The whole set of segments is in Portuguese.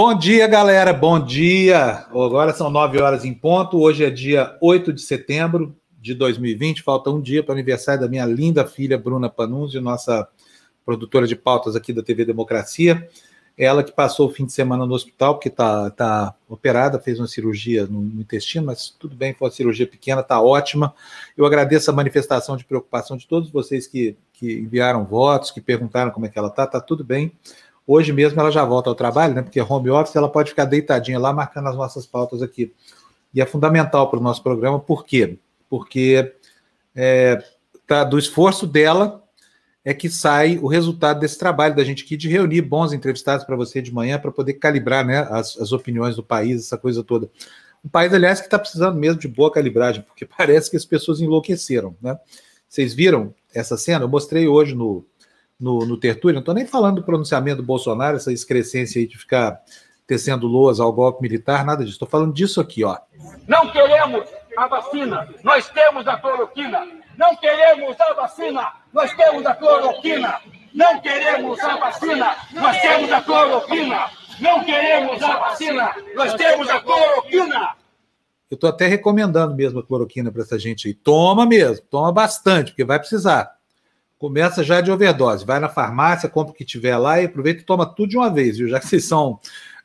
Bom dia, galera. Bom dia. Agora são 9 horas em ponto. Hoje é dia 8 de setembro de 2020. Falta um dia para o aniversário da minha linda filha Bruna Panunzio, nossa produtora de pautas aqui da TV Democracia. Ela que passou o fim de semana no hospital, porque está tá operada, fez uma cirurgia no, no, intestino, mas tudo bem, foi uma cirurgia pequena, está ótima. Eu agradeço a manifestação de preocupação de todos vocês que, que enviaram votos, que perguntaram como é que ela está, está tudo bem. Hoje mesmo ela já volta ao trabalho, né? Porque home office ela pode ficar deitadinha lá marcando as nossas pautas aqui. E é fundamental para o nosso programa, por quê? Porque é, tá, do esforço dela é que sai o resultado desse trabalho da gente aqui de reunir bons entrevistados para você de manhã para poder calibrar né, as, as opiniões do país, essa coisa toda. Um país, aliás, que está precisando mesmo de boa calibragem, porque parece que as pessoas enlouqueceram. Né? Vocês viram essa cena? Eu mostrei hoje no, no, no Tertúlio, não estou nem falando do pronunciamento do Bolsonaro, essa excrescência aí de ficar tecendo loas ao golpe militar, nada disso. Estou falando disso aqui, ó. Não queremos a vacina, nós temos a cloroquina. Não queremos a vacina, nós temos a cloroquina. Não queremos a vacina, nós temos a cloroquina. Não queremos a vacina, nós temos a cloroquina. Eu estou até recomendando mesmo a cloroquina para essa gente aí. Toma mesmo, toma bastante, porque vai precisar. Começa já de overdose. Vai na farmácia, compra o que tiver lá e aproveita e toma tudo de uma vez, viu? Já que vocês são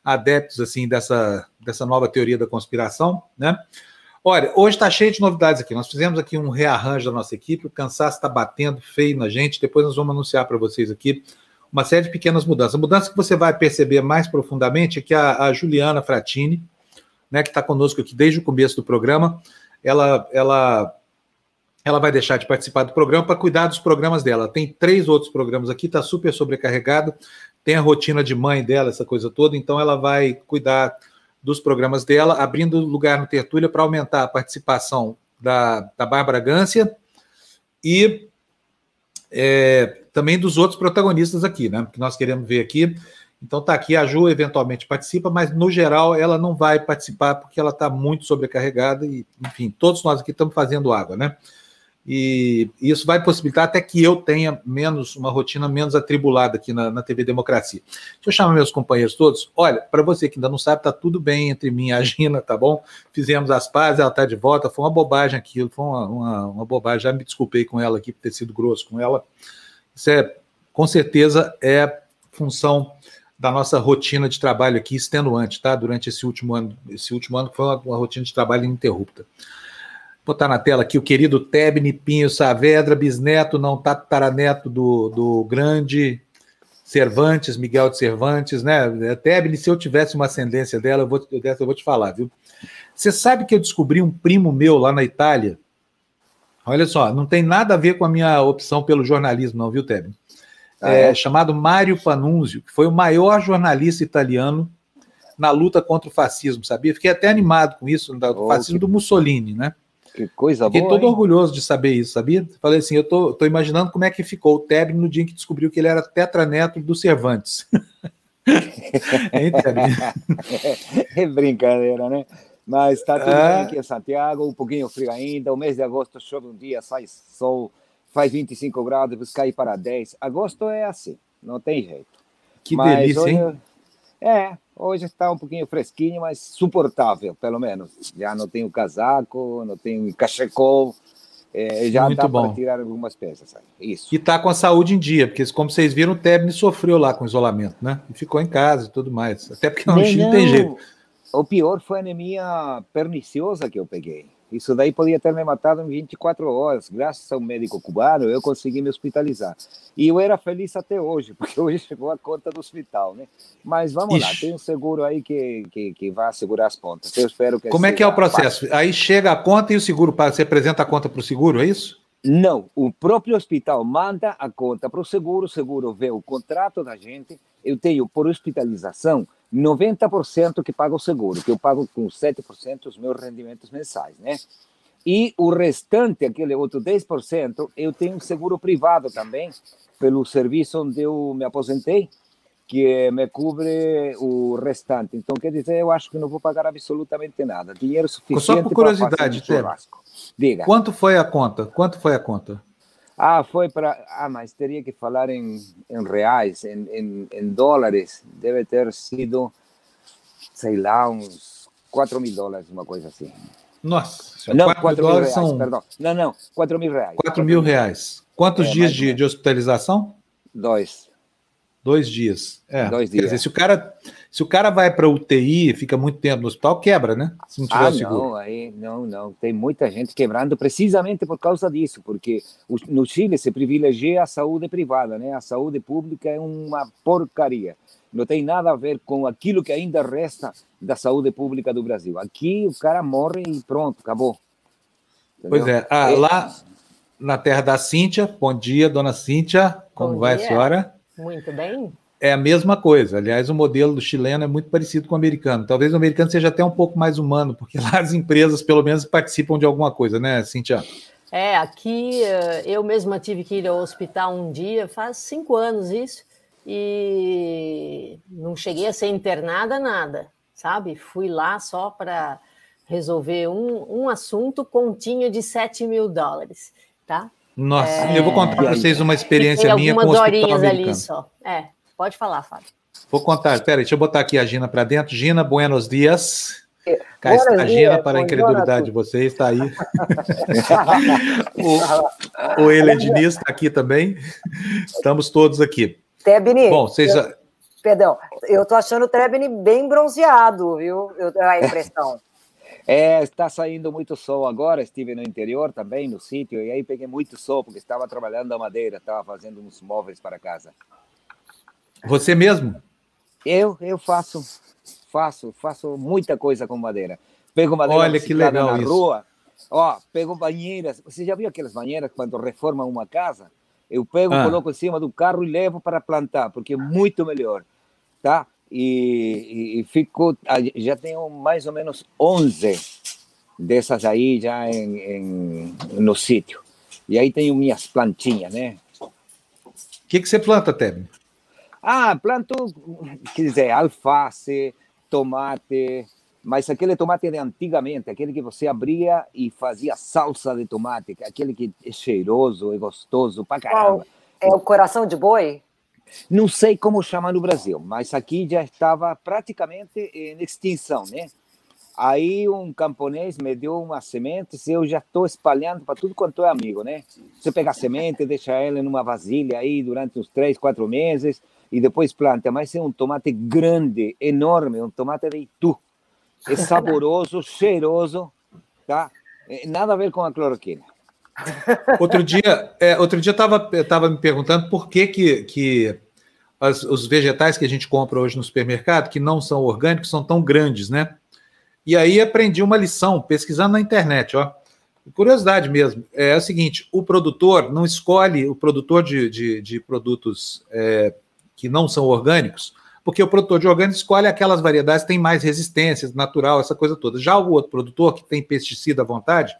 adeptos assim dessa, dessa nova teoria da conspiração, né? Olha, hoje está cheio de novidades aqui. Nós fizemos aqui um rearranjo da nossa equipe, o cansaço está batendo feio na gente. Depois nós vamos anunciar para vocês aqui uma série de pequenas mudanças. A mudança que você vai perceber mais profundamente é que a, a Juliana Fratini, né, que está conosco aqui desde o começo do programa, ela, ela ela vai deixar de participar do programa para cuidar dos programas dela. Tem três outros programas aqui, está super sobrecarregado, tem a rotina de mãe dela, essa coisa toda, então ela vai cuidar dos programas dela, abrindo lugar no Tertúlia para aumentar a participação da, da Bárbara Gância e é, também dos outros protagonistas aqui, né? Que nós queremos ver aqui. Então tá aqui, a Ju eventualmente participa, mas no geral ela não vai participar porque ela está muito sobrecarregada e, enfim, todos nós aqui estamos fazendo água, né? E isso vai possibilitar até que eu tenha menos, uma rotina menos atribulada aqui na, na TV Democracia. Deixa eu chamar meus companheiros todos. Olha, para você que ainda não sabe, tá tudo bem entre mim e a Gina, tá bom? Fizemos as pazes, ela tá de volta. Foi uma bobagem aquilo, foi uma, uma, uma bobagem. Já me desculpei com ela aqui por ter sido grosso com ela. Isso é, com certeza, é função da nossa rotina de trabalho aqui extenuante, tá? Durante esse último ano. Esse último ano foi uma, uma rotina de trabalho ininterrupta botar na tela aqui o querido Tebni Pinho Saavedra, bisneto, não tataraneto do, do grande Cervantes, Miguel de Cervantes, né? Tebni, se eu tivesse uma ascendência dela, eu vou, dessa eu vou te falar, viu? Você sabe que eu descobri um primo meu lá na Itália? Olha só, não tem nada a ver com a minha opção pelo jornalismo, não, viu, Tebni? Ah, é, é, chamado Mário Panunzio, que foi o maior jornalista italiano na luta contra o fascismo, sabia? Fiquei até animado com isso, o fascismo do Mussolini, né? Que coisa Fiquei boa. Fiquei todo hein? orgulhoso de saber isso, sabia? Falei assim, eu tô, tô imaginando como é que ficou o Tebni no dia em que descobriu que ele era tetraneto do Cervantes. hein, é brincadeira, né? Mas está tudo é. bem aqui em Santiago, um pouquinho frio ainda. O mês de agosto chove um dia, sai sol, faz 25 graus, depois cai para 10. Agosto é assim, não tem jeito. Que mas delícia, hein? É, Hoje está um pouquinho fresquinho, mas suportável, pelo menos. Já não tenho casaco, não tenho cachecol, é, já Muito dá para tirar algumas peças. Isso. E está com a saúde em dia, porque como vocês viram, o Tebni sofreu lá com isolamento, né? E ficou em casa e tudo mais. Até porque no Chile não tem jeito. O pior foi a anemia perniciosa que eu peguei. Isso daí podia ter me matado em 24 horas. Graças a um médico cubano, eu consegui me hospitalizar. E eu era feliz até hoje, porque hoje chegou a conta do hospital, né? Mas vamos Ixi. lá, tem um seguro aí que, que, que vai segurar as pontas. Eu espero que. Como é que é o processo? Fácil. Aí chega a conta e o seguro, você apresenta a conta para o seguro, é isso? Não, o próprio hospital manda a conta para o seguro, o seguro vê o contrato da gente. Eu tenho por hospitalização 90% que paga o seguro, que eu pago com 7% os meus rendimentos mensais, né? E o restante, aquele outro 10%, eu tenho seguro privado também, pelo serviço onde eu me aposentei, que me cobre o restante. Então, quer dizer, eu acho que não vou pagar absolutamente nada. Dinheiro suficiente Só por curiosidade, para Diga. Quanto foi a conta? Quanto foi a conta? Ah, foi para. Ah, mas teria que falar em, em reais, em, em, em dólares. Deve ter sido sei lá, uns 4 mil dólares, uma coisa assim. Nossa, não, 4, 4 mil dólares reais, são perdão. Não, não, 4 mil reais. 4 mil reais. Quantos É, dias de, de hospitalização? Dois. Dois dias. É. Dois Quer dias. dizer, se o cara, se o cara vai para UTI e fica muito tempo no hospital, quebra, né? Se não tiver Ah, seguro. não, aí, não, não. Tem muita gente quebrando precisamente por causa disso, porque o- no Chile se privilegia a saúde privada, né? A saúde pública é uma porcaria. Não tem nada a ver com aquilo que ainda resta da saúde pública do Brasil. Aqui o cara morre e pronto, acabou. Pois é. Ah, É. lá na terra da Cíntia, bom dia, dona Cíntia. Como Bom vai dia. a senhora? Muito bem. É a mesma coisa. Aliás, o modelo do chileno é muito parecido com o americano. Talvez o americano seja até um pouco mais humano, porque lá as empresas, pelo menos, participam de alguma coisa, né, Cíntia? É, aqui eh, eu mesma tive que ir ao hospital um dia, faz cinco anos isso, e não cheguei a ser internada, nada, sabe? Fui lá só para resolver um, um assunto, continha de 7 mil dólares, tá? Nossa, eu vou contar para É. vocês uma experiência minha com o hospital horinhas americano. ali só. É, pode falar, Fábio. Vou contar. Espera deixa eu botar aqui a Gina para dentro. Gina, buenos dias. Cá está a Gina para a incredulidade de vocês, está aí. o, o está aqui também. Estamos todos aqui. Tebni, Bom, vocês já, perdão, eu tô achando o Tebni bem bronzeado, viu? Eu, a impressão. É, está saindo muito sol agora. Estive no interior também, no sítio, e aí peguei muito sol porque estava trabalhando a madeira, estava fazendo uns móveis para casa. você mesmo? Eu, eu faço, faço, faço muita coisa com madeira. Pego madeira Olha que legal na isso. rua, ó, pego banheiras. Você já viu aquelas banheiras quando reformam uma casa? Eu pego, Ah. coloco em cima do carro e levo para plantar, porque é muito melhor, tá? E, e, fico, já tenho mais ou menos 11 dessas aí já em, em- no sítio. E aí tenho minhas plantinhas, né? O que, que você planta, Teb? Ah, planto, quer dizer, alface, tomate, mas aquele tomate de antigamente, aquele que você abria e fazia salsa de tomate, aquele que é cheiroso e gostoso pra caramba. É o coração de boi? Não sei como chama no Brasil, mas aqui já estava praticamente em extinção, né? Aí um camponês me deu umas sementes e eu já estou espalhando para tudo quanto é amigo, né? Você pega a semente, deixa ela numa vasilha aí durante uns três, quatro meses e depois planta. Mas é um tomate grande, enorme, um tomate de Itu. É saboroso, cheiroso, tá? É, Nada a ver com a cloroquina. Outro dia, é, outro dia estava tava me perguntando por que, que, que as- os vegetais que a gente compra hoje no supermercado, que não são orgânicos, são tão grandes, né? E aí aprendi uma lição, pesquisando na internet, ó. Curiosidade mesmo. É, o seguinte: o produtor não escolhe o produtor de, de, de produtos é, que não são orgânicos, porque o produtor de orgânicos escolhe aquelas variedades que têm mais resistência, natural, essa coisa toda. Já o outro produtor, que tem pesticida à vontade,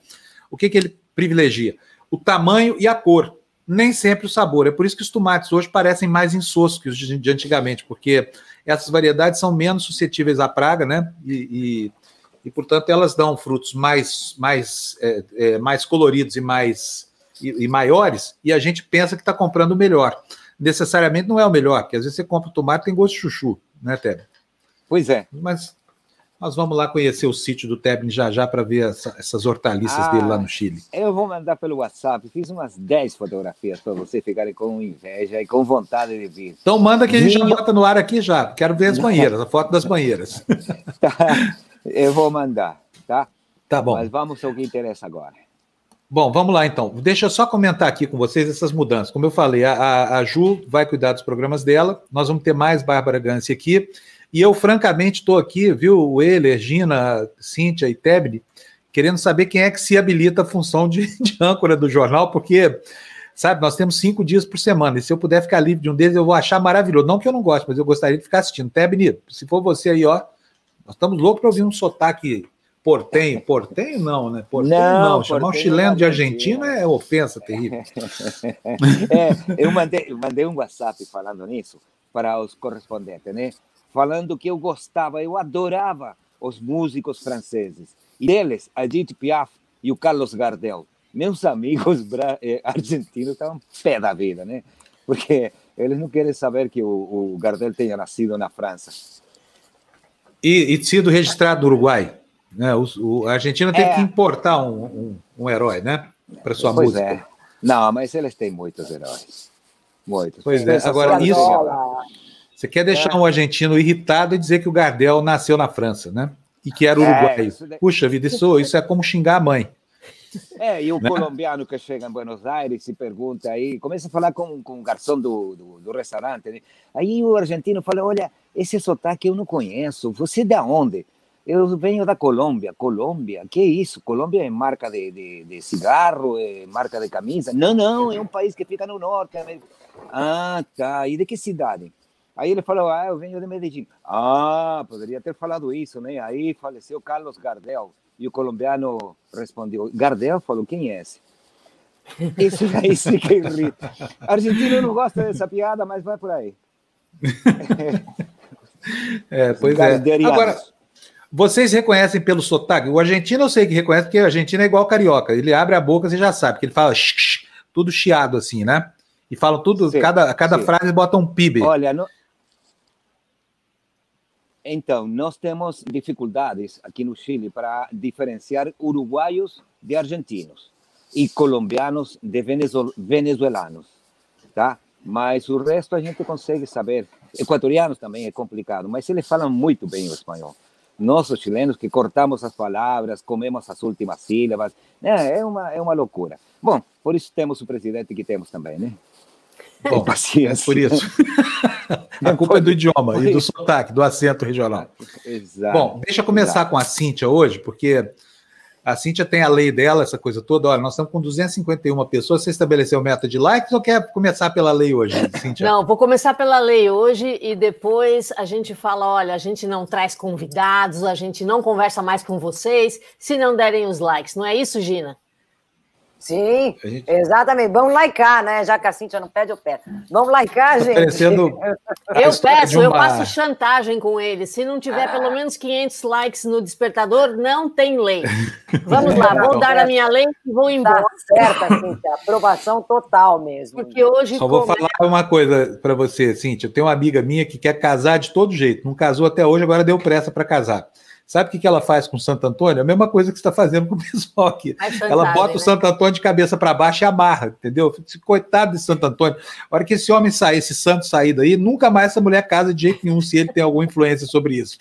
o que, que ele privilegia? O tamanho e a cor, nem sempre o sabor. É por isso que os tomates hoje parecem mais insosso que os de, antigamente, porque essas variedades são menos suscetíveis à praga, né? E, e, e, portanto, elas dão frutos mais, mais, é, é, mais coloridos e mais e, e maiores, e a gente pensa que está comprando o melhor. Necessariamente não é o melhor, porque às vezes você compra o tomate e tem gosto de chuchu, né, Teb? Pois é. Mas nós vamos lá conhecer o sítio do Tebni já já para ver essa, essas hortaliças Ah, dele lá no Chile. Eu vou mandar pelo WhatsApp. Fiz umas 10 fotografias para você ficarem com inveja e com vontade de vir. Então manda que a gente Vinho. já bota no ar aqui já. Quero ver as banheiras, a foto das banheiras. Tá? Eu vou mandar, tá? Tá bom. Mas vamos ao que interessa agora. Bom, vamos lá então. Deixa eu só comentar aqui com vocês essas mudanças. Como eu falei, a, a, a Ju vai cuidar dos programas dela. Nós vamos ter mais Bárbara Gance aqui. E eu, francamente, estou aqui, viu, o Euler, Gina, Cíntia e Tebni, querendo saber quem é que se habilita a função de, de âncora do jornal, porque, sabe, nós temos cinco dias por semana, e se eu puder ficar livre de um deles, eu vou achar maravilhoso. Não que eu não goste, mas eu gostaria de ficar assistindo. Tebni, se for você aí, ó, nós estamos loucos para ouvir um sotaque portenho. Portenho não, né? Portenho não. Não, Chamar um portenho chileno não de Argentina é ofensa terrível. É, eu mandei, eu mandei um WhatsApp falando nisso para os correspondentes, né? Falando que eu gostava, eu adorava os músicos franceses. E deles, a Edith Piaf e o Carlos Gardel. Meus amigos eh, argentinos estavam pé da vida, né? Porque eles não querem saber que o, o Gardel tenha nascido na França. E, e sido registrado no Uruguai. Né? O, o, a Argentina teve É. que importar um, um, um herói, né? Para sua pois música. é. Não, mas eles têm muitos heróis. Muitos. Pois é. Agora, isso-. Você quer deixar um argentino irritado e dizer que o Gardel nasceu na França, né? E que era É, uruguaio. Puxa vida, isso, isso é como xingar a mãe. É, e o Né? colombiano que chega em Buenos Aires e pergunta aí, começa a falar com, com o garçom do, do, do restaurante. né? Aí o argentino fala: Olha, esse sotaque eu não conheço, você é da onde? Eu venho da Colômbia. Colômbia? Que isso? Colômbia é marca de, de, de cigarro, é marca de camisa? Não, não, é um país que fica no norte. Ah, tá. E de que cidade? Aí ele falou: Ah, eu venho de Medellín. Ah, poderia ter falado isso, né? Aí faleceu Carlos Gardel. E o colombiano respondeu: Gardel falou: Quem é esse? Isso aí sim que irrita. Argentino não gosta dessa piada, mas vai por aí. É, pois é. Agora, vocês reconhecem pelo sotaque? O argentino eu sei que reconhece, porque o argentino é igual carioca. Ele abre a boca, você já sabe, que ele fala "sh, sh", tudo chiado assim, né? E falam tudo, Sim, cada, cada sim. frase bota um PIB. Olha, no... então, nós temos dificuldades aqui no Chile para diferenciar uruguaios de argentinos e colombianos de venezuel- venezuelanos, tá? Mas o resto a gente consegue saber. Equatorianos também é complicado, mas eles falam muito bem o espanhol. Nós, os chilenos, que cortamos as palavras, comemos as últimas sílabas, né? é, uma, é uma loucura. Bom, por isso temos o presidente que temos também, né? Bom, paciência. por isso. a culpa é do idioma e do sotaque, do acento regional. Exato. Bom, deixa eu começar exato. com a Cíntia hoje, porque a Cíntia tem a lei dela, essa coisa toda. Olha, nós estamos com 251 pessoas. Você estabeleceu meta de likes ou quer começar pela lei hoje, Cíntia? Não, vou começar pela lei hoje e depois a gente fala: olha, a gente não traz convidados, a gente não conversa mais com vocês se não derem os likes. Não é isso, Gina? Sim, gente- exatamente. Vamos laicar, né? Já que a Cíntia não pede, eu peço. Vamos laicar, gente. Parecendo Eu peço, de eu uma- faço chantagem com ele. Se não tiver pelo menos 500 likes no despertador, não tem lei. Vamos lá, vou dar a minha lei e vou embora. Tá certa, Cíntia. Aprovação total mesmo. Porque hoje. Só vou falar uma coisa para você, Cíntia. Eu tenho uma amiga minha que quer casar de todo jeito. Não casou até hoje, agora deu pressa para casar. Sabe o que que ela faz com o Santo Antônio? A mesma coisa que você está fazendo com o pessoal aqui. Faz Ela bota o né? Santo Antônio de cabeça para baixo e amarra, entendeu? Coitado de Santo Antônio. A hora que esse homem sair, esse santo sair daí, nunca mais essa mulher casa de jeito nenhum se ele tem alguma influência sobre isso.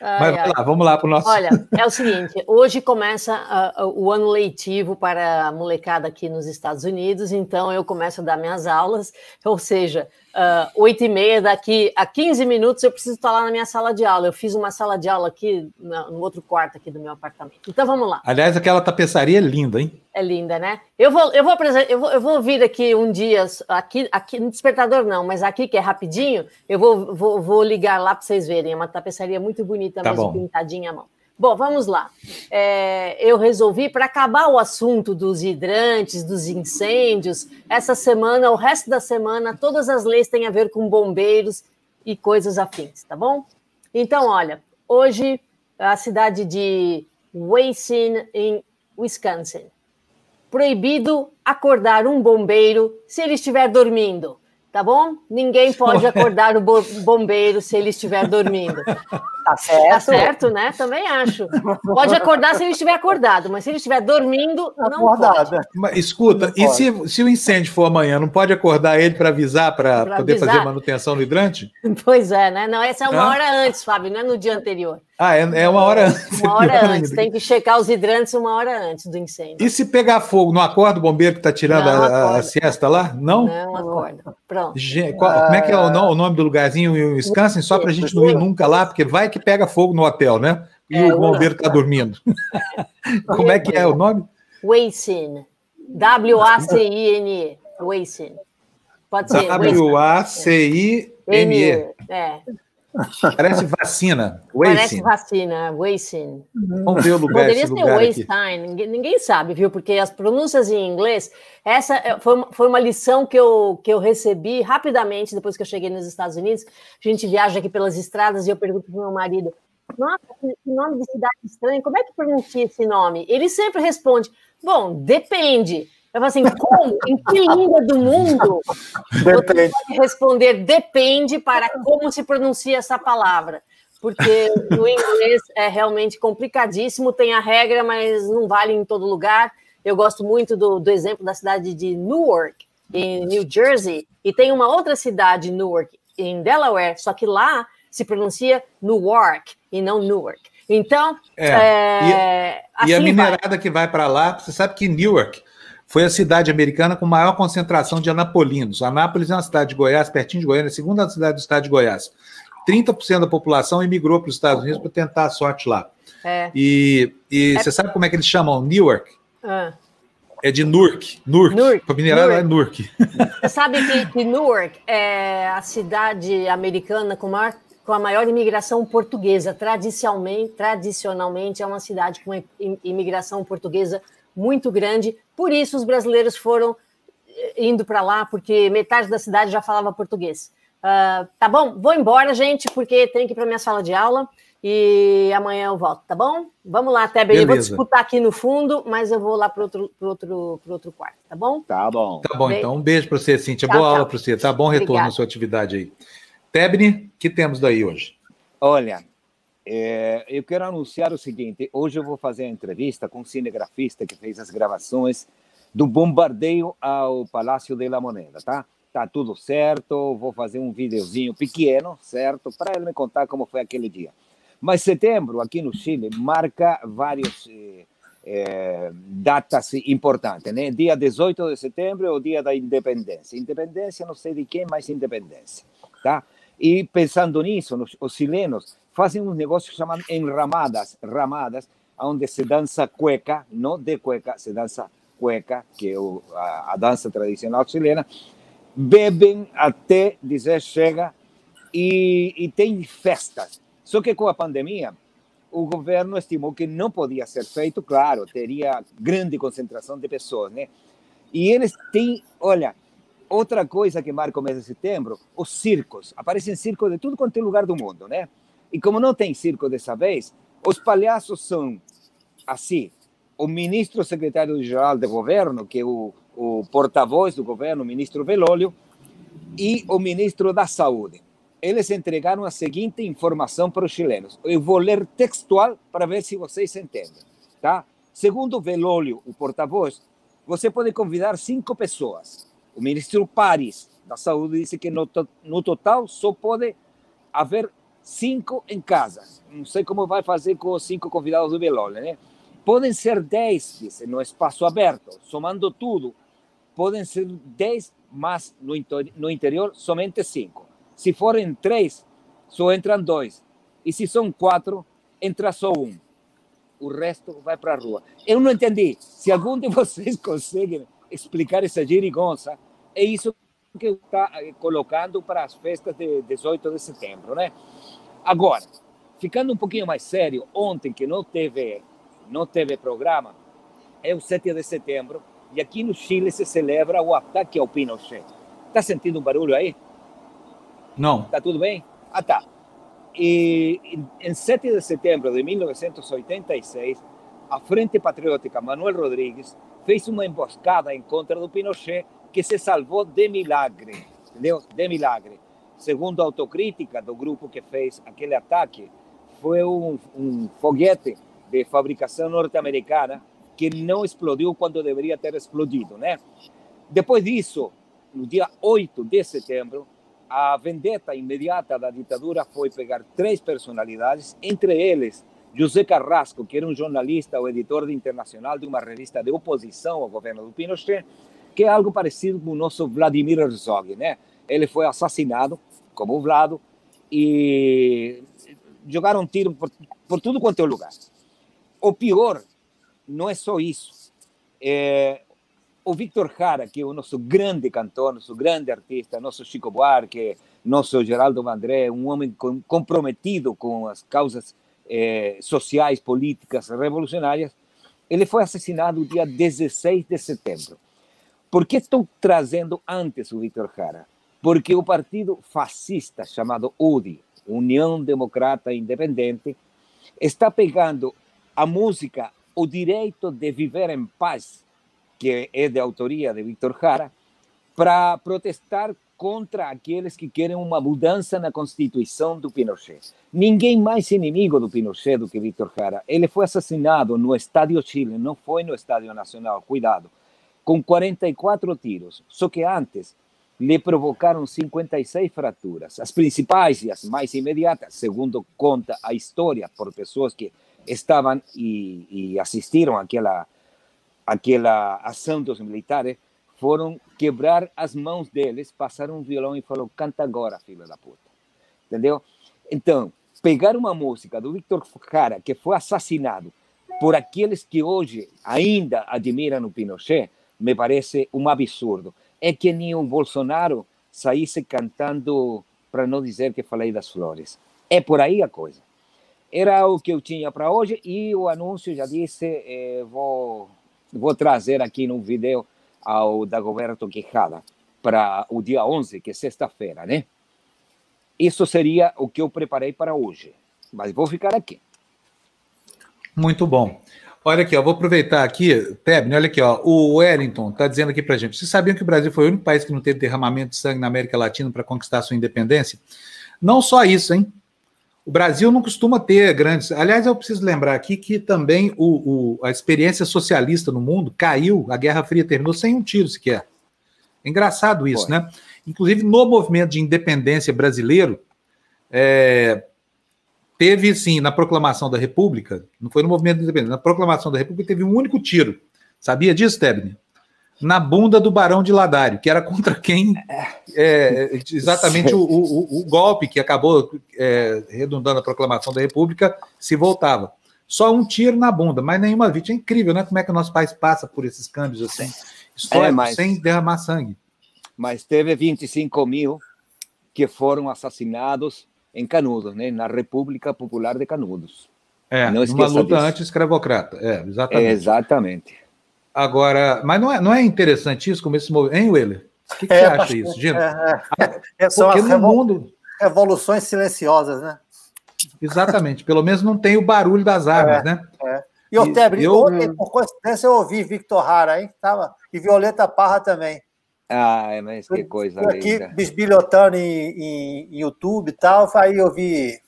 Ai, Mas ai. lá, vamos lá para o nosso. Olha, é o seguinte: hoje começa ah, o ano letivo para a molecada aqui nos Estados Unidos, então eu começo a dar minhas aulas, ou seja, ah, oito e meia, daqui a 15 minutos eu preciso estar lá na minha sala de aula. Eu fiz uma sala de aula aqui no outro quarto aqui do meu apartamento. Então vamos lá. Aliás, aquela tapeçaria é linda, hein? É linda, né? Eu vou, eu vou, apresen- eu vou, eu vou vir aqui um dia, aqui, aqui no despertador não, mas aqui que é rapidinho, eu vou, vou, vou ligar lá para vocês verem. É uma tapeçaria muito bonita, Tá mesmo bom. pintadinha à mão. Bom, vamos lá. É, eu resolvi, para acabar o assunto dos hidrantes, dos incêndios, essa semana, o resto da semana, todas as leis têm a ver com bombeiros e coisas afins, tá bom? Então, olha, hoje a cidade de Wayne, em Wisconsin, proibido acordar um bombeiro se ele estiver dormindo, tá bom? Ninguém pode acordar o bo- bombeiro se ele estiver dormindo. Tá certo? Tá certo, né? Também acho. Pode acordar se ele estiver acordado, mas se ele estiver dormindo, não pode. Acordada. Mas, escuta, e se, se o incêndio for amanhã, não pode acordar ele para avisar, para Pra poder avisar? fazer manutenção no hidrante? Pois é, né? Não, essa é uma Hã? hora antes, Fábio, não é no dia anterior. Ah, é, é uma hora antes. Uma hora antes. ainda. Tem que checar os hidrantes uma hora antes do incêndio. E se pegar fogo, não acorda o bombeiro que está tirando Não a, a, siesta lá? Não? Não acorda. Pronto. Gente, qual- como é que é o, o nome do lugarzinho em Wisconsin? Só para a gente não ir nunca lá, porque vai que pega fogo no hotel, né? E É, o bombeiro está dormindo. como é que é o nome? Wacin. W-A-C-I-N-E. Wacin. Pode ser. Wacin. W-A-C-I-N-E. É, Parece vacina. parece Wacin. vacina, Wacin. Vamos ver o lugar, Poderia ser. Weinstein, ninguém, ninguém sabe, viu? Porque as pronúncias em inglês, essa é- foi, uma- foi uma lição que eu, que eu recebi rapidamente depois que eu cheguei nos Estados Unidos. A gente viaja aqui pelas estradas e eu pergunto para meu marido: Nossa, que nome de cidade estranho, como é que pronuncia esse nome? Ele sempre responde: Bom, depende. Eu falo assim: como? Em que língua do mundo você Depende. pode responder depende para como se pronuncia essa palavra? porque o inglês é realmente complicadíssimo, tem a regra, mas não vale em todo lugar. Eu gosto muito do, do exemplo da cidade de Newark, em New Jersey, e tem uma outra cidade, Newark, em Delaware, só que lá se pronuncia Newark e não Newark. Então, é, é, e, assim e, a assim minerada vai. que vai para lá, você sabe que Newark foi a cidade americana com maior concentração de anapolinos. Anápolis é uma cidade de Goiás, pertinho de Goiânia, a segunda cidade do estado de Goiás. 30% da população emigrou para os Estados Unidos para tentar a sorte lá. É. E, e é. você sabe como é que eles chamam Newark? Ah. É de Newark. Newark. Newark. A minerada é Newark. Você sabe que, que Newark é a cidade americana com, maior, com a maior imigração portuguesa. Tradicionalmente, tradicionalmente é uma cidade com imigração portuguesa muito grande. Por isso os brasileiros foram eh, indo para lá, porque metade da cidade já falava português. Uh, tá bom? Vou embora, gente, porque tenho que ir para minha sala de aula e amanhã eu volto, tá bom? Vamos lá, Tebel. Eu vou disputar aqui no fundo, mas eu vou lá para outro, pro outro, pro outro quarto, tá bom? Tá bom. Tá bom, então um beijo para você, Cíntia. Tchau, Boa tchau. aula para você, tá bom retorno Obrigada. na sua atividade aí. Tebni, que temos daí hoje? Olha, é, eu quero anunciar o seguinte: hoje eu vou fazer a entrevista com um cinegrafista que fez as gravações do bombardeio ao Palácio de la Moneda, tá? Tá tudo certo, vou fazer um videozinho pequeno, certo? Para ele me contar como foi aquele dia. Mas setembro, aqui no Chile, marca várias eh, eh, datas importantes, né? Dia 18 de setembro é o dia da independência. Independência, não sei de quem, mas independência, tá? E pensando nisso, os chilenos fazem um negócio chamado enramadas, ramadas, onde se dança cueca, não de cueca, se dança cueca, que é a, dança tradicional chilena, bebem até dizer chega e, e tem festas. Só que com a pandemia, o governo estimou que não podia ser feito, claro, teria grande concentração de pessoas, né? E eles têm, olha, outra coisa que marca o mês de setembro, os circos. Aparecem circos de tudo quanto é lugar do mundo, né? E como não tem circo dessa vez, os palhaços são assim: o ministro secretário-geral do governo, que é o, o porta-voz do governo, o ministro Velólio, e o ministro da Saúde. Eles entregaram a seguinte informação para os chilenos. Eu vou ler textual para ver se vocês entendem. Tá? Segundo Velólio, o porta-voz, você pode convidar cinco pessoas. O ministro Paris, da Saúde, disse que no, no total só pode haver cinco em casa. Não sei como vai fazer com os cinco convidados do velório, né? Podem ser dez, no espaço aberto, somando tudo. Podem ser dez, mas no, no interior somente cinco. Se forem três, só entram dois. E se são quatro, entra só um. O resto vai para a rua. Eu não entendi. Se algum de vocês consegue explicar essa girigonça, é isso que está eh, colocando para as festas de 18 de setembro, né? Agora, ficando um pouquinho mais sério, ontem que não teve, não teve programa, é o 7 de setembro, e aqui no Chile se celebra o ataque ao Pinochet. Está sentindo um barulho aí? Não. Está tudo bem? Ah, tá. E em 7 de setembro de 1986, a Frente Patriótica Manuel Rodrigues fez uma emboscada em contra do Pinochet que se salvou de milagre, entendeu? De milagre segundo a autocrítica do grupo que fez aquele ataque, foi um, um foguete de fabricação norte-americana que não explodiu quando deveria ter explodido, né? Depois disso, no dia 8 de setembro, a vendetta imediata da ditadura foi pegar três personalidades, entre eles José Carrasco, que era um jornalista ou editor de internacional de uma revista de oposição ao governo do Pinochet, que é algo parecido com o nosso Vladimir Herzog, né? Ele foi assassinado, como o Vlado, e jogaram tiro por, por tudo quanto é lugar. O pior não é só isso. É, o Victor Jara, que é o nosso grande cantor, nosso grande artista, nosso Chico Buarque, nosso Geraldo Vandré, um homem com, comprometido com as causas eh, sociais, políticas, revolucionárias, ele foi assassinado no dia 16 de setembro. Por que estou trazendo antes o Victor Jara? Porque o partido fascista chamado UDI, União Democrata Independente, está pegando a música O Direito de Viver em Paz, que é de autoria de Victor Jara, para protestar contra aqueles que querem uma mudança na Constituição do Pinochet. Ninguém mais inimigo do Pinochet do que Vítor Jara. Ele foi assassinado no Estádio Chile, não foi no Estádio Nacional, cuidado, com 44 tiros. Só que antes lhe provocaram 56 fraturas. As principais e as mais imediatas, segundo conta a história por pessoas que estavam e, e assistiram àquela, àquela ação dos militares, foram quebrar as mãos deles, passaram um violão e falou: canta agora, filho da puta. Entendeu? Então, pegar uma música do Victor Jara, que foi assassinado por aqueles que hoje ainda admiram o Pinochet, me parece um absurdo. É que nem o Bolsonaro saísse cantando, para não dizer que falei das flores. É por aí a coisa. Era o que eu tinha para hoje e o anúncio, já disse, eh, vou, vou trazer aqui no vídeo ao Dagoberto Quijada para o dia 11, que é sexta-feira, né? Isso seria o que eu preparei para hoje, mas vou ficar aqui. Muito bom. Olha aqui, ó, vou aproveitar aqui, Tebni, olha aqui, ó, o Wellington está dizendo aqui para gente. Vocês sabiam que o Brasil foi o único país que não teve derramamento de sangue na América Latina para conquistar sua independência? Não só isso, hein? O Brasil não costuma ter grandes. Aliás, eu preciso lembrar aqui que também o, o, a experiência socialista no mundo caiu, a Guerra Fria terminou sem um tiro sequer. É engraçado isso, né? Inclusive, no movimento de independência brasileiro, é, teve, sim, na proclamação da República, não foi no movimento de independência, na proclamação da República teve um único tiro. Sabia disso, Tebni? na bunda do Barão de Ladário, que era contra quem é, exatamente o, o, o, golpe que acabou é, redundando a proclamação da República se voltava. Só um tiro na bunda, mas nenhuma vítima. É incrível, né? Como é que o nosso país passa por esses câmbios assim, é, mas, sem derramar sangue. Mas teve 25 mil que foram assassinados em Canudos, né? na República Popular de Canudos. É, Não numa luta anti-escravocrata. É, exatamente. Exatamente. Agora, mas não é, não é interessante isso, como esse movimento. Hein, Weller? O que, que é, você acha isso, Gino? É, é. é são Porque as no mundo... revoluções silenciosas, né? Exatamente. Pelo menos não tem o barulho das armas, é, né? É. E, Otebre, eu... ontem, por coincidência, eu ouvi Victor Hara, hein? Tava, e Violeta Parra também. Ah, mas que coisa eu, aqui bisbilhotando em, em, em, YouTube e tal, aí eu vi,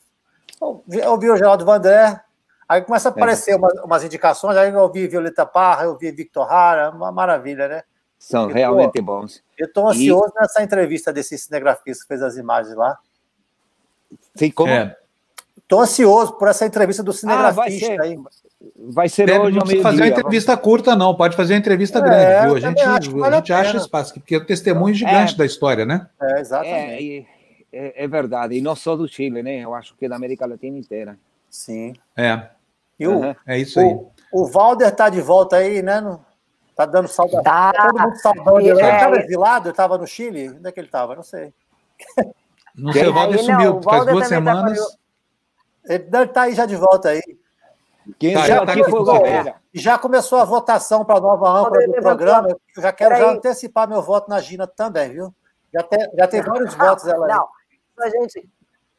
eu vi o Geraldo Vandré, Aí começa a é. aparecer é. umas, umas, indicações, aí eu ouvi Violeta Parra, eu ouvi Victor Hara, uma maravilha, né? São realmente bons. Eu estou ansioso e... nessa entrevista desse cinegrafista que fez as imagens lá. Sim, como? Estou é. ansioso por essa entrevista do cinegrafista ah, vai ser, aí. Vai ser Deve, hoje não precisa fazer uma entrevista curta, não. Pode fazer uma entrevista é, grande, viu? A gente, a gente acha espaço, porque é um testemunho gigante da história, né? É, exatamente. É, é, verdade. E não só do Chile, né? Eu acho que da América Latina inteira. Sim. É. E o, é isso aí. O, o Valder tá de volta aí, né? No, tá dando saudade. Tá. todo mundo saudando. É. Ele estava exilado, estava no Chile? Onde é que ele estava? Não sei. Não sei, o Valder sumiu não, o faz duas tá semanas. Tá ele está aí já de volta aí. Quem tá, já, tá aqui foi já começou a votação para a nova âncora do programa. Eu já quero já antecipar meu voto na Gina também, viu? Já tem, já tem vários votos ela aí. Não, a gente,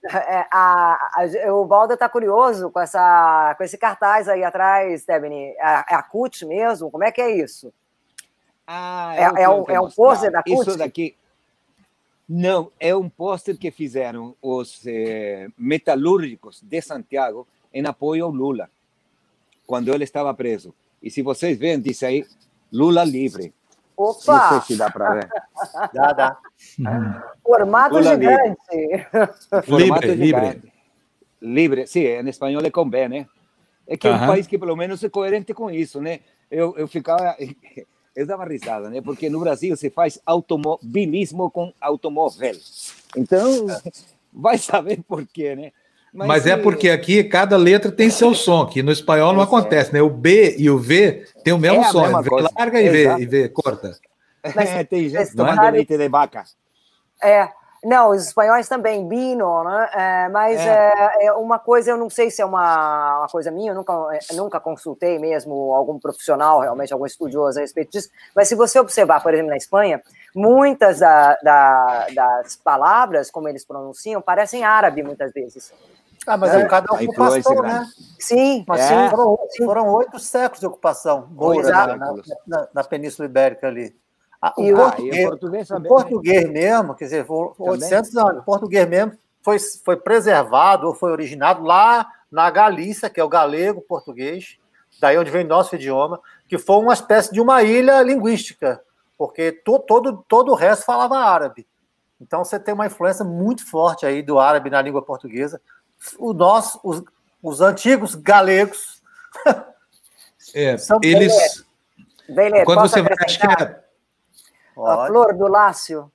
é, a, a, o Balda está curioso com, essa, com esse cartaz aí atrás, Stebni. É, é a CUT mesmo? Como é que é isso? Ah, é, é, um, é um pôster da CUT? Isso daqui. Não, é um pôster que fizeram os eh, metalúrgicos de Santiago em apoio ao Lula, quando ele estava preso. E se vocês veem, diz aí Lula livre. Opa! Não sei se dá para ver. Dá, dá. Formato Lula gigante. Formato libre, gigante. Libre, sim, em espanhol é com B, né? É que é um país que pelo menos é coerente com isso, né? Eu, eu ficava. Eu dava risada, né? Porque no Brasil se faz automobilismo com automóvel. Então, vai saber por quê, né? Mas, Mas é porque aqui cada letra tem seu som, que no espanhol não acontece, né? O B e o V tem o mesmo é som. V larga e V, e V corta. Mas, é, tem gente tomando leite de vaca. É, não, os espanhóis também, bino, né? É, mas é. é. É, uma coisa, eu não sei se é uma, uma coisa minha, eu nunca, é, nunca consultei mesmo algum profissional, realmente, algum estudioso a respeito disso, mas se você observar, por exemplo, na Espanha, muitas da, da, das palavras, como eles pronunciam, parecem árabe muitas vezes. Ah, mas é, é cada ocupação, né? Sim, mas é. foram, foram, oito séculos de ocupação boa na, na, na, Península Ibérica ali. Ah, o, português, o português, o português mesmo, quer dizer, 800 anos, o português mesmo foi, foi preservado ou foi originado lá na Galícia, que é o galego português, daí onde vem nosso idioma, que foi uma espécie de uma ilha linguística, porque to, todo, todo o resto falava árabe. Então você tem uma influência muito forte aí do árabe na língua portuguesa. O nosso, os, os antigos galegos. É, eles. Beleza, quando você vai. Acho que é... A flor do Lácio.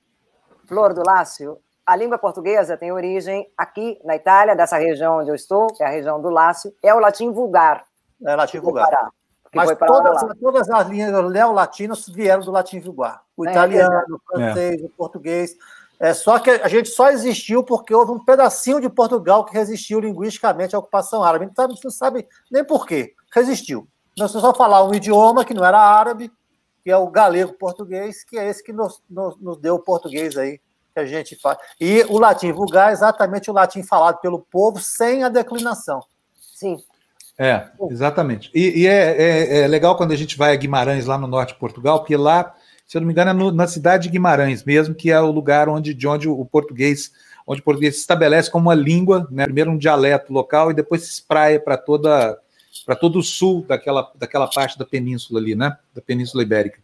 Flor do Lácio. A língua portuguesa tem origem aqui na Itália, dessa região onde eu estou, que é a região do Lácio, é o latim vulgar. É latim vulgar. Mas todas, todas as linhas neolatinas vieram do latim vulgar. O é, italiano, é, o francês, é. o português. É só que a gente só existiu porque houve um pedacinho de Portugal que resistiu linguisticamente à ocupação árabe. Então, você não sabe nem por quê. Resistiu. Nós só falar um idioma que não era árabe, que é o galego português, que é esse que nos, nos, nos deu o português aí que a gente faz. E o latim vulgar é exatamente o latim falado pelo povo sem a declinação. Sim. É, exatamente. E, e é, é, é, legal quando a gente vai a Guimarães, lá no norte de Portugal, porque lá, se eu não me engano, é no, na cidade de Guimarães mesmo, que é o lugar onde, de onde o português, onde o português se estabelece como uma língua, né? primeiro um dialeto local e depois se espraia para toda para todo o sul daquela, daquela parte da península ali, né? Da Península Ibérica.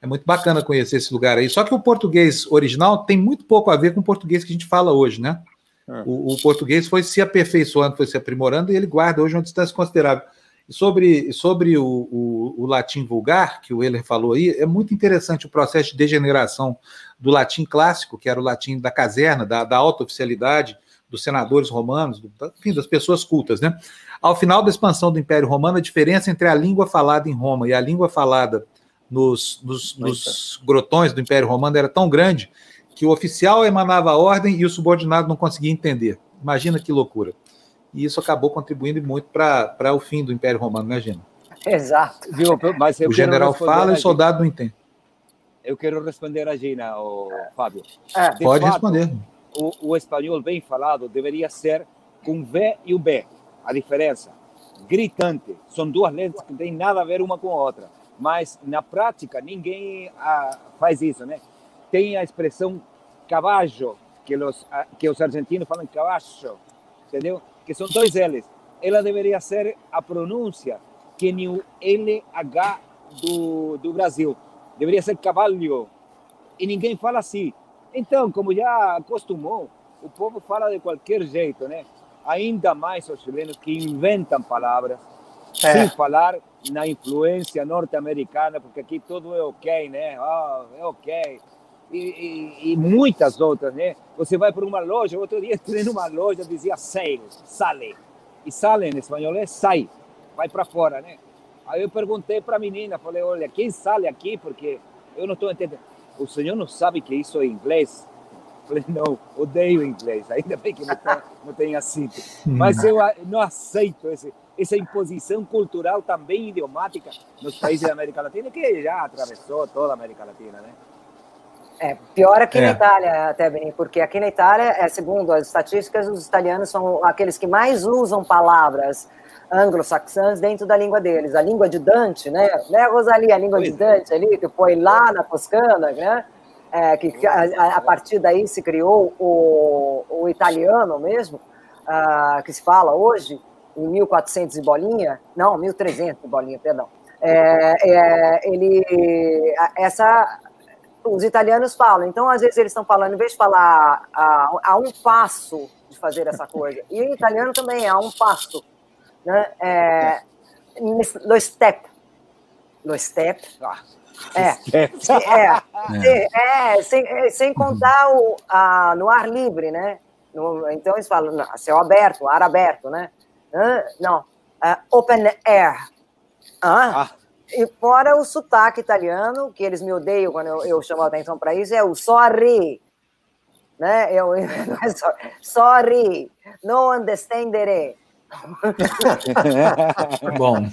É muito bacana conhecer esse lugar aí. Só que o português original tem muito pouco a ver com o português que a gente fala hoje, né? É. O, o, português foi se aperfeiçoando, foi se aprimorando e ele guarda hoje uma distância considerável. E sobre, sobre o, o, o, latim vulgar, que o Euler falou aí, é muito interessante o processo de degeneração do latim clássico, que era o latim da caserna, da, da alta oficialidade, dos senadores romanos, do, enfim, das pessoas cultas, né? Ao final da expansão do Império Romano, a diferença entre a língua falada em Roma e a língua falada nos, nos, nos grotões do Império Romano era tão grande que o oficial emanava a ordem e o subordinado não conseguia entender. Imagina que loucura. E isso acabou contribuindo muito para o fim do Império Romano, né, Gina? Exato. Viu, mas o general fala e o soldado não entende. Eu quero responder a Gina, o Fábio. É. Pode fato, responder. O, o, espanhol bem falado deveria ser com V e o B. A diferença, gritante. São duas lentes que não têm nada a ver uma com a outra. Mas na prática ninguém ah, faz isso, né? tem a expressão caballo, que os, que os argentinos falam caballo, entendeu? Que são dois L's. Ela deveria ser a pronúncia que nem o LH do, do Brasil. Deveria ser cabalho. E ninguém fala assim. Então, como já acostumou, o povo fala de qualquer jeito, né? Ainda mais os chilenos que inventam palavras é. sem falar na influência norte-americana, porque aqui tudo é ok, né? Oh, é ok e, e, e, muitas outras, né? Você vai para uma loja, outro dia entrei numa loja, dizia sale, sale. E sale em espanhol é sai, vai para fora, né? Aí eu perguntei para a menina, falei, olha, quem sale aqui? Porque eu não estou entendendo. O senhor não sabe que isso é inglês? Falei, não, odeio inglês, ainda bem que não, tem, não tem assim. Mas eu não aceito esse, essa imposição cultural também idiomática nos países da América Latina, que já atravessou toda a América Latina, né? É, pior aqui é. na Itália, até bem, porque aqui na Itália, é, segundo as estatísticas, os italianos são aqueles que mais usam palavras anglo-saxãs dentro da língua deles. A língua de Dante, né? Né, Rosalie? A língua de Dante ali, que foi lá na Toscana, né? É, que a, a, partir daí se criou o, o italiano mesmo, uh, que se fala hoje, em 1400 e bolinha, não, 1300 e bolinha, perdão. É, é, ele, essa os italianos falam. Então, às vezes, eles estão falando, em vez de falar a, a um passo de fazer essa coisa, e o italiano também é a um passo, né? É, no step. No step. Ah, é, é, é, sem, é, sem contar o, a, no ar livre, né? No, então eles falam não, céu aberto, ar aberto, né? Não, uh, open air. Ah, ah. E fora o sotaque italiano, que eles me odeiam quando eu, eu chamo a atenção para isso, é o sorry. Né? Eu, eu, sorry, não understanderei. Bom,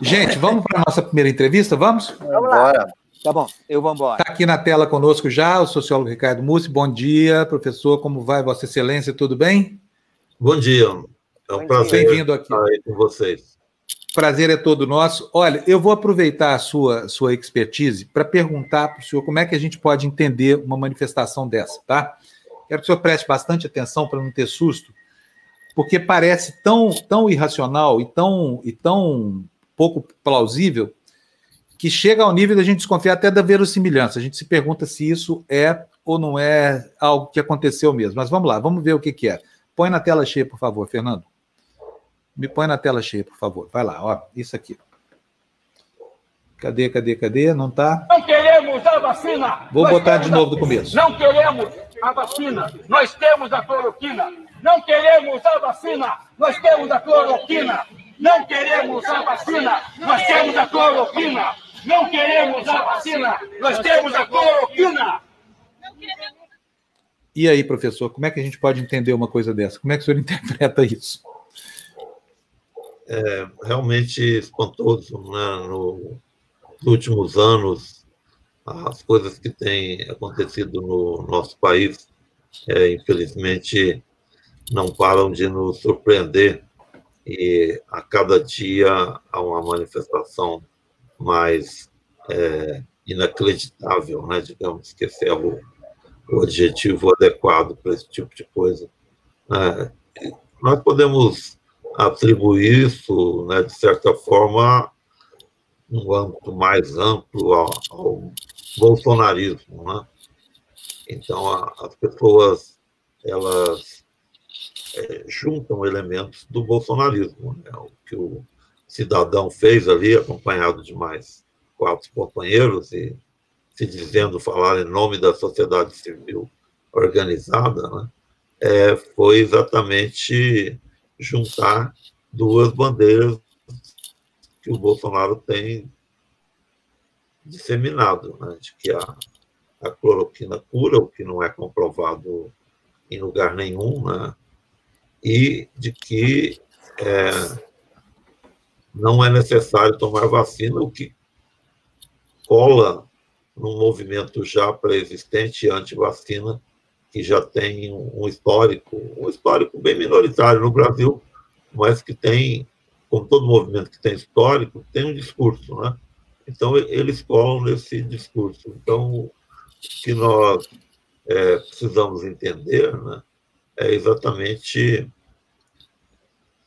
gente, vamos para a nossa primeira entrevista? Vamos? Vamos lá. Tá bom, eu vou embora. Está aqui na tela conosco já o sociólogo Ricardo Mussi. Bom dia, professor. Como vai, Vossa Excelência? Tudo bem? Bom dia. É um Bom prazer Bem-vindo aqui. estar aí com vocês. prazer é todo nosso. Olha, eu vou aproveitar a sua, sua expertise para perguntar para o senhor como é que a gente pode entender uma manifestação dessa, tá? Quero que o senhor preste bastante atenção para não ter susto, porque parece tão, tão irracional e tão, e tão pouco plausível que chega ao nível da gente desconfiar até da verossimilhança. A gente se pergunta se isso é ou não é algo que aconteceu mesmo. Mas vamos lá, vamos ver o que, que é. Põe na tela cheia, por favor, Fernando. Me põe na tela cheia, por favor. Vai lá, ó, isso aqui. Cadê, cadê, cadê? Não tá? Não queremos a vacina. Vou Nós botar de novo do começo. Não queremos a vacina. Nós temos a cloroquina. Não queremos a vacina. Nós temos a cloroquina. Não queremos a vacina. Nós temos a cloroquina. Não queremos a vacina. Nós temos a cloroquina. E aí, professor, como é que a gente pode entender uma coisa dessa? Como é que o senhor interpreta isso? É realmente espantoso, né? No, nos últimos anos, as coisas que têm acontecido no nosso país, é, infelizmente, não param de nos surpreender e a cada dia há uma manifestação mais é, inacreditável, né? digamos que esse é o, o adjetivo adequado para esse tipo de coisa. É, nós podemos atribuir isso, né, de certa forma, um âmbito mais amplo ao, ao bolsonarismo, né? Então, a, as pessoas, elas é, juntam elementos do bolsonarismo, né? O que o cidadão fez ali, acompanhado de mais quatro companheiros e se dizendo falar em nome da sociedade civil organizada, né? É, foi exatamente juntar duas bandeiras que o Bolsonaro tem disseminado, né, de que a, a cloroquina cura, o que não é comprovado em lugar nenhum, né, e de que é, não é necessário tomar vacina, o que cola num movimento já pré-existente anti-vacina, que já tem um histórico, um histórico bem minoritário no Brasil, mas que tem como todo movimento que tem histórico, tem um discurso, né? Então, eles colam nesse discurso. Então, o que nós é, precisamos entender né, é exatamente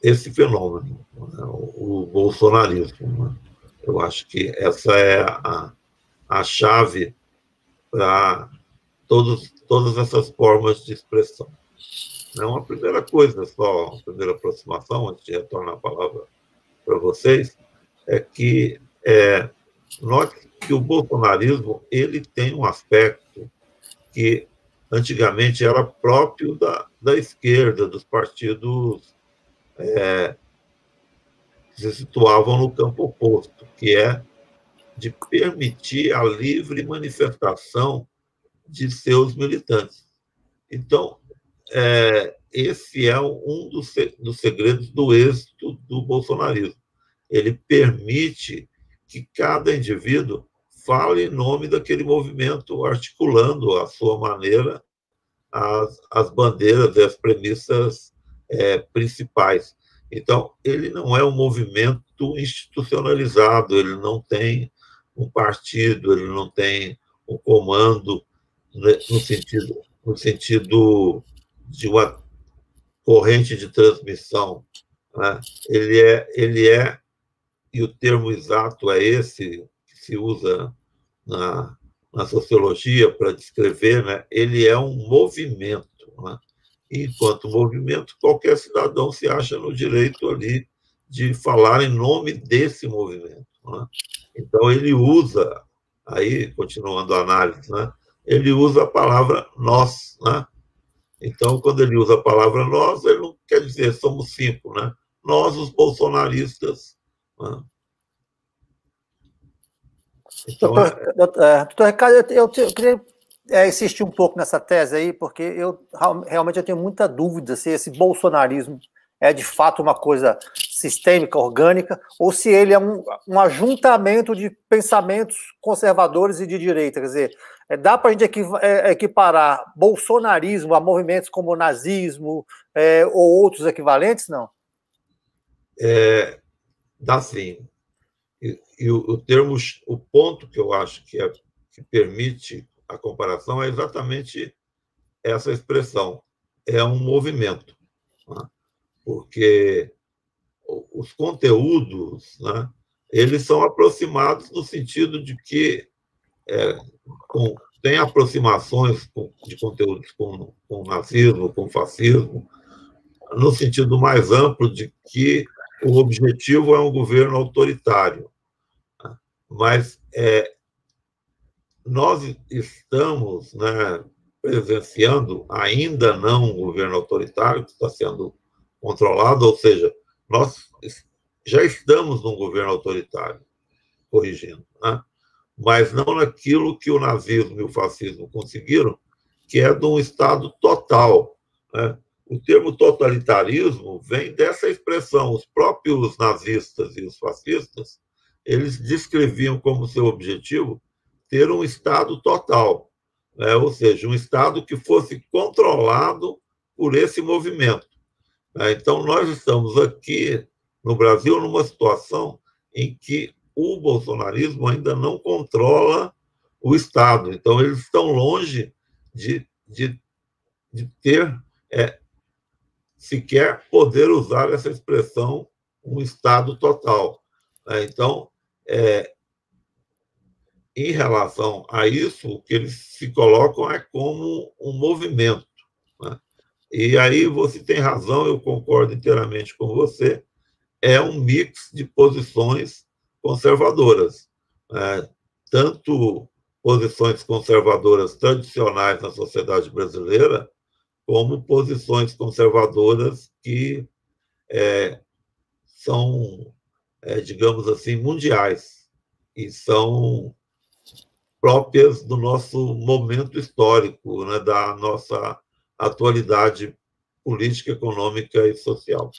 esse fenômeno, né, o, bolsonarismo. Né? Eu acho que essa é a, a chave para todas essas formas de expressão. É uma primeira coisa, só uma primeira aproximação, antes de retornar a palavra para vocês é que é, note que o bolsonarismo ele tem um aspecto que antigamente era próprio da, da esquerda, dos partidos é, se situavam no campo oposto, que é de permitir a livre manifestação de seus militantes. Então, é, esse é um dos, dos segredos do êxito do bolsonarismo. Ele permite que cada indivíduo fale em nome daquele movimento, articulando à sua maneira as, as bandeiras e as premissas é, principais. Então, ele não é um movimento institucionalizado, ele não tem um partido, ele não tem um comando né, no sentido, no sentido de uma corrente de transmissão. Né? Ele, é, ele é, e o termo exato é esse que se usa na, na sociologia para descrever, né? ele é um movimento. Né? Enquanto movimento, qualquer cidadão se acha no direito ali de falar em nome desse movimento. Né? Então, ele usa, aí, continuando a análise, né? ele usa a palavra nós, né? Então, quando ele usa a palavra nós, ele não quer dizer somos cinco, né? Nós, os bolsonaristas. Né? Então, doutor, doutor, Ricardo, eu, eu queria é, insistir um pouco nessa tese aí, porque eu realmente eu tenho muita dúvida se esse bolsonarismo é de fato uma coisa sistêmica, orgânica, ou se ele é um, um ajuntamento de pensamentos conservadores e de direita. Quer dizer, é, dá para a gente é, equiparar bolsonarismo a movimentos como nazismo é, ou outros equivalentes, não? É, dá sim. E, e o, o termo, o ponto que eu acho que, é, que permite a comparação é exatamente essa expressão. É um movimento. Né? Porque os conteúdos, né, eles são aproximados no sentido de que é, com, tem aproximações de conteúdos com, com nazismo, com fascismo, no sentido mais amplo de que o objetivo é um governo autoritário. Mas é, nós estamos né, presenciando ainda não um governo autoritário que está sendo controlado, ou seja, nós já estamos num governo autoritário, corrigindo, né? mas não naquilo que o nazismo e o fascismo conseguiram, que é de um Estado total. Né? O termo totalitarismo vem dessa expressão. Os próprios nazistas e os fascistas, eles descreviam como seu objetivo ter um Estado total, né? ou seja, um Estado que fosse controlado por esse movimento. Né? Então, nós estamos aqui no Brasil numa situação em que o bolsonarismo ainda não controla o Estado. Então, eles estão longe de, de, de ter é, sequer poder usar essa expressão um Estado total. Né? Então, é, em relação a isso, o que eles se colocam é como um movimento. Né? E aí você tem razão, eu concordo inteiramente com você, é um mix de posições conservadoras. Né? Tanto posições conservadoras tradicionais na sociedade brasileira, como posições conservadoras que é, são, é, digamos assim, mundiais e são próprias do nosso momento histórico, né, da nossa atualidade política, econômica e social.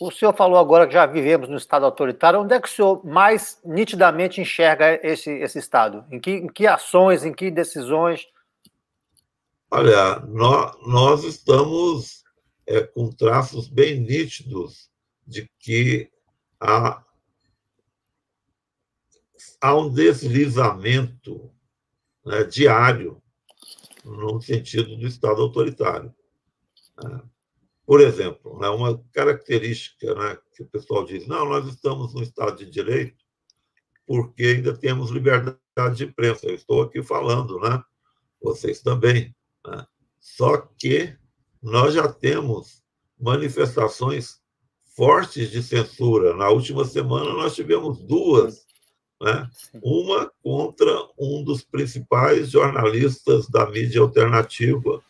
O senhor falou agora que já vivemos no Estado autoritário. Onde é que o senhor mais nitidamente enxerga esse, esse Estado? Em que, em que ações, em que decisões? Olha, nós, nós estamos é, com traços bem nítidos de que há, há um deslizamento né, diário no sentido do Estado autoritário. Né? Por exemplo, né, uma característica né, que o pessoal diz: não, nós estamos no Estado de Direito porque ainda temos liberdade de imprensa. Eu estou aqui falando, né? Vocês também. Né? Só que nós já temos manifestações fortes de censura. Na última semana, nós tivemos duas. Né? Uma contra um dos principais jornalistas da mídia alternativa,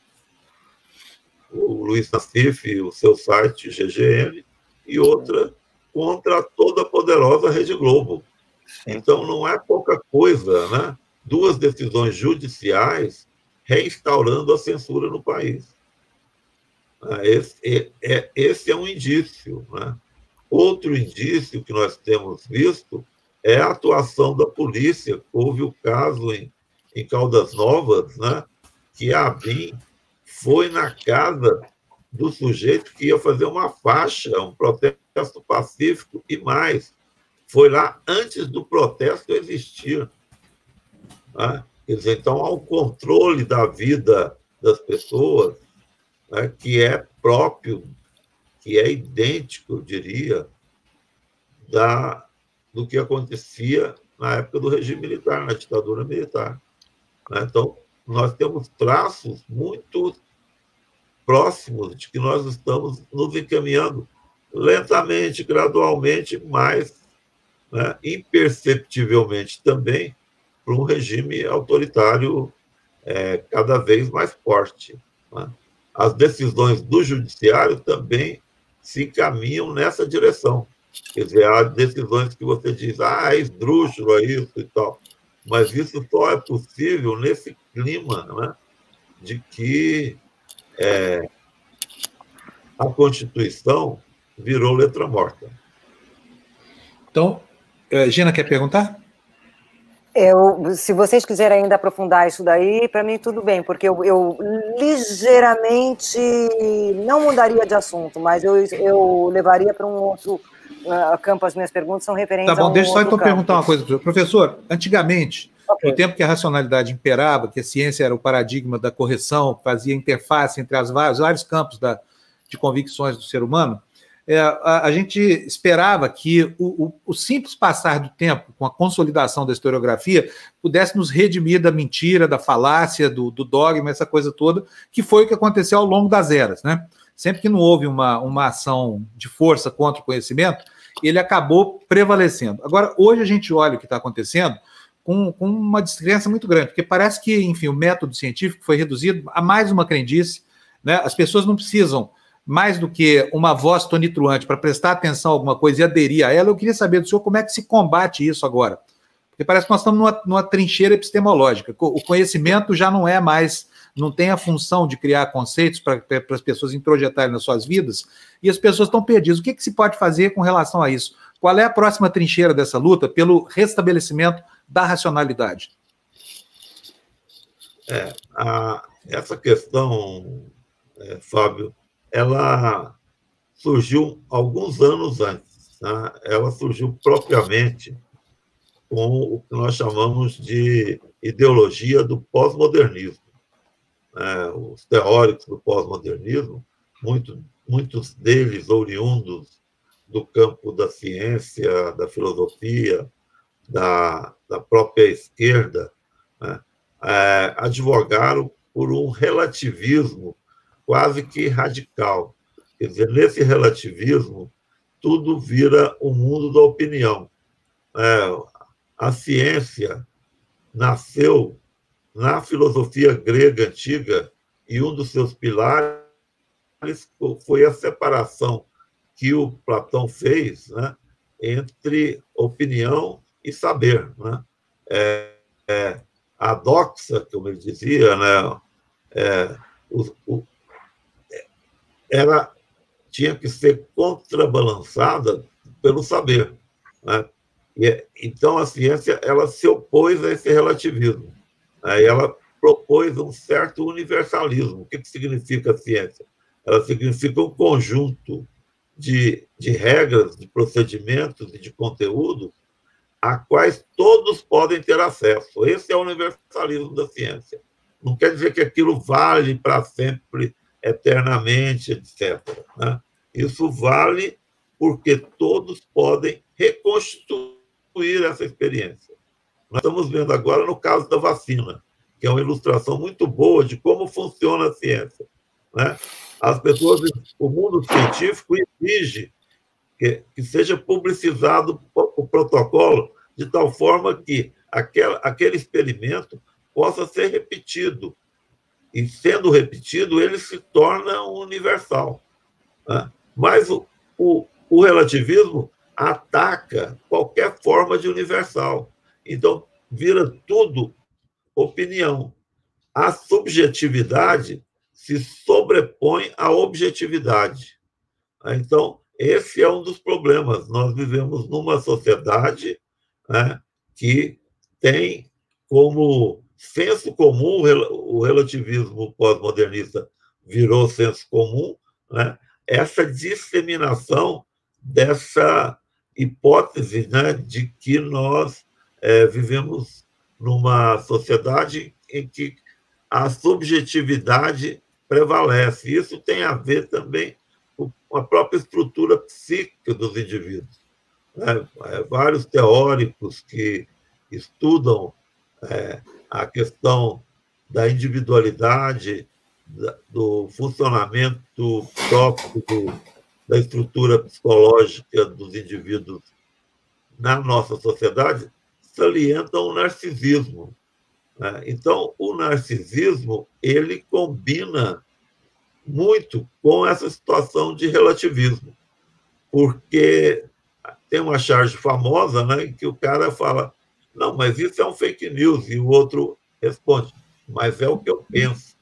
o Luiz Nassif, o seu site GGN, e outra contra toda a poderosa Rede Globo. Então, não é pouca coisa, né? Duas decisões judiciais reinstaurando a censura no país. Ah, esse é, é, esse é um indício. Né? Outro indício que nós temos visto é a atuação da polícia. Houve o caso em, em Caldas Novas, né, que a ABIN foi na casa do sujeito que ia fazer uma faixa, um protesto pacífico e mais. Foi lá antes do protesto existir. Né? Quer dizer, então, há um controle da vida das pessoas né, que é próprio, que é idêntico, eu diria, da, do que acontecia na época do regime militar, na ditadura militar. Né? Então, nós temos traços muito próximos de que nós estamos nos encaminhando lentamente, gradualmente, mas né, imperceptivelmente também para um regime autoritário é, cada vez mais forte. Né? As decisões do judiciário também se encaminham nessa direção. Quer dizer, há decisões que você diz, ah, é esdrúxulo, é isso e tal. Mas isso só é possível nesse clima né, de que é, a Constituição virou letra morta. Então, eh, Gina, quer perguntar? Eu, se vocês quiserem ainda aprofundar isso daí, para mim tudo bem, porque eu, eu, ligeiramente não mudaria de assunto, mas eu, eu levaria para um outro uh, campo as minhas perguntas são referentes Tá bom, deixa eu só então campo. perguntar uma coisa, professor. Antigamente, okay. no tempo que a racionalidade imperava, que a ciência era o paradigma da correção, fazia interface entre as vários, vários campos da, de convicções do ser humano, é, a, a, gente esperava que o, o, o, simples passar do tempo, com a consolidação da historiografia, pudesse nos redimir da mentira, da falácia, do, do, dogma, essa coisa toda, que foi o que aconteceu ao longo das eras. Né? Sempre que não houve uma, uma ação de força contra o conhecimento, ele acabou prevalecendo. Agora, hoje a gente olha o que está acontecendo com, com uma descrença muito grande, porque parece que, enfim, o método científico foi reduzido a mais uma crendice, né? as pessoas não precisam mais do que uma voz tonitruante para prestar atenção a alguma coisa e aderir a ela, eu queria saber do senhor como é que se combate isso agora. Porque parece que nós estamos numa, numa trincheira epistemológica. O conhecimento já não é mais, não tem a função de criar conceitos para as pessoas introjetarem nas suas vidas, e as pessoas estão perdidas. O que, que se pode fazer com relação a isso? Qual é a próxima trincheira dessa luta pelo restabelecimento da racionalidade? É, a, essa questão, é, Fábio, ela surgiu alguns anos antes. Né? Ela surgiu propriamente com o que nós chamamos de ideologia do pós-modernismo. É, os teóricos do pós-modernismo, muito, muitos deles oriundos do campo da ciência, da filosofia, da, da própria esquerda, né? é, advogaram por um relativismo quase que radical. Quer dizer, nesse relativismo, tudo vira o um mundo da opinião. É, a ciência nasceu na filosofia grega antiga e um dos seus pilares foi a separação que o Platão fez né, entre opinião e saber. Né? É, é, a doxa, como ele dizia, né, é, o, o, ela tinha que ser contrabalançada pelo saber. Né? E, então, a ciência ela se opôs a esse relativismo. Né? ela propôs um certo universalismo. O que, significa a ciência? Ela significa um conjunto de, de regras, de procedimentos e de conteúdos a quais todos podem ter acesso. Esse é o universalismo da ciência. Não quer dizer que aquilo vale para sempre eternamente, etc. Né? Isso vale porque todos podem reconstruir essa experiência. Nós estamos vendo agora no caso da vacina, que é uma ilustração muito boa de como funciona a ciência. Né? As pessoas, o mundo científico exige que, que seja publicizado o protocolo de tal forma que aquela, aquele experimento possa ser repetido e sendo repetido, ele se torna universal. Né? Mas o, o, o relativismo ataca qualquer forma de universal. Então, vira tudo opinião. A subjetividade se sobrepõe à objetividade. Então, esse é um dos problemas. Nós vivemos numa sociedade né, que tem como senso comum, o relativismo pós-modernista virou senso comum, né? essa disseminação dessa hipótese né, de que nós é, vivemos numa sociedade em que a subjetividade prevalece. Isso tem a ver também com a própria estrutura psíquica dos indivíduos. Né? É, vários teóricos que estudam é, a questão da individualidade, do funcionamento próprio do, da estrutura psicológica dos indivíduos na nossa sociedade, salientam o narcisismo. Né? Então, o narcisismo ele combina muito com essa situação de relativismo, porque tem uma charge famosa, né, em que o cara fala não, mas isso é um fake news. E o outro responde, mas é o que eu penso.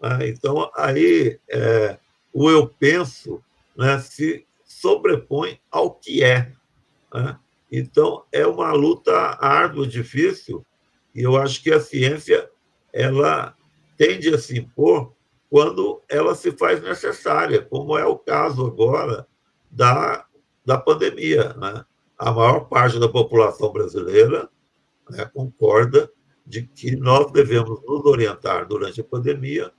Ah, então, aí, é, o eu penso né, se sobrepõe ao que é. Né? Então, é uma luta árdua, difícil, e eu acho que a ciência ela tende a se impor quando ela se faz necessária, como é o caso agora da da pandemia. Né? A maior parte da população brasileira né, concorda de que nós devemos nos orientar durante a pandemia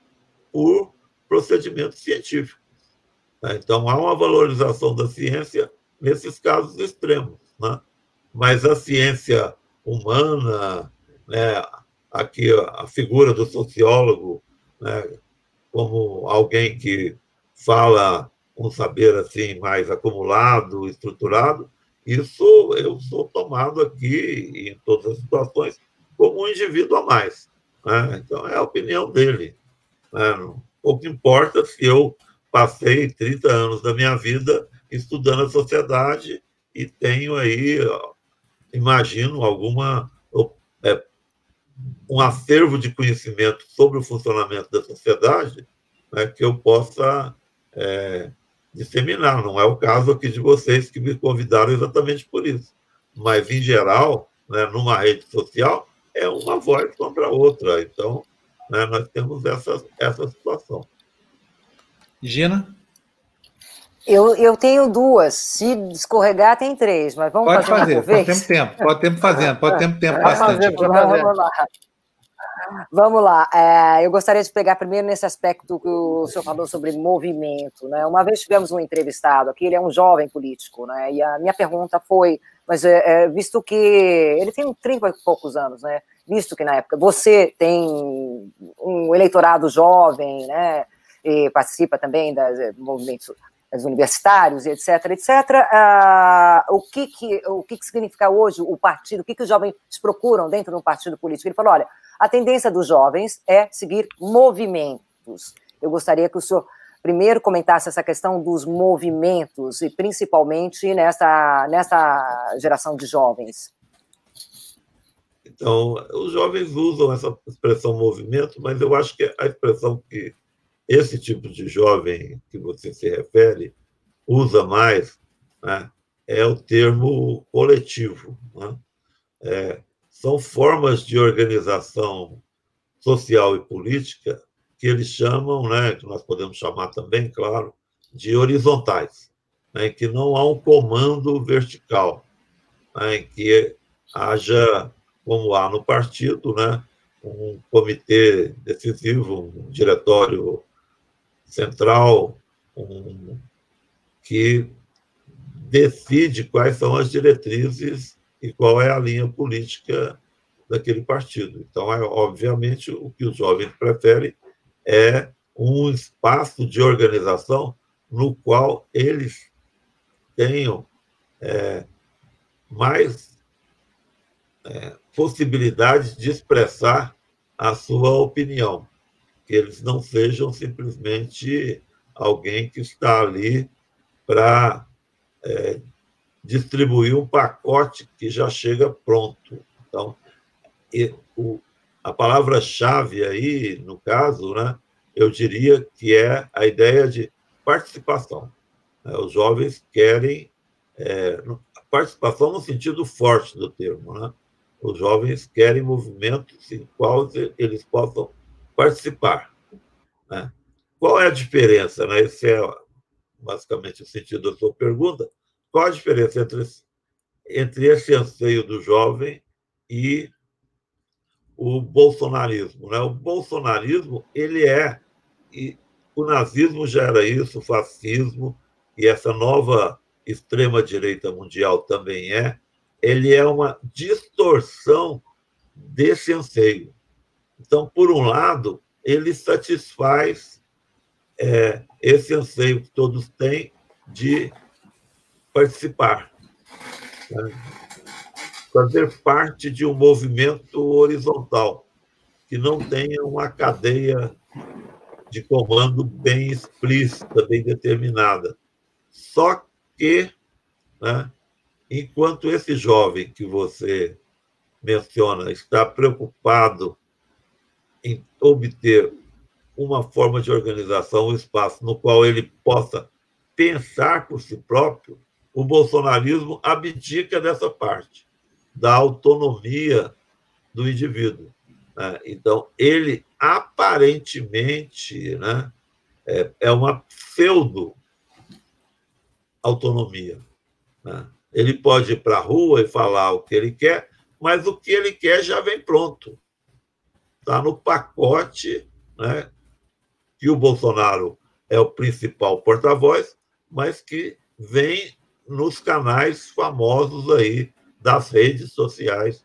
por procedimentos científicos. Né? Então, há uma valorização da ciência nesses casos extremos. Né? Mas a ciência humana, né, aqui a figura do sociólogo, né, como alguém que fala um saber assim mais acumulado, estruturado, isso eu sou tomado aqui em todas as situações como um indivíduo a mais. Né? Então é a opinião dele. Né? Pouco importa se eu passei 30 anos da minha vida estudando a sociedade e tenho aí, imagino, alguma é, um acervo de conhecimento sobre o funcionamento da sociedade né, que eu possa é, disseminar. Não é o caso aqui de vocês que me convidaram exatamente por isso. Mas, em geral, né, numa rede social, é uma voz contra a outra. Então, né, nós temos essa, essa situação. Gina? Eu, eu tenho duas. Se escorregar, tem três, mas vamos pode fazer. fazer pode ter tempo, pode ter fazendo, pode ter tempo bastante. Fazer, vamos lá. Vamos lá. É, eu gostaria de pegar primeiro nesse aspecto que o senhor falou sobre movimento. Né? Uma vez tivemos um entrevistado aqui, ele é um jovem político, né? e a minha pergunta foi: mas é, é, visto que ele tem 30 e poucos anos, né? visto que na época você tem um eleitorado jovem, né? e participa também dos eh, movimentos universitários, etc, etc. Uh, o que que, o que que significa hoje o partido? O que que os jovens procuram dentro de um partido político? Ele falou, olha, a tendência dos jovens é seguir movimentos. Eu gostaria que o senhor primeiro comentasse essa questão dos movimentos, e principalmente nessa, nessa geração de jovens. Então, os jovens usam essa expressão movimento, mas eu acho que a expressão que esse tipo de jovem que você se refere usa mais né, é o termo coletivo. Né? É, são formas de organização social e política que eles chamam, né, que nós podemos chamar também, claro, de horizontais, né, em que não há um comando vertical, né, em que haja, como há no partido, né, um comitê decisivo, um diretório central, um, que decide quais são as diretrizes e qual é a linha política daquele partido. Então, é, obviamente, o que os jovens preferem é um espaço de organização no qual eles tenham é, mais é, possibilidades de expressar a sua opinião, que eles não sejam simplesmente alguém que está ali para é, distribuir um pacote que já chega pronto. Então, e, o, a palavra-chave aí, no caso, né, eu diria que é a ideia de participação. Né? Os jovens querem é, participação no sentido forte do termo. Né? Os jovens querem movimentos em quais eles possam participar. Né? Qual é a diferença? Né? Esse é basicamente o sentido da sua pergunta. Qual a diferença entre, entre esse anseio do jovem e o bolsonarismo? Né? O bolsonarismo, ele é, e o nazismo já era isso, o fascismo, e essa nova extrema-direita mundial também é, ele é uma distorção desse anseio. Então, por um lado, ele satisfaz é, esse anseio que todos têm de participar, né? fazer parte de um movimento horizontal, que não tenha uma cadeia de comando bem explícita, bem determinada. Só que, né, enquanto esse jovem que você menciona está preocupado em obter uma forma de organização, um espaço no qual ele possa pensar por si próprio, o bolsonarismo abdica dessa parte, da autonomia do indivíduo. Né? Então, ele aparentemente né, é, é uma pseudo-autonomia. Né? Ele pode ir para a rua e falar o que ele quer, mas o que ele quer já vem pronto. Está no pacote né, que o Bolsonaro é o principal porta-voz, mas que vem nos canais famosos aí das redes sociais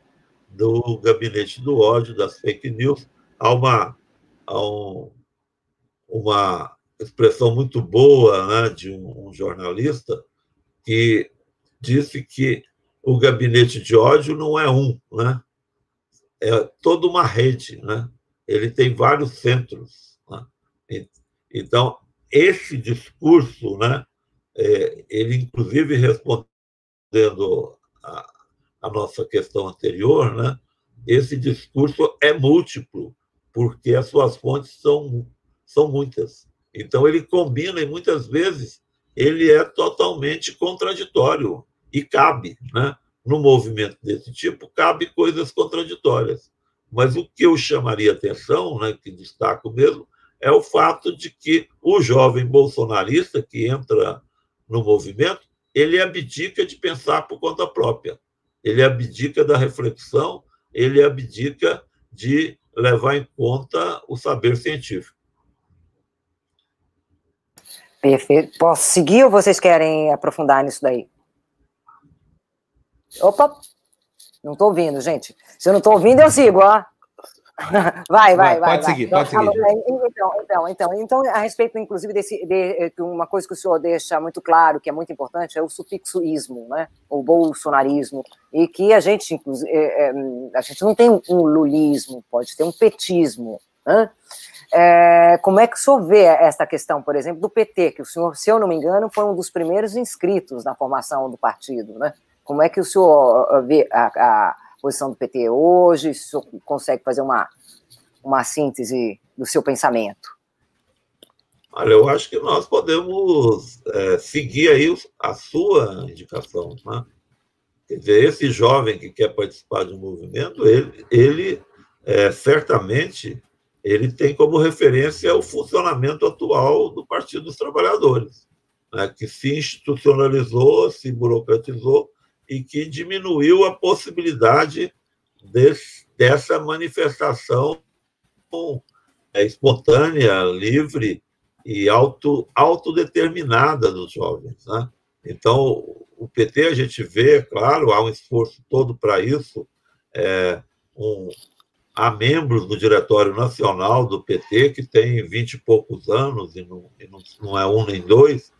do gabinete do ódio, das fake news. Há uma, há um, uma expressão muito boa né, de um, um jornalista que disse que o gabinete de ódio não é um, né? É toda uma rede. Né? Ele tem vários centros. Né? Então, esse discurso, né, é, ele, inclusive, respondendo a, a nossa questão anterior, né, esse discurso é múltiplo, porque as suas fontes são, são muitas. Então, ele combina e muitas vezes ele é totalmente contraditório e cabe, né? No movimento desse tipo, cabe coisas contraditórias. Mas o que eu chamaria atenção, né, que destaco mesmo, é o fato de que o jovem bolsonarista que entra no movimento, ele abdica de pensar por conta própria. Ele abdica da reflexão, ele abdica de levar em conta o saber científico. Perfeito. Posso seguir ou vocês querem aprofundar nisso daí? Opa! Não estou ouvindo, gente. Se eu não estou ouvindo, eu sigo, ó. Vai, vai, vai. Pode vai. seguir, pode seguir. Então, então, então, então, a respeito, inclusive, desse, de, uma coisa que o senhor deixa muito claro, que é muito importante, é o sufixoísmo, né? O bolsonarismo, e que a gente, inclusive, é, é, a gente não tem um lulismo, pode ter um petismo, né? É, como é que o senhor vê esta questão, por exemplo, do PT, que o senhor, se eu não me engano, foi um dos primeiros inscritos na formação do partido, né? Como é que o senhor vê a, a posição do PT hoje? Se o senhor consegue fazer uma, uma síntese do seu pensamento? Olha, eu acho que nós podemos é, seguir aí a sua indicação, né? Quer dizer, esse jovem que quer participar de um movimento, ele, ele é, certamente ele tem como referência o funcionamento atual do Partido dos Trabalhadores, né, que se institucionalizou, se burocratizou e que diminuiu a possibilidade desse, dessa manifestação é, espontânea, livre e auto, autodeterminada dos jovens. Né? Então, o PT a gente vê, claro, há um esforço todo para isso, é, um, há membros do Diretório Nacional do PT que tem vinte e poucos anos, e não, e não, não é um nem dois,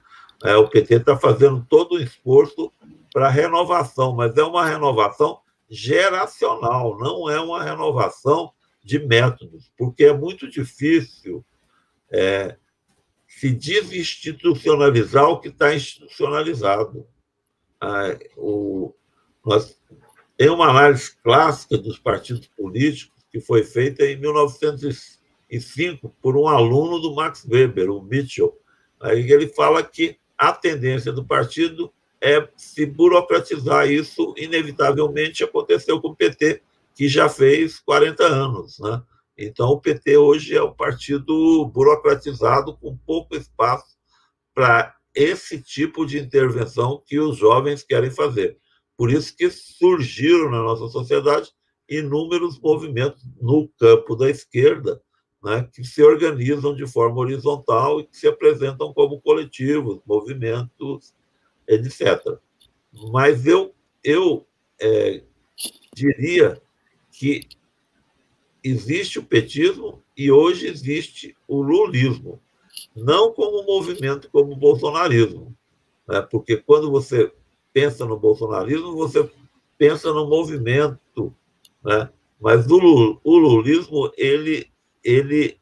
é, o PT está fazendo todo o esforço para renovação, mas é uma renovação geracional, não é uma renovação de métodos, porque é muito difícil é, se desinstitucionalizar o que está institucionalizado. Ah, o, nós, tem uma análise clássica dos partidos políticos que foi feita em 1905 por um aluno do Max Weber, o Mitchell. Aí ele fala que a tendência do partido é se burocratizar. Isso, inevitavelmente, aconteceu com o PT, que já fez 40 anos. Né? Então, o PT hoje é um partido burocratizado, com pouco espaço para esse tipo de intervenção que os jovens querem fazer. Por isso que surgiram na nossa sociedade inúmeros movimentos no campo da esquerda, né, que se organizam de forma horizontal e que se apresentam como coletivos, movimentos, etc. Mas eu, eu é, diria que existe o petismo e hoje existe o lulismo, não como movimento como o bolsonarismo, né? porque quando você pensa no bolsonarismo, você pensa no movimento né? Mas o, o lulismo ele, ele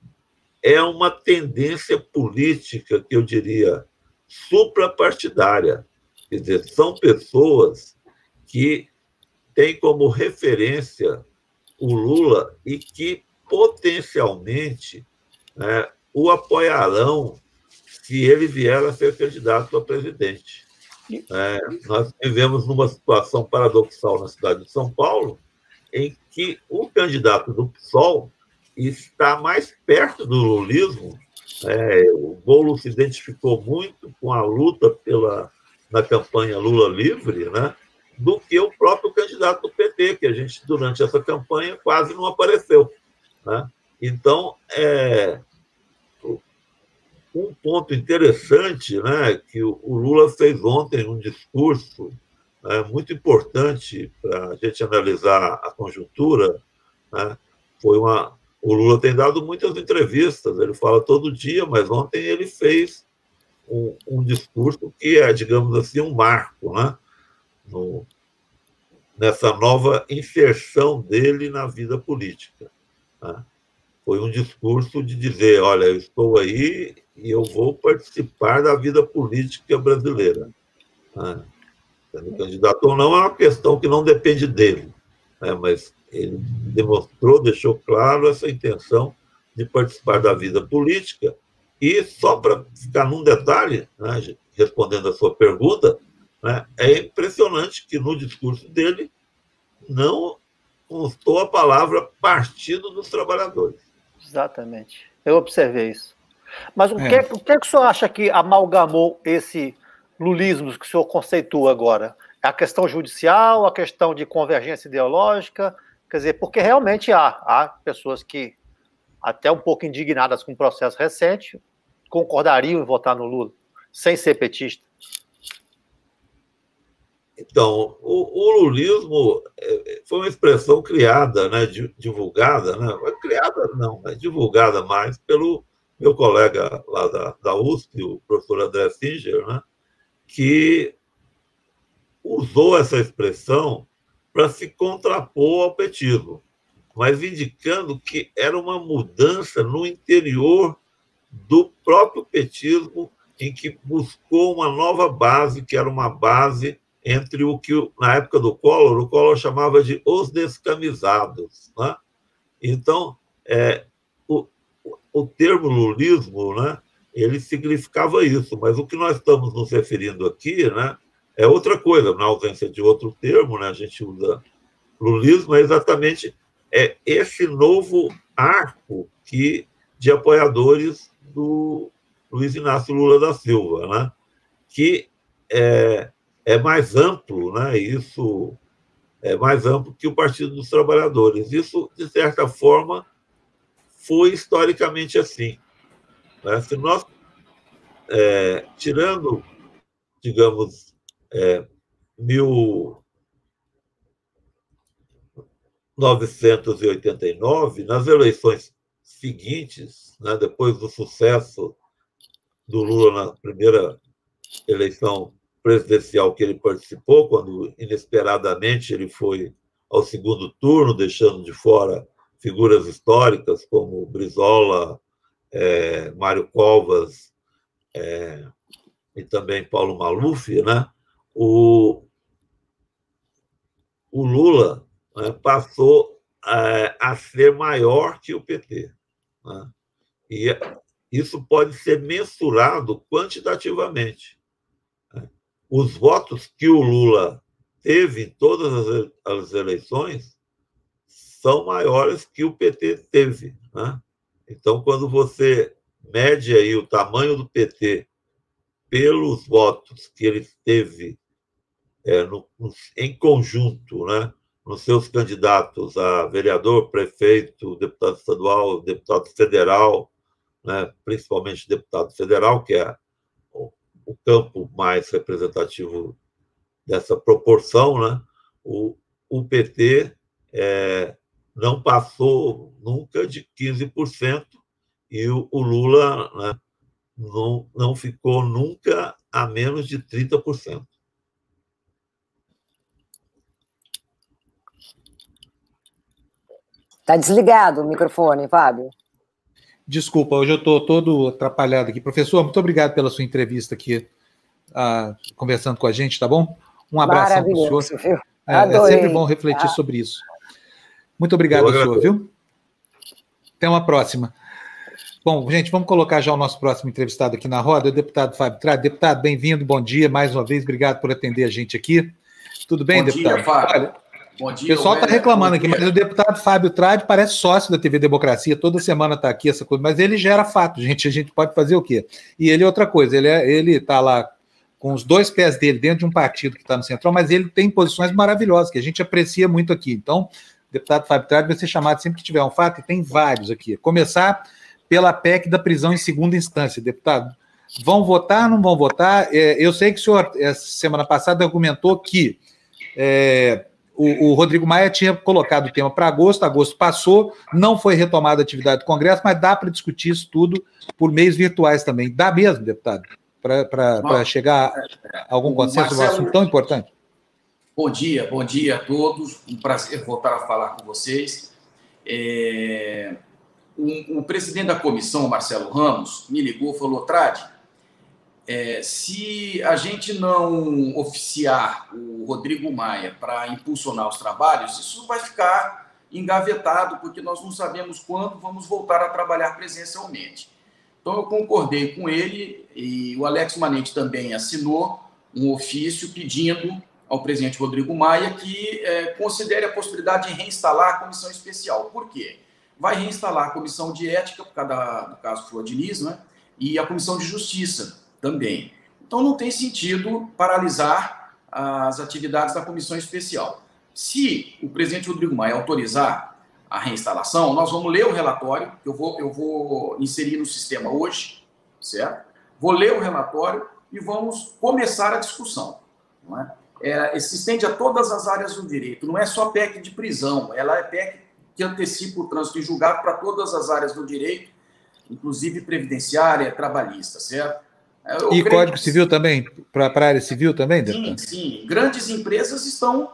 é uma tendência política que eu diria suprapartidária. Quer dizer, são pessoas que têm como referência o Lula e que potencialmente né, o apoiarão se ele vier a ser candidato a presidente. É, nós vivemos numa situação paradoxal na cidade de São Paulo, em que o candidato do PSOL está mais perto do lulismo. É, o Boulos se identificou muito com a luta pela na campanha Lula livre, né, do que o próprio candidato do PT, que a gente, durante essa campanha, quase não apareceu. Né? Então, é, um ponto interessante né, que o Lula fez ontem um discurso é, muito importante para a gente analisar a conjuntura. Né, foi uma, o Lula tem dado muitas entrevistas, ele fala todo dia, mas ontem ele fez um, um discurso que é, digamos assim, um marco né, no, nessa nova inserção dele na vida política. Né? Foi um discurso de dizer: olha, eu estou aí e eu vou participar da vida política brasileira. Né? Sendo candidato ou não é uma questão que não depende dele, né? mas ele demonstrou, deixou claro essa intenção de participar da vida política. E só para ficar num detalhe, né, respondendo a sua pergunta, né, é impressionante que no discurso dele não constou a palavra Partido dos Trabalhadores. Exatamente. Eu observei isso. Mas o, é. que, o que, é que o senhor acha que amalgamou esse lulismo que o senhor conceitua agora? É a questão judicial, a questão de convergência ideológica? Quer dizer, porque realmente há, há pessoas que, até um pouco indignadas com o processo recente, concordariam em votar no Lula, sem ser petista. Então, o, o, lulismo é, foi uma expressão criada, né, divulgada, né, criada não, mas divulgada mais pelo meu colega lá da, da USP, o professor André Singer, né, que usou essa expressão para se contrapor ao petismo, mas indicando que era uma mudança no interior do próprio petismo, em que buscou uma nova base, que era uma base entre o que, na época do Collor, o Collor chamava de os descamisados. Né? Então, é, o, o termo lulismo, né, ele significava isso, mas o que nós estamos nos referindo aqui né, é outra coisa, na ausência de outro termo, né, a gente usa lulismo, é exatamente é esse novo arco que, de apoiadores do Luiz Inácio Lula da Silva, né, que é, é mais amplo, né? Isso é mais amplo que o Partido dos Trabalhadores. Isso, de certa forma, foi historicamente assim. Né? Se nós, é, tirando, digamos, é, 1989, nas eleições seguintes, né, depois do sucesso do Lula na primeira eleição presidencial que ele participou, quando inesperadamente ele foi ao segundo turno, deixando de fora figuras históricas como Brizola, é, Mário Covas é, e também Paulo Maluf, né? O, o Lula né, passou é, a ser maior que o PT. Né? E isso pode ser mensurado quantitativamente os votos que o Lula teve em todas as eleições são maiores que o PT teve. Né? Então, quando você mede aí o tamanho do PT pelos votos que ele teve é, no, em conjunto, né, nos seus candidatos a vereador, prefeito, deputado estadual, deputado federal, né, principalmente deputado federal, que é o campo mais representativo dessa proporção, né? o, o PT é, não passou nunca de 15% e o, o Lula né, não, não ficou nunca a menos de 30%. Está desligado o microfone, Fábio. Desculpa, hoje eu estou todo atrapalhado aqui. Professor, muito obrigado pela sua entrevista aqui, uh, conversando com a gente, tá bom? Um abraço para o senhor. É, é, sempre bom refletir ah. sobre isso. Muito obrigado, senhor, viu? Até uma próxima. Bom, gente, vamos colocar já o nosso próximo entrevistado aqui na roda, o deputado Fábio Trade. Deputado, bem-vindo, bom dia mais uma vez, obrigado por atender a gente aqui. Tudo bem, bom deputado? Dia, Fábio. Olha, Bom dia. O pessoal está reclamando aqui, mas o deputado Fábio Trade parece sócio da TV Democracia, toda semana está aqui essa coisa, mas ele gera fato, gente. A gente pode fazer o quê? E ele é outra coisa, ele é, ele está lá com os dois pés dele dentro de um partido que está no Central, mas ele tem posições maravilhosas, que a gente aprecia muito aqui. Então, o deputado Fábio Trade vai ser chamado sempre que tiver um fato, e tem vários aqui. Começar pela PEC da prisão em segunda instância, deputado. Vão votar, não vão votar? É, eu sei que o senhor, semana passada, argumentou que é, o, o, Rodrigo Maia tinha colocado o tema para agosto, agosto passou, não foi retomada a atividade do Congresso, mas dá para discutir isso tudo por meios virtuais também. Dá mesmo, deputado? Para chegar a algum consenso sobre um assunto tão importante? Bom dia, bom dia a todos. Um prazer voltar a falar com vocês. É... O, o, presidente da comissão, Marcelo Ramos, me ligou e falou: Trade, é, se a gente não oficiar o Rodrigo Maia para impulsionar os trabalhos, isso vai ficar engavetado, porque nós não sabemos quando vamos voltar a trabalhar presencialmente. Então, eu concordei com ele e o Alex Manente também assinou um ofício pedindo ao presidente Rodrigo Maia que é, considere a possibilidade de reinstalar a comissão especial. Por quê? vai reinstalar a comissão de ética, por causa do caso Flor Diniz, né? e a comissão de justiça também. Então não tem sentido paralisar as atividades da comissão especial. Se o presidente Rodrigo Maia autorizar a reinstalação, nós vamos ler o relatório, eu vou, eu vou inserir no sistema hoje, certo? Vou ler o relatório e vamos começar a discussão. Não é? É, se estende a todas as áreas do direito, não é só PEC de prisão, ela é PEC que antecipa o trânsito em julgado para todas as áreas do direito, inclusive previdenciária, trabalhista, certo? Eu e Código que... Civil também, para a área civil também? Sim, sim. Grandes empresas estão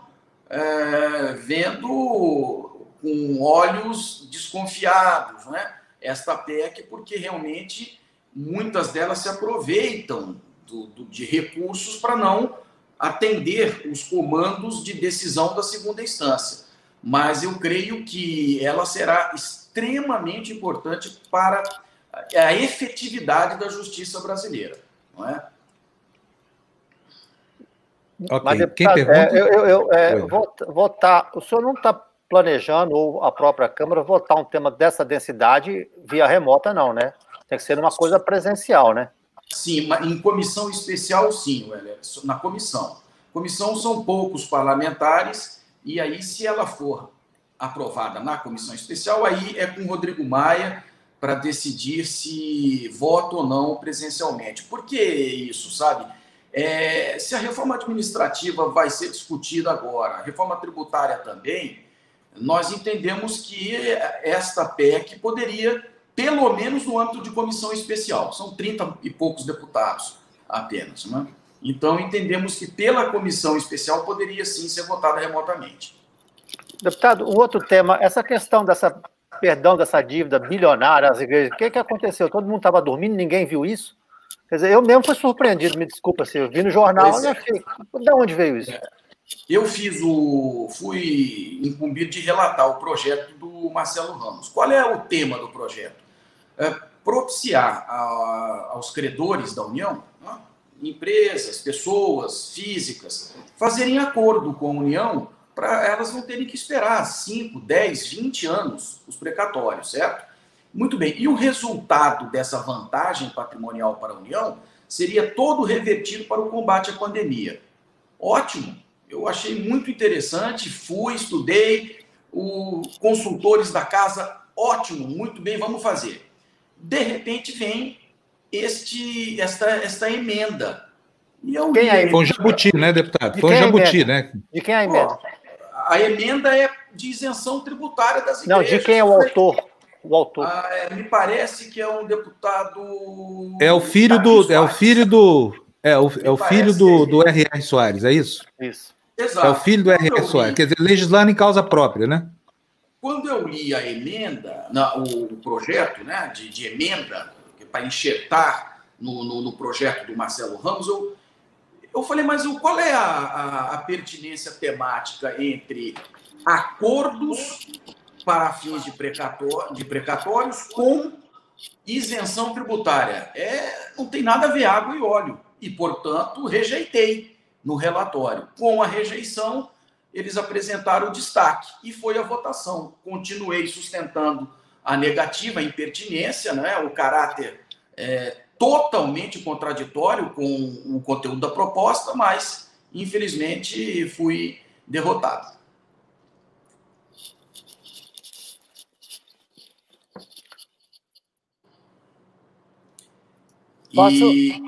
é, vendo com olhos desconfiados né, esta PEC, porque realmente muitas delas se aproveitam do, do, de recursos para não atender os comandos de decisão da segunda instância mas eu creio que ela será extremamente importante para a efetividade da justiça brasileira, não é? Ok, mas, deputado, Quem pergunta? É, eu, eu é, votar, o senhor não está planejando, ou a própria Câmara, votar um tema dessa densidade via remota, não, né? Tem que ser uma coisa presencial, né? Sim, em comissão especial, sim, na comissão. Comissão são poucos parlamentares e aí, se ela for aprovada na comissão especial, aí é com o Rodrigo Maia para decidir se vota ou não presencialmente. Por que isso, sabe? É, se a reforma administrativa vai ser discutida agora, a reforma tributária também, nós entendemos que esta PEC poderia, pelo menos no âmbito de comissão especial, são 30 e poucos deputados apenas, né? Então, entendemos que pela comissão especial poderia sim ser votada remotamente. Deputado, o outro tema, essa questão dessa perdão dessa dívida bilionária às igrejas, o que, que aconteceu? Todo mundo estava dormindo, ninguém viu isso? Quer dizer, eu mesmo fui surpreendido, me desculpa, se eu vi no jornal, é. achei, de onde veio isso? É. Eu fiz o. fui incumbido de relatar o projeto do Marcelo Ramos. Qual é o tema do projeto? É propiciar a, aos credores da União né, empresas, pessoas físicas, fazerem acordo com a União para elas não terem que esperar 5, 10, 20 anos os precatórios, certo? Muito bem. E o resultado dessa vantagem patrimonial para a União seria todo revertido para o combate à pandemia. Ótimo. Eu achei muito interessante, fui, estudei, os consultores da casa, ótimo, muito bem, vamos fazer. De repente vem este, esta, esta emenda. E eu quem é Foi um jabuti, né, deputado? De Foi um é jabuti, né? De quem é a emenda? A emenda é de isenção tributária das igrejas. Não, de quem é o autor? O autor. Ah, é, me parece que é um deputado. É o filho do. É o filho do. É o, é o filho do, do R.R. Soares, é isso? Isso. Exato. É o filho do R.R. Soares, quer dizer, legislando em causa própria, né? Quando eu li a emenda, na, o projeto né, de, de emenda para enxertar no, no, no, projeto do Marcelo Ramos, eu, eu falei, mas qual é a, a, a pertinência temática entre acordos para fins de, de precatórios com isenção tributária? É, não tem nada a ver água e óleo. E, portanto, rejeitei no relatório. Com a rejeição, eles apresentaram o destaque e foi a votação. Continuei sustentando a negativa, a impertinência, né, o caráter é, totalmente contraditório com o conteúdo da proposta, mas infelizmente fui derrotado. Posso... E...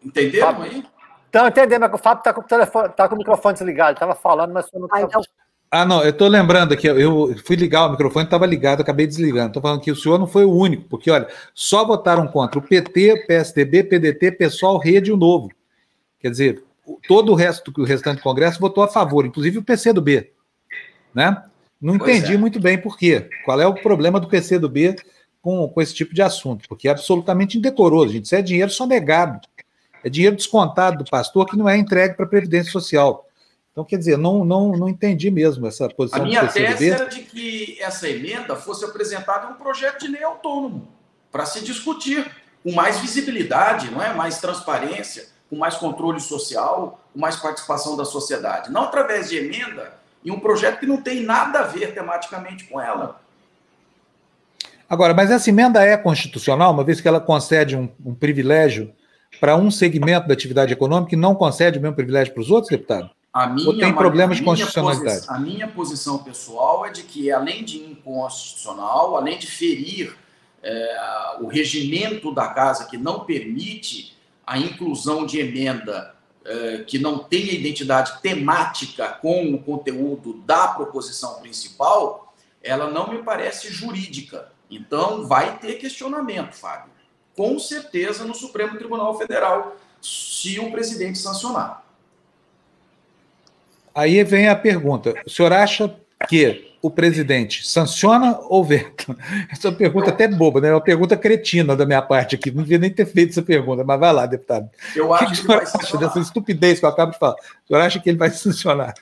Entenderam aí? Estão entendendo, mas o Fábio está com, telefone, tá com o microfone desligado. Estava falando, mas não ah, então... ah, não, eu estou lembrando aqui, eu fui ligar o microfone, estava ligado, acabei desligando. Estou falando que o senhor não foi o único, porque, olha, só votaram contra o PT, PSDB, PDT, Pessoal, Rede e o Novo. Quer dizer, todo o resto do restante do Congresso votou a favor, inclusive o PCdoB. Né? Não entendi é. muito bem por quê. Qual é o problema do PCdoB com, com esse tipo de assunto? Porque é absolutamente indecoroso, gente. Isso é dinheiro só negado. É dinheiro descontado do pastor que não é entregue para a Previdência Social. Então, quer dizer, não, não, não entendi mesmo essa posição A minha tese era de que essa emenda fosse apresentada em um projeto de lei autônomo, para se discutir com mais visibilidade, não é? mais transparência, com mais controle social, com mais participação da sociedade. Não através de emenda em um projeto que não tem nada a ver tematicamente com ela. Agora, mas essa emenda é constitucional, uma vez que ela concede um, um privilégio para um segmento da atividade econômica e não concede o mesmo privilégio para os outros, deputado? A minha, Ou tem problemas de constitucionalidade? a minha posição pessoal é de que, além de inconstitucional, além de ferir é, o regimento da casa que não permite a inclusão de emenda é, que não tenha identidade temática com o conteúdo da proposição principal, ela não me parece jurídica. Então, vai ter questionamento, Fábio com certeza no Supremo Tribunal Federal, se o presidente sancionar. Aí vem a pergunta: o senhor acha que o presidente sanciona ou veta? Essa é uma pergunta até boba, né? É uma pergunta cretina da minha parte aqui. Não devia nem ter feito essa pergunta, mas vai lá, deputado. Eu acho que, que, o senhor acha dessa estupidez que eu acabo de falar? O senhor acha que ele vai sancionar?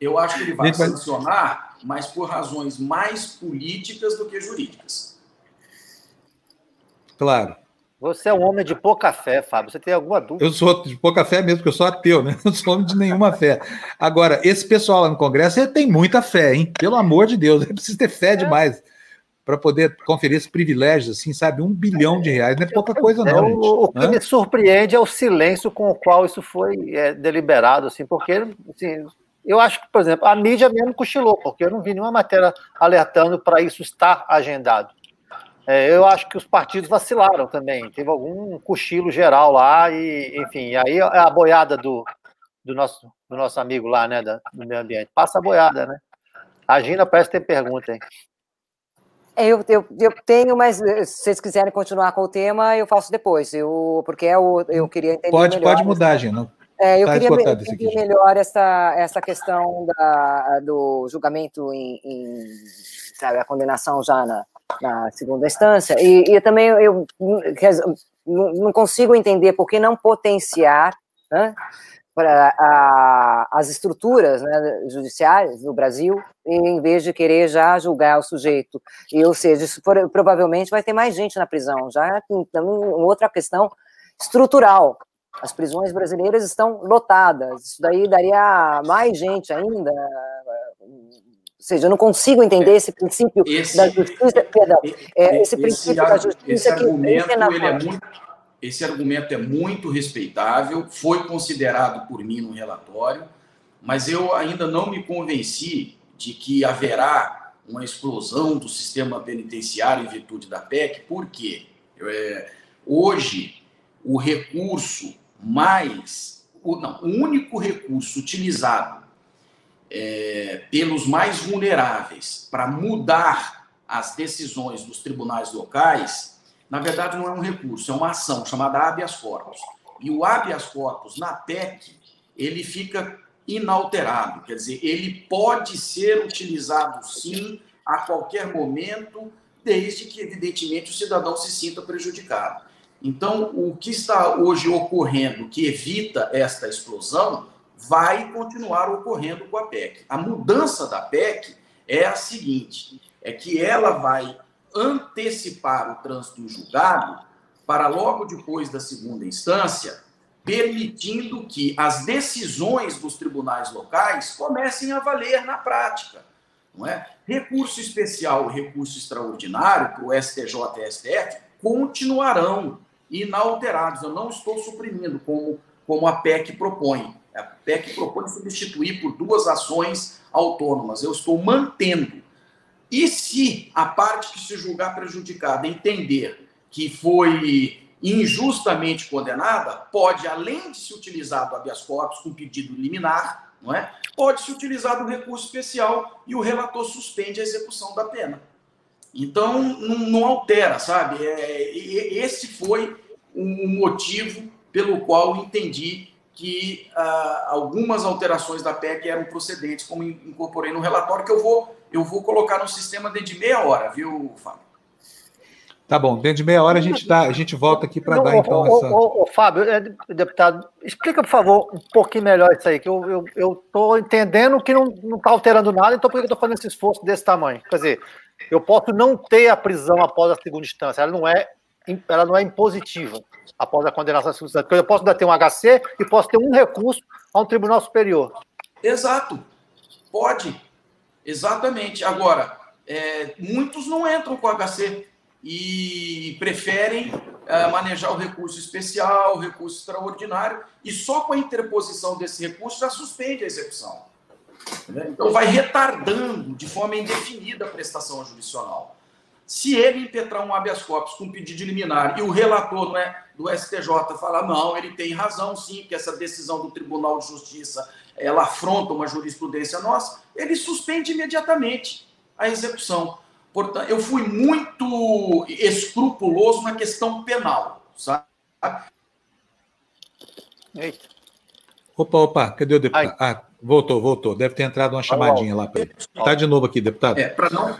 Eu acho que ele vai sancionar, mas por razões mais políticas do que jurídicas. Claro. Você é um homem de pouca fé, Fábio. Você tem alguma dúvida? Eu sou de pouca fé mesmo, porque eu sou ateu, né? Não sou homem de nenhuma fé. Agora, esse pessoal lá no Congresso tem muita fé, hein? Pelo amor de Deus, é preciso ter fé é. demais para poder conferir esses privilégios, assim, sabe? Um bilhão de reais não é pouca coisa, não. É, o, o que me surpreende é o silêncio com o qual isso foi é, deliberado, assim, porque assim, eu acho que, por exemplo, a mídia mesmo cochilou, porque eu não vi nenhuma matéria alertando para isso estar agendado. É, eu acho que os partidos vacilaram também. Teve algum cochilo geral lá, e, enfim, aí é a boiada do, do, nosso, do nosso amigo lá, né, da, do meio ambiente. Passa a boiada, né? A Gina parece ter pergunta aí. É, eu, eu, eu, tenho, mas eh, se vocês quiserem continuar com o tema, eu faço depois. Eu, porque eu, é eu queria entender. Pode, melhor, pode mudar, Gina. É, eu tá queria entender melhor essa, essa questão da, do julgamento em, em sabe, a condenação já na, na segunda instância, e, e também eu não consigo entender por que não potenciar né, para as estruturas né, no Brasil, em vez de querer já julgar o sujeito. E, ou seja, isso for, provavelmente vai ter mais gente na prisão, já também outra questão estrutural. As prisões brasileiras estão lotadas, isso daí daria mais gente ainda, ou seja, eu não consigo entender esse princípio esse, da justiça, perdão, é, esse, esse princípio da justiça esse argumento, ele é muito, esse argumento é muito respeitável, foi considerado por mim no relatório, mas eu ainda não me convenci de que haverá uma explosão do sistema penitenciário em virtude da PEC, porque é, hoje o recurso mais, o, não, o único recurso utilizado é, pelos mais vulneráveis para mudar as decisões dos tribunais locais, na verdade não é um recurso, é uma ação chamada habeas corpus. E o habeas corpus na PEC, ele fica inalterado, quer dizer, ele pode ser utilizado sim a qualquer momento, desde que, evidentemente, o cidadão se sinta prejudicado. Então, o que está hoje ocorrendo que evita esta explosão vai continuar ocorrendo com a PEC. A mudança da PEC é a seguinte: é que ela vai antecipar o trânsito em julgado para logo depois da segunda instância, permitindo que as decisões dos tribunais locais comecem a valer na prática. Não é? Recurso especial recurso extraordinário para o STJ e STF continuarão. inalterados. Eu não estou suprimindo, como, como a PEC propõe. A PEC propõe substituir por duas ações autônomas. Eu estou mantendo. E se a parte que se julgar prejudicada entender que foi injustamente condenada, pode, além de se utilizar do habeas corpus com pedido liminar, não é? pode se utilizar do recurso especial e o relator suspende a execução da pena. Então, não, não altera, sabe? É, esse foi o motivo pelo qual entendi que ah, algumas alterações da PEC eram procedentes, como incorporei no relatório, que eu vou, eu vou colocar no sistema dentro de meia hora, viu, Fábio? Tá bom, dentro de meia hora a gente, dá, a gente volta aqui para dar então essa. Ô, Fábio, é, deputado, explica, por favor, um pouquinho melhor isso aí, que eu estou eu, entendendo que não está alterando nada, então por que eu estou fazendo esse esforço desse tamanho? Quer dizer, eu posso não ter a prisão após a segunda instância, ela não é, ela não é impositiva após a condenação instância. Eu posso ter um HC e posso ter um recurso a um tribunal superior. Exato, pode, exatamente. Agora, é, muitos não entram com HC e preferem uh, manejar o recurso especial, o recurso extraordinário, e só com a interposição desse recurso já suspende a execução. Então, vai retardando de forma indefinida a prestação jurisdicional. Se ele impetrar um habeas corpus com pedido de liminar e o relator é, do STJ falar, não, ele tem razão sim, que essa decisão do Tribunal de Justiça ela afronta uma jurisprudência nossa, ele suspende imediatamente a execução. Portanto, eu fui muito escrupuloso na questão penal, sabe? Eita. Opa, opa, cadê o deputado? Ai. Ah, voltou, voltou. Deve ter entrado uma chamadinha lá para ele. Está de novo aqui, deputado. É, para não,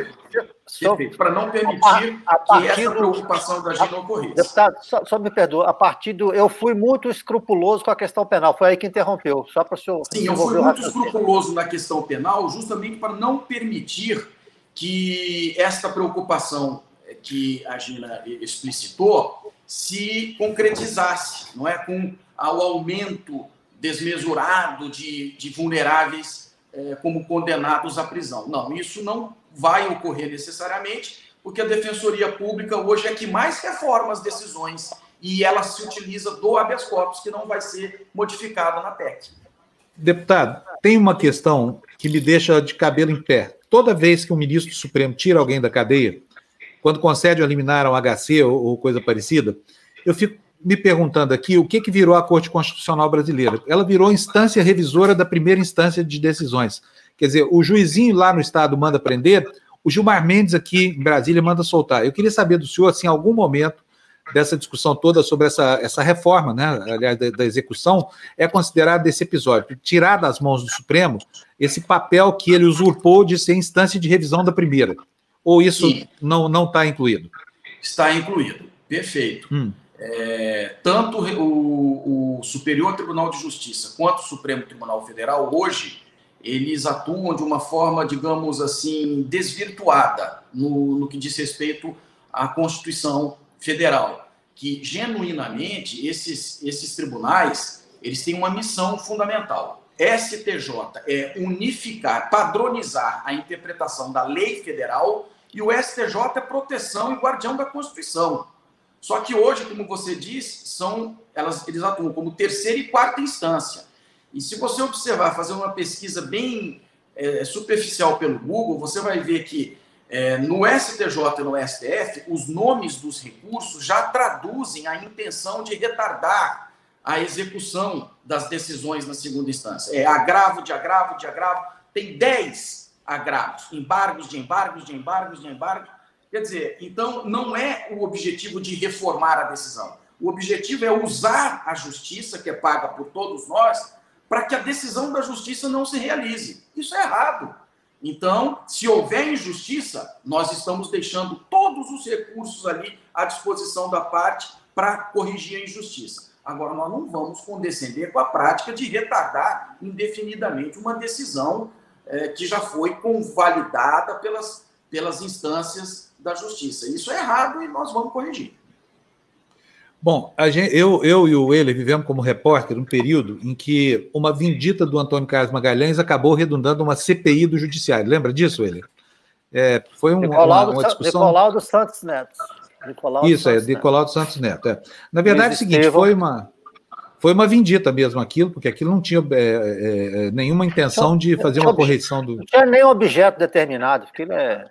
para não permitir a, a que essa preocupação da gente não ocorresse. Deputado, só, só, me perdoa, a partir do. Eu fui muito escrupuloso com a questão penal, foi aí que interrompeu, só para o senhor. Sim, eu fui muito escrupuloso na questão penal, justamente para não permitir que esta preocupação que a Gina explicitou se concretizasse, não é? Com o aumento desmesurado de, de vulneráveis é, como condenados à prisão. Não, isso não vai ocorrer necessariamente, porque a Defensoria Pública hoje é que mais reforma as decisões e ela se utiliza do habeas corpus, que não vai ser modificada na PEC. Deputado, tem uma questão que me deixa de cabelo em pé toda vez que um ministro do Supremo tira alguém da cadeia, quando concede ou liminar um HC ou, ou, coisa parecida, eu fico me perguntando aqui o que, que virou a Corte Constitucional Brasileira. Ela virou instância revisora da primeira instância de decisões. Quer dizer, o juizinho lá no Estado manda prender, o Gilmar Mendes aqui em Brasília manda soltar. Eu queria saber do senhor, assim, em algum momento dessa discussão toda sobre essa, essa reforma, né, aliás, da, da, execução, é considerado esse episódio, tirar das mãos do Supremo esse papel que ele usurpou de ser instância de revisão da primeira. Ou isso Sim. não está incluído? Está incluído, perfeito. Hum. É, tanto o, o Superior Tribunal de Justiça quanto o Supremo Tribunal Federal, hoje, eles atuam de uma forma, digamos assim, desvirtuada no, no que diz respeito à Constituição federal, que genuinamente esses, esses tribunais eles têm uma missão fundamental. STJ é unificar, padronizar a interpretação da lei federal e o STJ é proteção e guardião da Constituição. Só que hoje, como você diz, são elas, eles atuam como terceira e quarta instância. E se você observar, fazer uma pesquisa bem é, superficial pelo Google, você vai ver que é, no STJ e no STF, os nomes dos recursos já traduzem a intenção de retardar a execução das decisões na segunda instância. É agravo de agravo de agravo, tem 10 agravos, embargos de embargos de embargos de embargos. Quer dizer, então não é o objetivo de reformar a decisão. O objetivo é usar a justiça, que é paga por todos nós, para que a decisão da justiça não se realize. Isso é errado. Então, se houver injustiça, nós estamos deixando todos os recursos ali à disposição da parte para corrigir a injustiça. Agora, nós não vamos condescender com a prática de retardar indefinidamente uma decisão é, que já foi convalidada pelas, pelas instâncias da justiça. Isso é errado e nós vamos corrigir. Bom, gente, eu, eu e o Euler vivemos como repórter um período em que uma vindita do Antônio Carlos Magalhães acabou redundando uma CPI do Judiciário. Lembra disso, Euler? É, foi um, uma, uma discussão... Nicolau dos Santos Neto. Nicolau Isso, é, Nicolau dos Santos Neto. É. Na verdade, é o seguinte, foi uma, foi uma vindita mesmo aquilo, porque aquilo não tinha é, é, é nenhuma intenção de fazer uma correção do. Não tinha nenhum objeto determinado, aquilo é.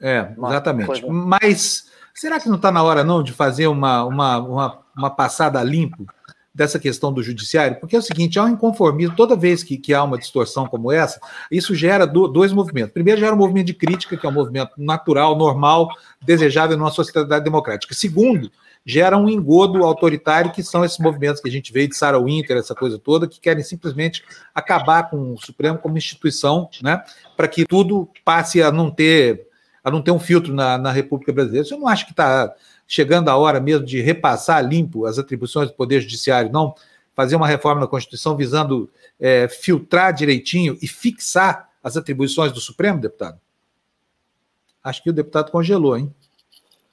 É, exatamente. Mas será que não está na hora, não, de fazer uma, uma, uma, uma passada limpo dessa questão do judiciário, porque é o seguinte, há um inconformismo, toda vez que, que há uma distorção como essa, isso gera do, dois movimentos. Primeiro, gera um movimento de crítica, que é um movimento natural, normal, desejável numa sociedade democrática. Segundo, gera um engodo autoritário, que são esses movimentos que a gente vê de Sarah Winter, essa coisa toda, que querem simplesmente acabar com o Supremo como instituição, né, para que tudo passe a não ter a não ter um filtro na, na República Brasileira. Você não acha que está chegando a hora mesmo de repassar limpo as atribuições do Poder Judiciário, não fazer uma reforma na Constituição visando é, filtrar direitinho e fixar as atribuições do Supremo, deputado? Acho que o deputado congelou, hein?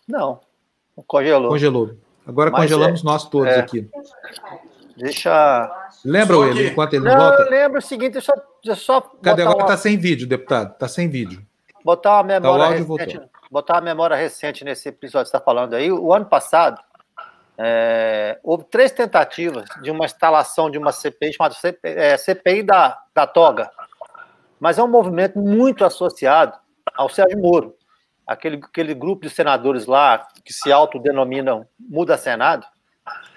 Não, congelou. Congelou. Agora Mas congelamos é, nós todos é, aqui. Deixa. Lembra ele enquanto ele não, volta? Eu lembro o seguinte, deixa, deixa só. Cadê? Agora está uma... sem vídeo, deputado. Está sem vídeo. Botar uma memória tá, recente, botar uma memória recente nesse episódio que você está falando aí. O ano passado, é, houve três tentativas de uma instalação de uma CPI chamada CPI, é, CPI da, da toga. Mas é um movimento muito associado ao Sérgio Moro. Aquele, aquele grupo de senadores lá que se autodenominam Muda Senado,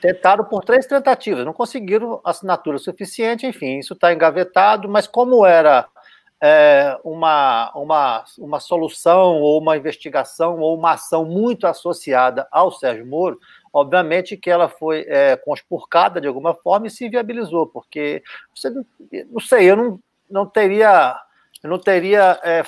tentaram por três tentativas, não conseguiram assinatura suficiente, enfim, isso está engavetado, mas como era é, uma, uma, uma solução ou uma investigação ou uma ação muito associada ao Sérgio Moro, obviamente que ela foi é, conspurcada de alguma forma e se viabilizou, porque você, não sei, eu não, não teria, eu não teria é,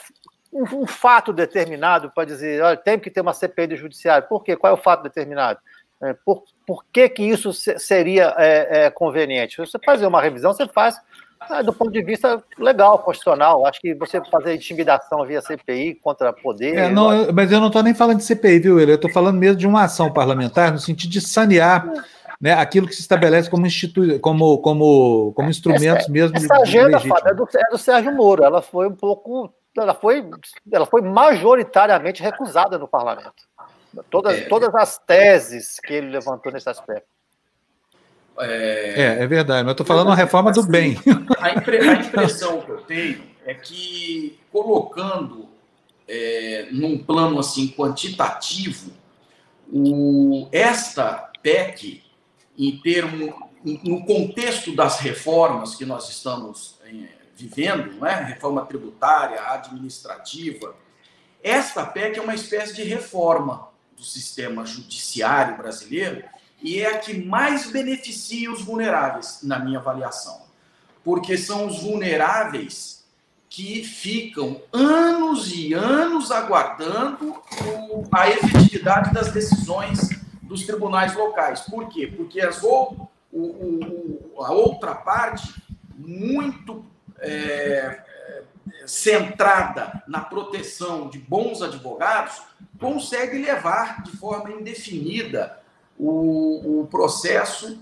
um, um, fato determinado para dizer, olha, tem que ter uma CPI do judiciário. Por quê? Qual é o fato determinado? É, por, por que, que isso seria é, é, conveniente? Você fazer uma revisão, você faz ah, do ponto de vista legal, constitucional. Acho que você fazer intimidação via CPI contra poder. É, não, eu, mas eu não estou nem falando de CPI, viu, Eu estou falando mesmo de uma ação parlamentar no sentido de sanear. Né, aquilo que se estabelece como, institu como, como, como instrumentos essa, mesmo. Essa agenda, Fábio, é do, é do Sérgio Moro. Ela foi um pouco. Ela foi, ela foi majoritariamente recusada no parlamento. Todas, é. todas as teses que ele levantou nesse aspecto. É, é, é verdade, mas eu estou falando uma reforma do bem. A, impre, a, impressão que eu tenho é que, colocando é, num plano assim quantitativo, o, esta PEC, em termo, no contexto das reformas que nós estamos é, vivendo, não é? reforma tributária, administrativa, esta PEC é uma espécie de reforma do sistema judiciário brasileiro e é a que mais beneficia os vulneráveis, na minha avaliação. Porque são os vulneráveis que ficam anos e anos aguardando a efetividade das decisões dos tribunais locais. Por quê? Porque as, o, o, a outra parte, muito é, é, centrada na proteção de bons advogados, consegue levar de forma indefinida o, o processo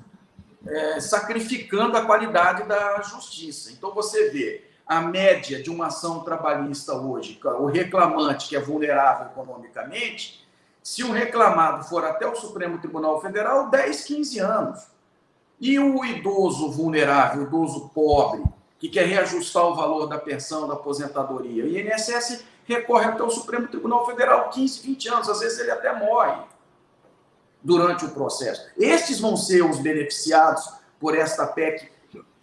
é, sacrificando a qualidade da justiça. Então, você vê a média de uma ação trabalhista hoje, o reclamante que é vulnerável economicamente, se o reclamado for até o Supremo Tribunal Federal, 10, 15 anos. E o idoso vulnerável, o idoso pobre, que quer reajustar o valor da pensão, da aposentadoria, o INSS recorre até o Supremo Tribunal Federal 15, 20 anos, às vezes ele até morre durante o processo. Estes vão ser os beneficiados por esta PEC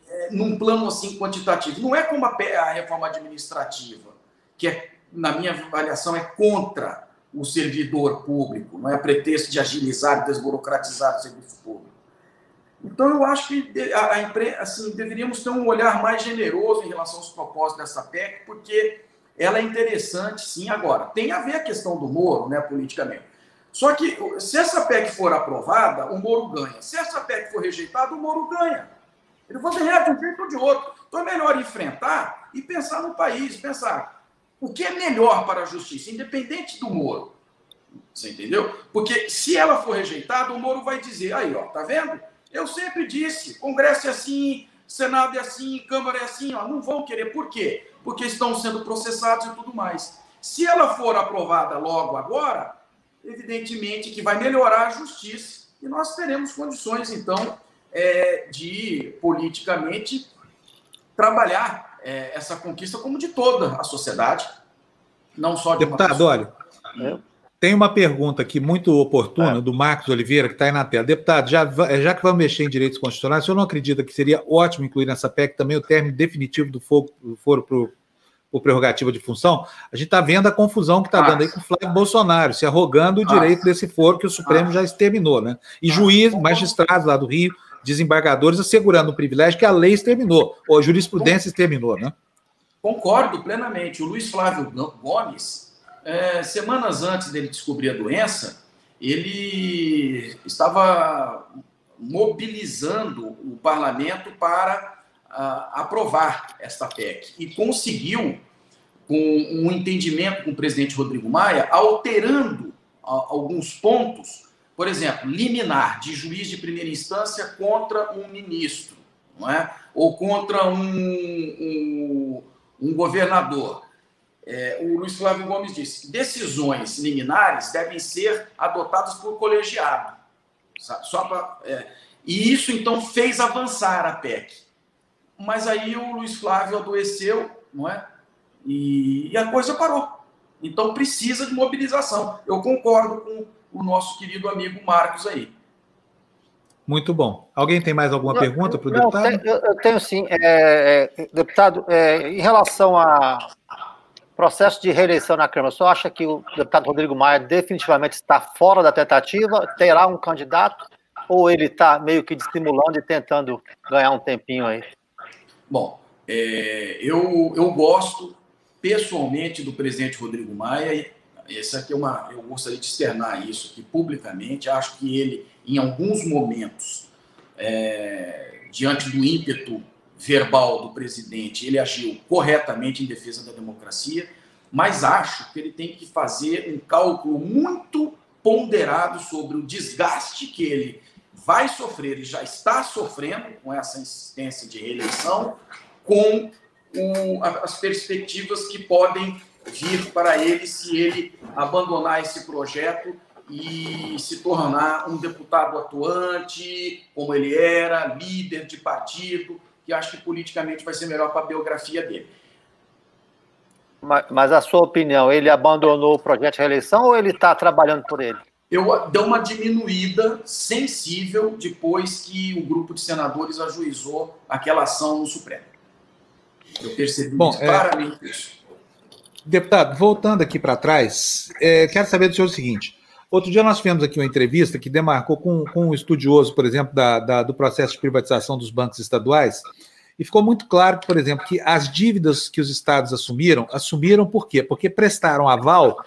é, num plano assim quantitativo. Não é como a, a reforma administrativa, que é, na minha avaliação é contra o servidor público, não é pretexto de agilizar e desburocratizar o serviço público. Então, eu acho que a, a, assim, deveríamos ter um olhar mais generoso em relação aos propósitos dessa PEC, porque ela é interessante, sim. Agora, tem a ver a questão do Moro, né, politicamente. Só que se essa PEC for aprovada, o Moro ganha. Se essa PEC for rejeitada, o Moro ganha. Ele vai ganhar de um jeito ou de outro. Então é melhor enfrentar e pensar no país, pensar o que é melhor para a justiça, independente do Moro. Você entendeu? Porque se ela for rejeitada, o Moro vai dizer, aí, ó, tá vendo? Eu sempre disse, Congresso é assim, Senado é assim, Câmara é assim, ó, não vão querer. Por quê? Porque estão sendo processados e tudo mais. Se ela for aprovada logo agora, evidentemente que vai melhorar a justiça e nós teremos condições, então, é, de politicamente trabalhar é, essa conquista como de toda a sociedade, não só de Deputado, olha, tem uma pergunta aqui muito oportuna é. do Marcos Oliveira, que está aí na tela. Deputado, já, já que vamos mexer em direitos constitucionais, o senhor não acredita que seria ótimo incluir nessa PEC também o término definitivo do foro, foro para por prerrogativa de função, a gente está vendo a confusão que está dando aí com o Flávio Bolsonaro, se arrogando o direito desse foro que o Supremo já exterminou, né? E juiz, magistrados lá do Rio, desembargadores assegurando o privilégio que a lei exterminou, ou a jurisprudência exterminou, né? Concordo plenamente. O Luiz Flávio Gomes, é, semanas antes dele descobrir a doença, ele estava mobilizando o parlamento para aprovar esta PEC e conseguiu, com um entendimento com o presidente Rodrigo Maia, alterando alguns pontos, por exemplo, liminar de juiz de primeira instância contra um ministro, não é? ou contra um, um, um governador. É, o Luiz Flávio Gomes disse que decisões liminares devem ser adotadas por colegiado. Só pra, é, e isso, então, fez avançar a PEC mas aí o Luiz Flávio adoeceu, não é? E, e, a coisa parou. Então precisa de mobilização. Eu concordo com o nosso querido amigo Marcos aí. Muito bom. Alguém tem mais alguma não, pergunta para o deputado? Tenho, eu, tenho sim. É, é, deputado, é, em relação a processo de reeleição na Câmara, só acha que o deputado Rodrigo Maia definitivamente está fora da tentativa? Terá um candidato? Ou ele está meio que dissimulando e tentando ganhar um tempinho aí? Bom, é, eu, eu gosto pessoalmente do presidente Rodrigo Maia. Essa aqui é uma, eu gostaria de externar isso aqui publicamente. Acho que ele, em alguns momentos, é, diante do ímpeto verbal do presidente, ele agiu corretamente em defesa da democracia, mas acho que ele tem que fazer um cálculo muito ponderado sobre o desgaste que ele vai sofrer e já está sofrendo com essa insistência de reeleição, com o, as perspectivas que podem vir para ele se ele abandonar esse projeto e se tornar um deputado atuante, como ele era, líder de partido, que acho que politicamente vai ser melhor para a biografia dele. Mas, mas a sua opinião, ele abandonou o projeto de reeleição ou ele está trabalhando por ele? Eu deu uma diminuída sensível depois que o grupo de senadores ajuizou aquela ação no Supremo. Eu percebi Bom, é, claramente é... isso. Deputado, voltando aqui para trás, é, quero saber do senhor o seguinte. Outro dia nós tivemos aqui uma entrevista que demarcou com, com um estudioso, por exemplo, da, da, do processo de privatização dos bancos estaduais, e ficou muito claro, por exemplo, que as dívidas que os estados assumiram, assumiram por quê? Porque prestaram aval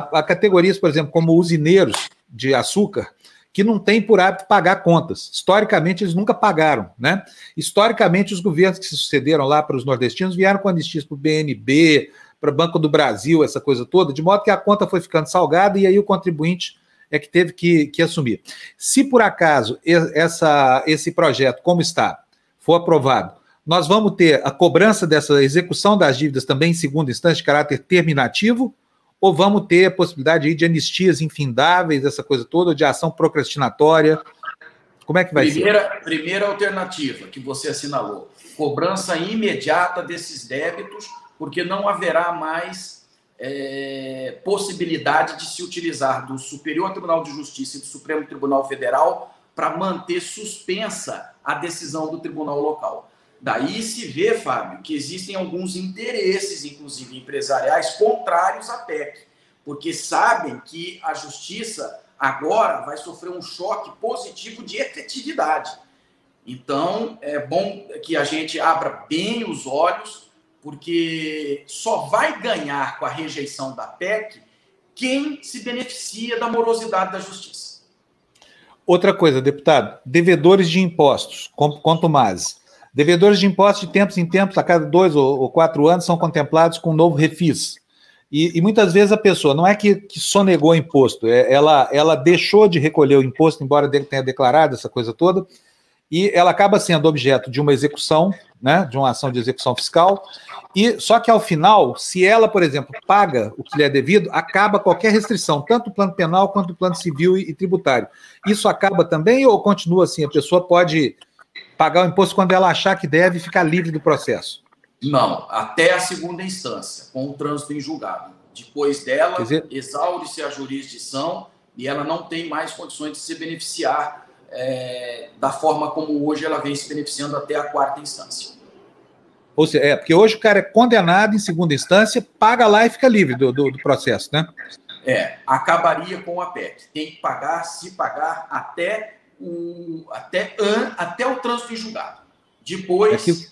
a categorias, por exemplo, como usineiros de açúcar, que não têm por hábito pagar contas. Historicamente, eles nunca pagaram, né? Historicamente, os governos que se sucederam lá para os nordestinos vieram com anistia para o BNB, para o Banco do Brasil, essa coisa toda, de modo que a conta foi ficando salgada e aí o contribuinte é que teve que, que assumir. Se por acaso essa, esse projeto, como está, for aprovado, nós vamos ter a cobrança dessa execução das dívidas também em segunda instância de caráter terminativo, ou vamos ter a possibilidade de anistias infindáveis, essa coisa toda, de ação procrastinatória? Como é que vai primeira, ser? Primeira alternativa que você assinalou: cobrança imediata desses débitos, porque não haverá mais é, possibilidade de se utilizar do Superior Tribunal de Justiça e do Supremo Tribunal Federal para manter suspensa a decisão do tribunal local. Daí se vê, Fábio, que existem alguns interesses, inclusive empresariais, contrários à PEC, porque sabem que a justiça agora vai sofrer um choque positivo de efetividade. Então, é bom que a gente abra bem os olhos, porque só vai ganhar com a rejeição da PEC quem se beneficia da morosidade da justiça. Outra coisa, deputado, devedores de impostos, quanto mais Devedores de impostos de tempos em tempos, a cada dois ou, quatro anos, são contemplados com um novo refis. E, e, muitas vezes a pessoa não é que, que sonegou imposto, é, ela, ela deixou de recolher o imposto, embora tenha declarado essa coisa toda, e ela acaba sendo objeto de uma execução, né, de uma ação de execução fiscal, e só que ao final, se ela, por exemplo, paga o que lhe é devido, acaba qualquer restrição, tanto o plano penal quanto o plano civil e, e tributário. Isso acaba também ou continua assim? A pessoa pode pagar o imposto quando ela achar que deve e ficar livre do processo? Não, até a segunda instância, com o trânsito em julgado. Depois dela, dizer... exaure-se a jurisdição e ela não tem mais condições de se beneficiar é, da forma como hoje ela vem se beneficiando até a quarta instância. Ou seja, é, porque hoje o cara é condenado em segunda instância, paga lá e fica livre do, do, do processo, né? É, acabaria com a PEC. Tem que pagar, se pagar, até o, até, an, até o trânsito em julgado. Depois, é que...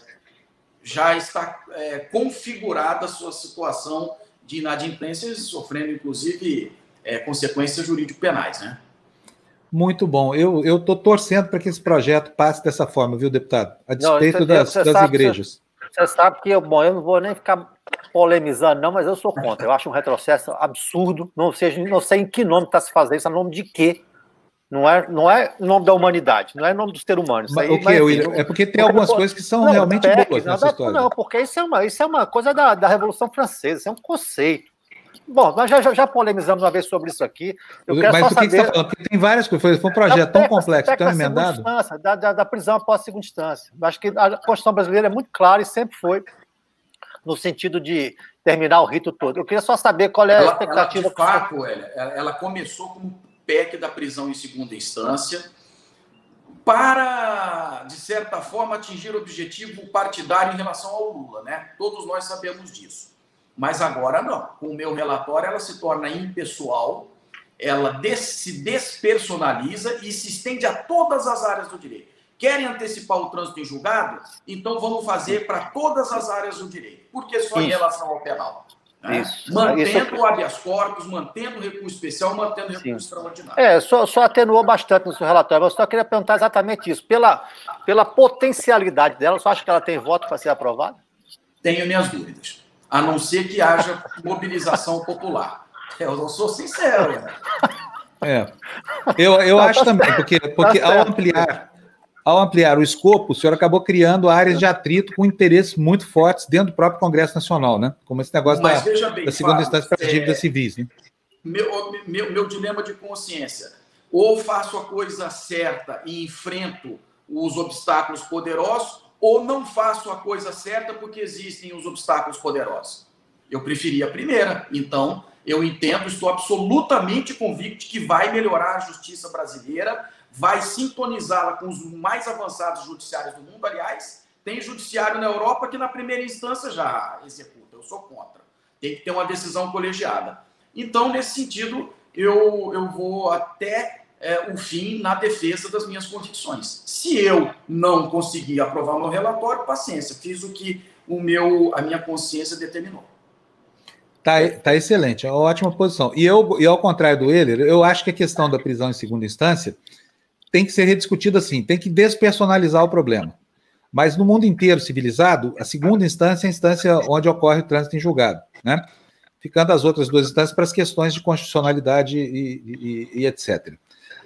já está é, configurada a sua situação de inadimplência, sofrendo, inclusive, é, consequências jurídico-penais, né? Muito bom. Eu estou torcendo para que esse projeto passe dessa forma, viu, deputado? A despeito não, das, das sabe, igrejas. Você, você, sabe que, bom, eu não vou nem ficar polemizando, não, mas eu sou contra. Eu acho um retrocesso absurdo. Não sei, não sei em que nome está se fazendo isso, é nome de quê? Não é, não é nome da humanidade, não é nome do ser humano. Isso aí, o que, mas, é porque tem algumas coisas que são não, realmente PEC, boas nessa não, história. Não, porque isso é uma, isso é uma coisa da, da Revolução Francesa, isso é um conceito. Bom, nós já, já, já, polemizamos uma vez sobre isso aqui. Eu quero mas só saber... que você está falando? Porque tem várias coisas. Foi, um projeto tão complexo, tão emendado. Da, da, da prisão após segunda instância. Acho que a Constituição brasileira é muito clara e sempre foi no sentido de terminar o rito todo. Eu queria só saber qual é a ela, expectativa. Ela, de fato, ela, ela começou como PEC da prisão em segunda instância para, de certa forma, atingir o objetivo partidário em relação ao Lula, né? Todos nós sabemos disso. Mas agora não. Com o meu relatório, ela se torna impessoal, ela des se despersonaliza e se estende a todas as áreas do direito. Querem antecipar o trânsito em julgado? Então vamos fazer para todas as áreas do direito. Por que só em relação ao penal? Né? Mantendo Isso. o habeas corpus, mantendo o recurso especial, mantendo o recurso Sim. extraordinário. É, só, só atenuou bastante no seu relatório, mas eu só queria perguntar exatamente isso. Pela, pela potencialidade dela, você acha que ela tem voto para ser aprovada? Tenho minhas dúvidas. A não ser que haja mobilização popular. Eu não sou sincero. Né? É. Eu, eu tá, acho tá também, porque, porque tá ao ampliar ao ampliar o escopo, o senhor acabou criando áreas de atrito com interesses muito fortes dentro do próprio Congresso Nacional, né? Como esse negócio da, bem, da, segunda instância para dívidas é, civis. Né? Meu, meu, meu dilema de consciência. Ou faço a coisa certa e enfrento os obstáculos poderosos, ou não faço a coisa certa porque existem os obstáculos poderosos. Eu preferia a primeira. Então, eu entendo, estou absolutamente convicto que vai melhorar a justiça brasileira vai sintonizá-la com os mais avançados judiciários do mundo. Aliás, tem judiciário na Europa que na primeira instância já executa. Eu sou contra. Tem que ter uma decisão colegiada. Então, nesse sentido, eu, eu vou até é, o fim na defesa das minhas convicções. Se eu não conseguir aprovar meu relatório, paciência, fiz o que o meu, a minha consciência determinou. Tá, tá excelente, é uma ótima posição. E eu, e ao contrário do Euler, eu acho que a questão da prisão em segunda instância tem que ser rediscutido assim, tem que despersonalizar o problema. Mas no mundo inteiro civilizado, a segunda instância é a instância onde ocorre o trânsito em julgado, né? Ficando as outras duas instâncias para as questões de constitucionalidade e, e, e etc.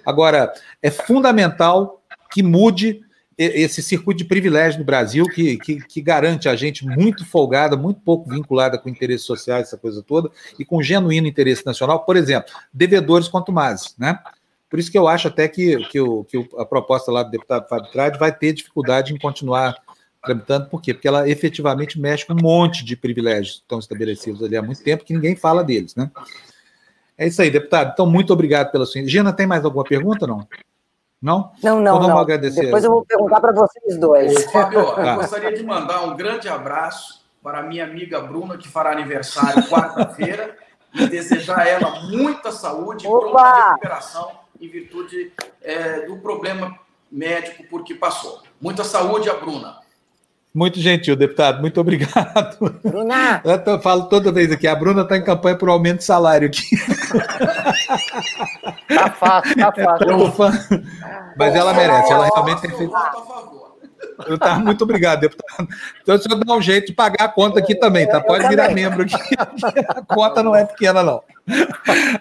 Agora, é fundamental que mude esse circuito de privilégio no Brasil, que, que, que, garante a gente muito folgada, muito pouco vinculada com interesses sociais, essa coisa toda, e com genuíno interesse nacional, por exemplo, devedores contumazes, né? Por isso que eu acho até que, que, o, que a proposta lá do deputado Fábio Trade vai ter dificuldade em continuar tramitando, por quê? Porque ela efetivamente mexe com um monte de privilégios que estão estabelecidos ali há muito tempo que ninguém fala deles, né? É isso aí, deputado. Então, muito obrigado pela sua. Gina, tem mais alguma pergunta, não? Não? Não, não. Então vamos não. agradecer. Depois eu vou perguntar para vocês dois. Ô, Fábio, tá. eu gostaria de mandar um grande abraço para a minha amiga Bruna, que fará aniversário quarta-feira, e desejar a ela muita saúde e pronta recuperação em virtude é, do problema médico por que passou. Muita saúde a Bruna. Muito gentil, deputado. Muito obrigado. Bruna! Eu falo toda vez aqui, a Bruna está em campanha por aumento de salário aqui. Tá fácil, tá fácil. Mas ela merece, ela realmente tem feito. Eu tá, muito obrigado, deputado. Então, o senhor dá um jeito de pagar a conta aqui também, tá? Pode virar membro aqui. A conta não é pequena, não.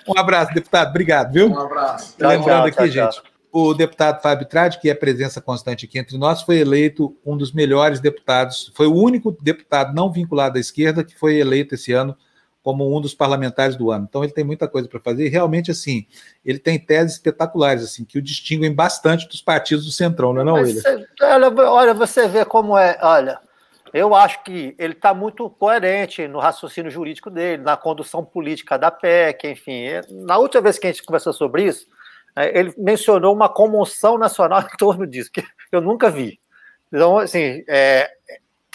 Um abraço, deputado. Obrigado, viu? Um abraço. Lembrando aqui, gente, o deputado Fábio Trade, que é presença constante aqui entre nós, foi eleito um dos melhores deputados, foi o único deputado não vinculado à esquerda que foi eleito esse ano como um dos parlamentares do ano. Então ele tem muita coisa para fazer e realmente assim, ele tem teses espetaculares assim que o distinguem bastante dos partidos do Centrão, não é não, ele? Olha, olha, você vê como é, olha, eu acho que ele está muito coerente no raciocínio jurídico dele, na condução política da PEC, enfim. Na última vez que a gente conversou sobre isso, é, ele mencionou uma comoção nacional em torno disso, que eu nunca vi. Então, assim, é,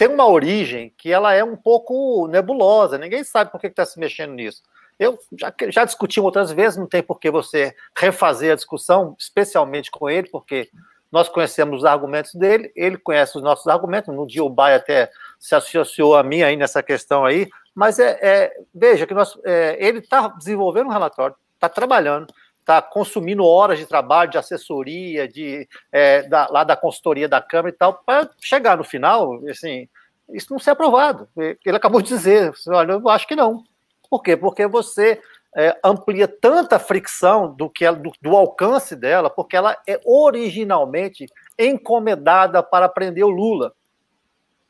tem uma origem que ela é um pouco nebulosa, ninguém sabe por que está se mexendo nisso. Eu já, já discuti outras vezes, não tem por que você refazer a discussão, especialmente com ele, porque nós conhecemos os argumentos dele, ele conhece os nossos argumentos. No dia o Baia até se associou a mim aí nessa questão aí, mas é, é veja que nós, é, ele está desenvolvendo um relatório, está trabalhando, está consumindo horas de trabalho, de assessoria, de, é, da, lá da consultoria da Câmara e tal, para chegar no final, assim, isso não ser aprovado. Ele acabou de dizer, olha, eu acho que não. Por quê? Porque você é, amplia tanta fricção do que ela, do, do, alcance dela, porque ela é originalmente encomendada para prender o Lula.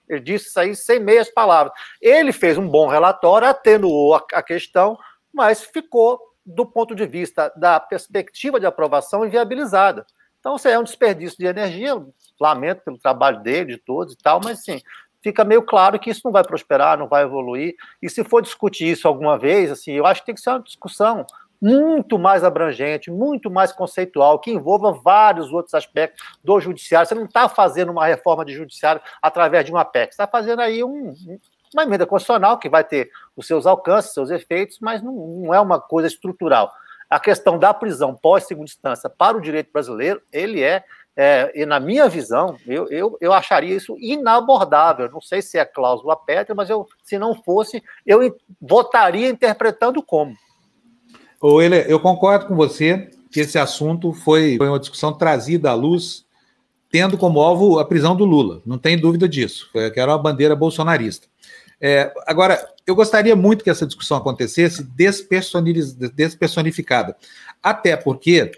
Ele disse isso aí sem meias palavras. Ele fez um bom relatório, atenuou a, a questão, mas ficou do ponto de vista da perspectiva de aprovação inviabilizada. Então, isso é um desperdício de energia, lamento pelo trabalho dele, de todos e tal, mas sim, fica meio claro que isso não vai prosperar, não vai evoluir. E se for discutir isso alguma vez, assim, eu acho que tem que ser uma discussão muito mais abrangente, muito mais conceitual, que envolva vários outros aspectos do judiciário. Você não está fazendo uma reforma de judiciário através de uma PEC, você está fazendo aí um, uma emenda constitucional que vai ter os seus alcances, seus efeitos, mas não, não é uma coisa estrutural. A questão da prisão pós-segunda instância para o direito brasileiro, ele é, é, na minha visão, eu, eu, eu acharia isso inabordável. Não sei se é cláusula pétrea, mas eu, se não fosse, eu votaria interpretando como. Ô, ele, eu concordo com você que esse assunto foi, foi uma discussão trazida à luz, tendo como alvo a prisão do Lula. Não tem dúvida disso. Que era uma bandeira bolsonarista. É, agora, eu gostaria muito que essa discussão acontecesse despersonificada, até porque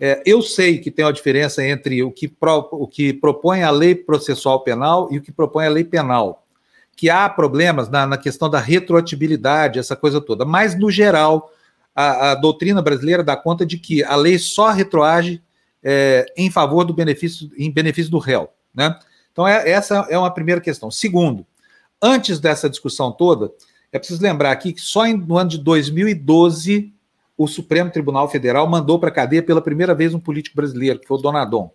é, eu sei que tem uma diferença entre o que, pro, o que propõe a lei processual penal e o que propõe a lei penal, que há problemas na, na questão da retroatibilidade, essa coisa toda, mas, no geral, a, a doutrina brasileira dá conta de que a lei só retroage é, em favor do benefício, em benefício do réu, né? Então, é, essa é uma primeira questão. Segundo, Antes dessa discussão toda, é preciso lembrar aqui que só no ano de 2012 o Supremo Tribunal Federal mandou para a cadeia pela primeira vez um político brasileiro, que foi o Donadon.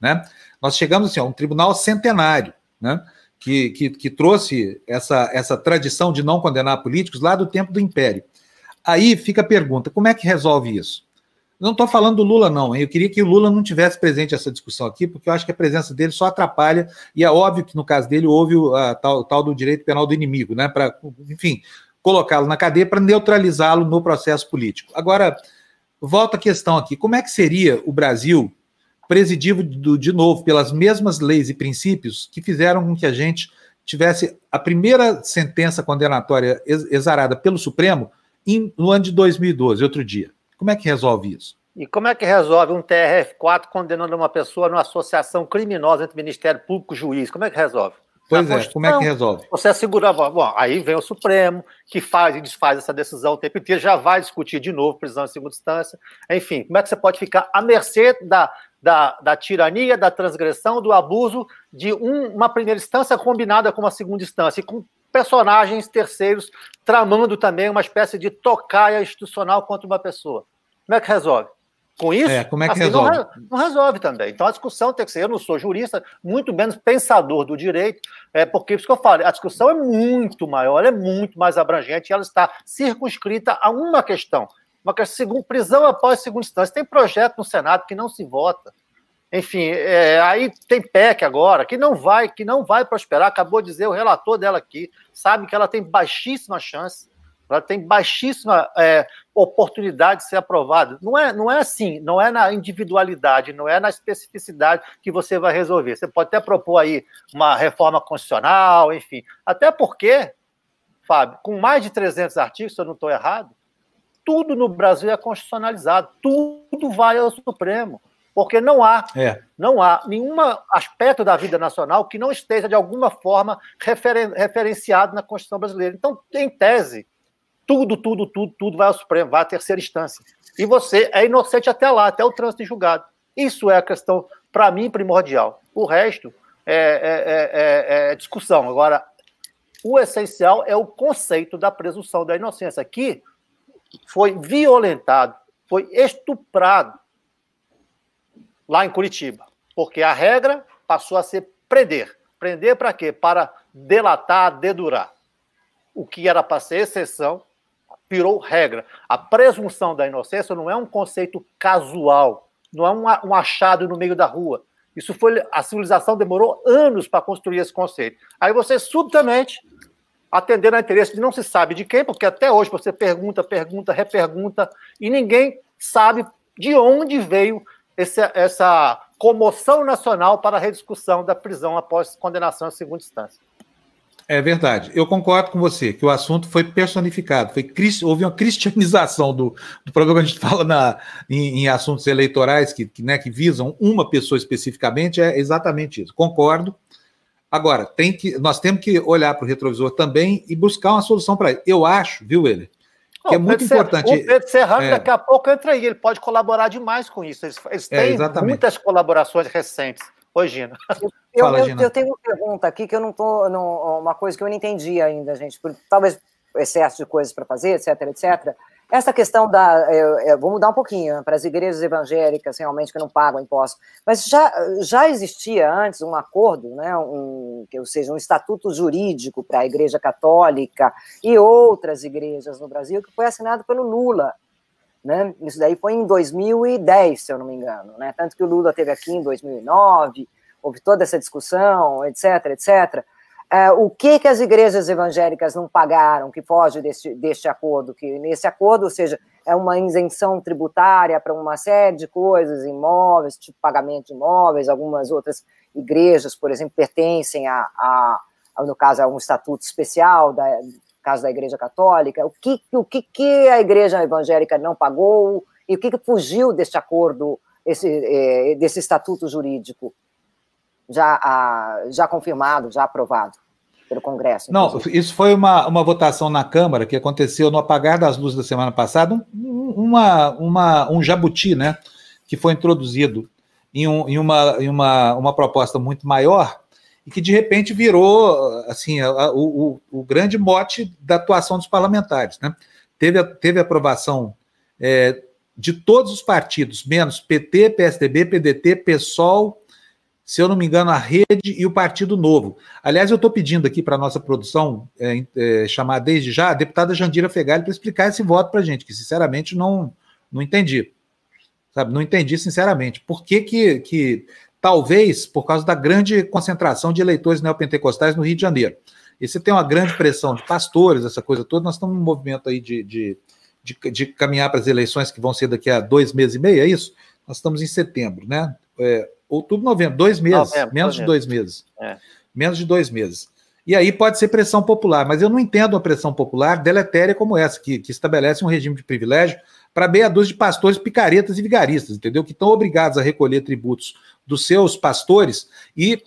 Né? Nós chegamos assim, a um tribunal centenário, né? que, que, que trouxe essa, essa tradição de não condenar políticos lá do tempo do Império. Aí fica a pergunta: como é que resolve isso? Não estou falando do Lula, não. Eu queria que o Lula não tivesse presente essa discussão aqui, porque eu acho que a presença dele só atrapalha, e é óbvio que no caso dele houve o tal, tal do direito penal do inimigo, né? Para, enfim, colocá-lo na cadeia para neutralizá-lo no processo político. Agora, volta a questão aqui: como é que seria o Brasil presidido de novo pelas mesmas leis e princípios que fizeram com que a gente tivesse a primeira sentença condenatória exarada pelo Supremo em, no ano de 2012, outro dia? Como é que resolve isso? E como é que resolve um TRF4 condenando uma pessoa numa associação criminosa entre Ministério Público e juiz? Como é que resolve? Pois é, como é que resolve? Você assegura. Bom, aí vem o Supremo, que faz e desfaz essa decisão o tempo inteiro, já vai discutir de novo prisão em segunda instância. Enfim, como é que você pode ficar à mercê da, da, da tirania, da transgressão, do abuso de um, uma primeira instância combinada com uma segunda instância, e com personagens terceiros tramando também uma espécie de tocaia institucional contra uma pessoa. Como é que resolve? Com isso, é, como é que assim, resolve? Não, não, resolve também. Então a discussão tem que ser. Eu não sou jurista, muito menos pensador do direito, é porque isso que eu falo, a discussão é muito maior, ela é muito mais abrangente, ela está circunscrita a uma questão. Uma questão, prisão após segunda instância. Tem projeto no Senado que não se vota. Enfim, é, aí tem PEC agora, que não vai, que não vai prosperar. Acabou de dizer o relator dela aqui, sabe que ela tem baixíssima chance, ela tem baixíssima é, oportunidade de ser aprovada. Não é, não é assim, não é na individualidade, não é na especificidade que você vai resolver. Você pode até propor aí uma reforma constitucional, enfim. Até porque, Fábio, com mais de 300 artigos, se eu não estou errado, tudo no Brasil é constitucionalizado, tudo vai ao Supremo. Porque não há, é. não há nenhum aspecto da vida nacional que não esteja, de alguma forma, referen referenciado na Constituição brasileira. Então, em tese, tudo, tudo, tudo, tudo vai ao Supremo, vai à terceira instância. E você é inocente até lá, até o trânsito em julgado. Isso é a questão, para mim, primordial. O resto é, é, é, é, discussão. Agora, o essencial é o conceito da presunção da inocência, que foi violentado, foi estuprado lá em Curitiba, porque a regra passou a ser prender. Prender para quê? Para delatar, dedurar. O que era para ser exceção virou regra. A presunção da inocência não é um conceito casual, não é um, achado no meio da rua. Isso foi a civilização demorou anos para construir esse conceito. Aí você subitamente atendendo a interesse de não se sabe de quem, porque até hoje você pergunta, pergunta, repergunta e ninguém sabe de onde veio esse, essa comoção nacional para a rediscussão da prisão após condenação em segunda instância. É verdade. Eu concordo com você que o assunto foi personificado, foi houve uma cristianização do, do problema que a gente fala na, em, em assuntos eleitorais que, que, né, que visam uma pessoa especificamente, é exatamente isso. Concordo. Agora, tem que, nós temos que olhar para o retrovisor também e buscar uma solução para ele. Eu acho, viu, ele? Que é muito importante. O Pedro Serrano é, daqui a pouco entra aí, ele pode colaborar demais com isso. Eles, eles é, têm muitas colaborações recentes. Oi, Gina. Eu, Fala, eu, Gina. eu tenho uma pergunta aqui que eu não estou. Uma coisa que eu não entendi ainda, gente. Por, talvez excesso de coisas para fazer, etc, etc. Essa questão da. Eu, eu vou mudar um pouquinho né, para as igrejas evangélicas realmente que não pagam impostos. Mas já, já existia antes um acordo, né, um, ou seja, um estatuto jurídico para a Igreja Católica e outras igrejas no Brasil que foi assinado pelo Lula. Né? Isso daí foi em 2010, se eu não me engano. Né? Tanto que o Lula teve aqui em 2009, houve toda essa discussão, etc, etc. É, o que, que as igrejas evangélicas não pagaram que foge deste, deste acordo? Que nesse acordo, ou seja, é uma isenção tributária para uma série de coisas, imóveis, tipo pagamento de imóveis, algumas outras igrejas, por exemplo, pertencem a, a, a no caso, a um estatuto especial, da, no caso da Igreja Católica. O que, o que, que a igreja evangélica não pagou e o que, que fugiu deste acordo, esse, eh, desse estatuto jurídico? já, já confirmado, já aprovado pelo Congresso. Não, isso foi uma, uma votação na Câmara que aconteceu no apagar das luzes da semana passada, um, uma, uma, um jabuti, né, que foi introduzido em, um, em, uma, em uma, uma proposta muito maior e que de repente virou assim a, o, o, grande mote da atuação dos parlamentares, né? Teve, teve aprovação é, de todos os partidos, menos PT, PSDB, PDT, PSOL se eu não me engano, a Rede e o Partido Novo. Aliás, eu estou pedindo aqui para a nossa produção é, é, chamar desde já a deputada Jandira Fegali para explicar esse voto para a gente, que sinceramente não, não entendi. Sabe, não entendi sinceramente. Por que, que, que talvez por causa da grande concentração de eleitores neopentecostais no Rio de Janeiro. E você tem uma grande pressão de pastores, essa coisa toda, nós estamos num movimento aí de, de, de, de caminhar para as eleições que vão ser daqui a dois meses e meio, é isso? Nós estamos em setembro, né? É, outubro, novembro, dois meses, novembro, menos novembro. de dois meses. É. Menos de dois meses. E aí pode ser pressão popular, mas eu não entendo a pressão popular deletéria como essa, que, que estabelece um regime de privilégio para meia dúzia de pastores picaretas e vigaristas, entendeu? Que estão obrigados a recolher tributos dos seus pastores e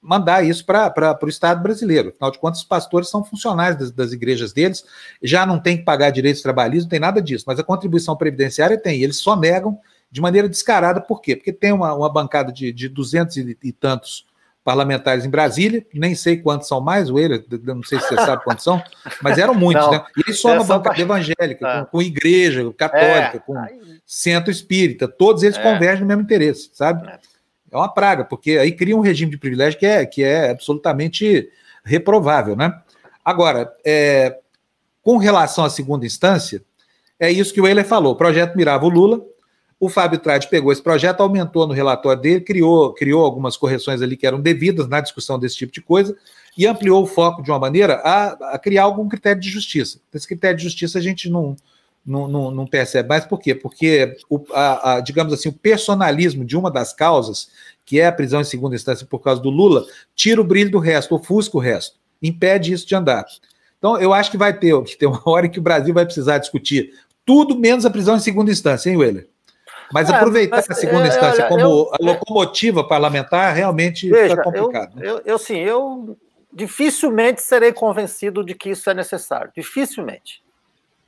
mandar isso para o Estado brasileiro. Afinal de contas, os pastores são funcionários das, das, igrejas deles, já não tem que pagar direitos trabalhistas, não tem nada disso, mas a contribuição previdenciária tem, eles só negam de maneira descarada. Por quê? Porque tem uma, uma bancada de, de 200 e, e, tantos parlamentares em Brasília, nem sei quantos são mais, o ele, não sei se você sabe quantos são, mas eram muitos, não, né? E só é uma bancada evangélica, é. com, com, igreja católica, é. com centro espírita, todos eles é. convergem no mesmo interesse, sabe? É. é uma praga, porque aí cria um regime de privilégio que é, que é absolutamente reprovável, né? Agora, é, com relação à segunda instância, é isso que o Euler falou. O projeto mirava o Lula, o Fábio Trade pegou esse projeto, aumentou no relatório dele, criou, criou algumas correções ali que eram devidas na discussão desse tipo de coisa e ampliou o foco de uma maneira a, a criar algum critério de justiça. Esse critério de justiça a gente não, não, não, não percebe mais. Por quê? Porque, o, a, a, digamos assim, o personalismo de uma das causas, que é a prisão em segunda instância por causa do Lula, tira o brilho do resto, ofusca o resto, impede isso de andar. Então, eu acho que vai ter, que ter uma hora que o Brasil vai precisar discutir tudo menos a prisão em segunda instância, hein, Weller? Mas é, aproveitar mas, a segunda é, instância como eu, a locomotiva parlamentar realmente veja, fica complicado. Eu, eu, eu, sim, eu dificilmente serei convencido de que isso é necessário. Dificilmente.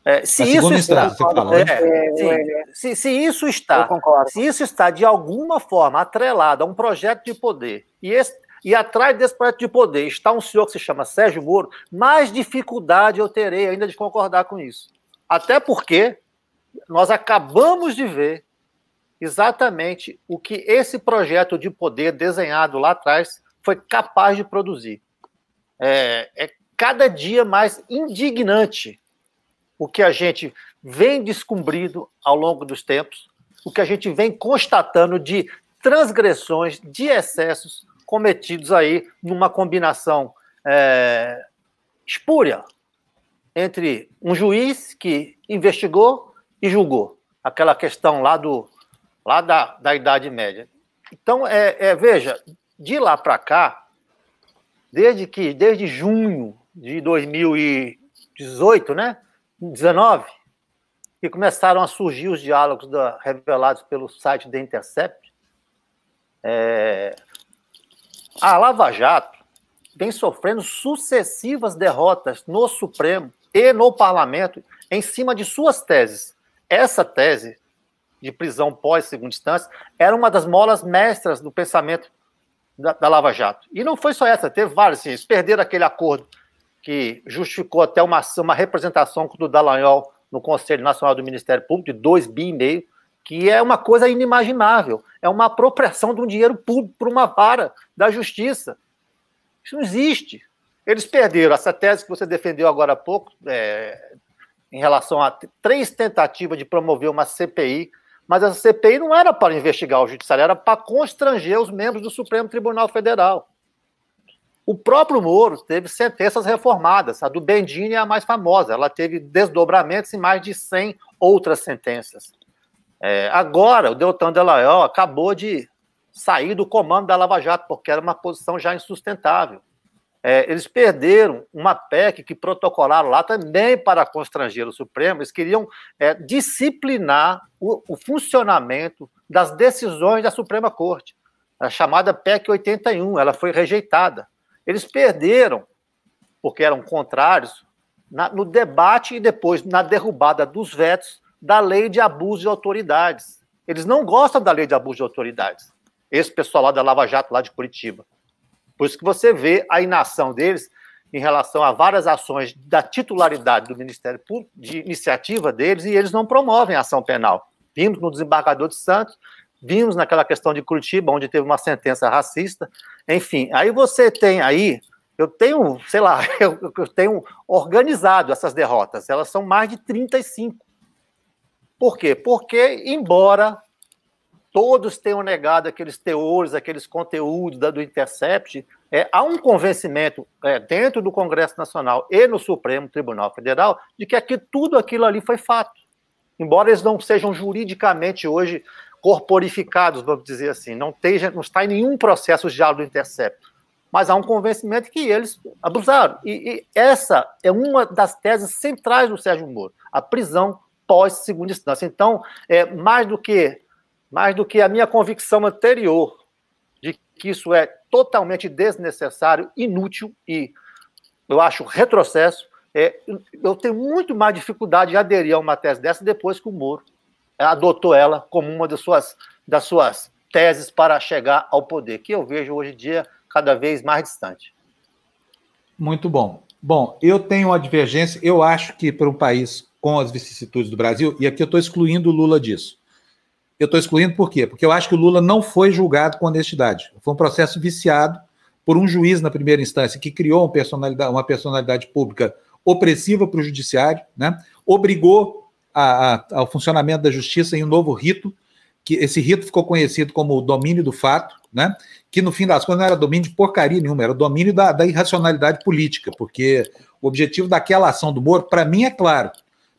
É, se, isso está, fala, né? é, se, se, isso está, se isso está de alguma forma atrelado a um projeto de poder e, esse, e atrás desse projeto de poder está um senhor que se chama Sérgio Moro, mais dificuldade eu terei ainda de concordar com isso. Até porque nós acabamos de ver exatamente o que esse projeto de poder desenhado lá atrás foi capaz de produzir. É, é cada dia mais indignante o que a gente vem descobrindo ao longo dos tempos, o que a gente vem constatando de transgressões, de excessos cometidos aí numa combinação é, espúria entre um juiz que investigou e julgou aquela questão lá do lá da, da Idade Média. Então, é, é veja, de lá para cá, desde que desde junho de 2018, né, 19, que começaram a surgir os diálogos da, revelados pelo site da Intercept, é, a Lava Jato vem sofrendo sucessivas derrotas no Supremo e no Parlamento em cima de suas teses. Essa tese de prisão pós-segunda instância era uma das molas mestras do pensamento da, da, Lava Jato. E não foi só essa, teve várias. Assim, eles perderam aquele acordo que justificou até uma, uma representação do Dallagnol no Conselho Nacional do Ministério Público de 2 bi e meio, que é uma coisa inimaginável. É uma apropriação de um dinheiro público por uma vara da justiça. Isso não existe. Eles perderam essa tese que você defendeu agora há pouco, é, em relação a três tentativas de promover uma CPI, mas essa CPI não era para investigar o judiciário, era para constranger os membros do Supremo Tribunal Federal. O próprio Moro teve sentenças reformadas. A do Bendini é a mais famosa. Ela teve desdobramentos em mais de 100 outras sentenças. É, agora, o Deltan Delagnol acabou de sair do comando da Lava Jato, porque era uma posição já insustentável. É, eles perderam uma PEC que protocolaram lá também para constranger o Supremo. Eles queriam é, disciplinar o, o funcionamento das decisões da Suprema Corte. A chamada PEC 81, ela foi rejeitada. Eles perderam, porque eram contrários, na, no debate e depois na derrubada dos vetos da lei de abuso de autoridades. Eles não gostam da lei de abuso de autoridades. Esse pessoal lá da Lava Jato, lá de Curitiba. Por isso que você vê a inação deles em relação a várias ações da titularidade do Ministério Público, de iniciativa deles, e eles não promovem ação penal. Vimos no desembargador de Santos, vimos naquela questão de Curitiba, onde teve uma sentença racista, enfim, aí você tem aí, eu tenho, sei lá, eu, eu tenho organizado essas derrotas, elas são mais de 35. Por quê? Porque, embora todos tenham negado aqueles teores, aqueles conteúdos da, do Intercept, é, há um convencimento é, dentro do Congresso Nacional e no Supremo Tribunal Federal de que aqui, tudo aquilo ali foi fato. Embora eles não sejam juridicamente hoje corporificados, vamos dizer assim, não, esteja, não está em nenhum processo já do intercepto, mas há um convencimento que eles abusaram. E, e, essa é uma das teses centrais do Sérgio Moro, a prisão pós segunda instância. Então, é mais do que mais do que a minha convicção anterior de que isso é totalmente desnecessário, inútil e eu acho retrocesso, é, eu tenho muito mais dificuldade de aderir a uma tese dessa depois que o Moro adotou ela como uma das suas, das suas teses para chegar ao poder, que eu vejo hoje em dia cada vez mais distante. Muito bom. Bom, eu tenho uma divergência, eu acho que para um país com as vicissitudes do Brasil, e aqui eu estou excluindo o Lula disso. Eu estou excluindo por quê? Porque eu acho que o Lula não foi julgado com honestidade. Foi um processo viciado por um juiz na primeira instância que criou uma personalidade, uma personalidade pública opressiva para o judiciário, né? obrigou a, a, ao funcionamento da justiça em um novo rito, que esse rito ficou conhecido como o domínio do fato, né? que no fim das contas não era domínio de porcaria nenhuma, era domínio da, da irracionalidade política, porque o objetivo daquela ação do Moro, para mim, é claro,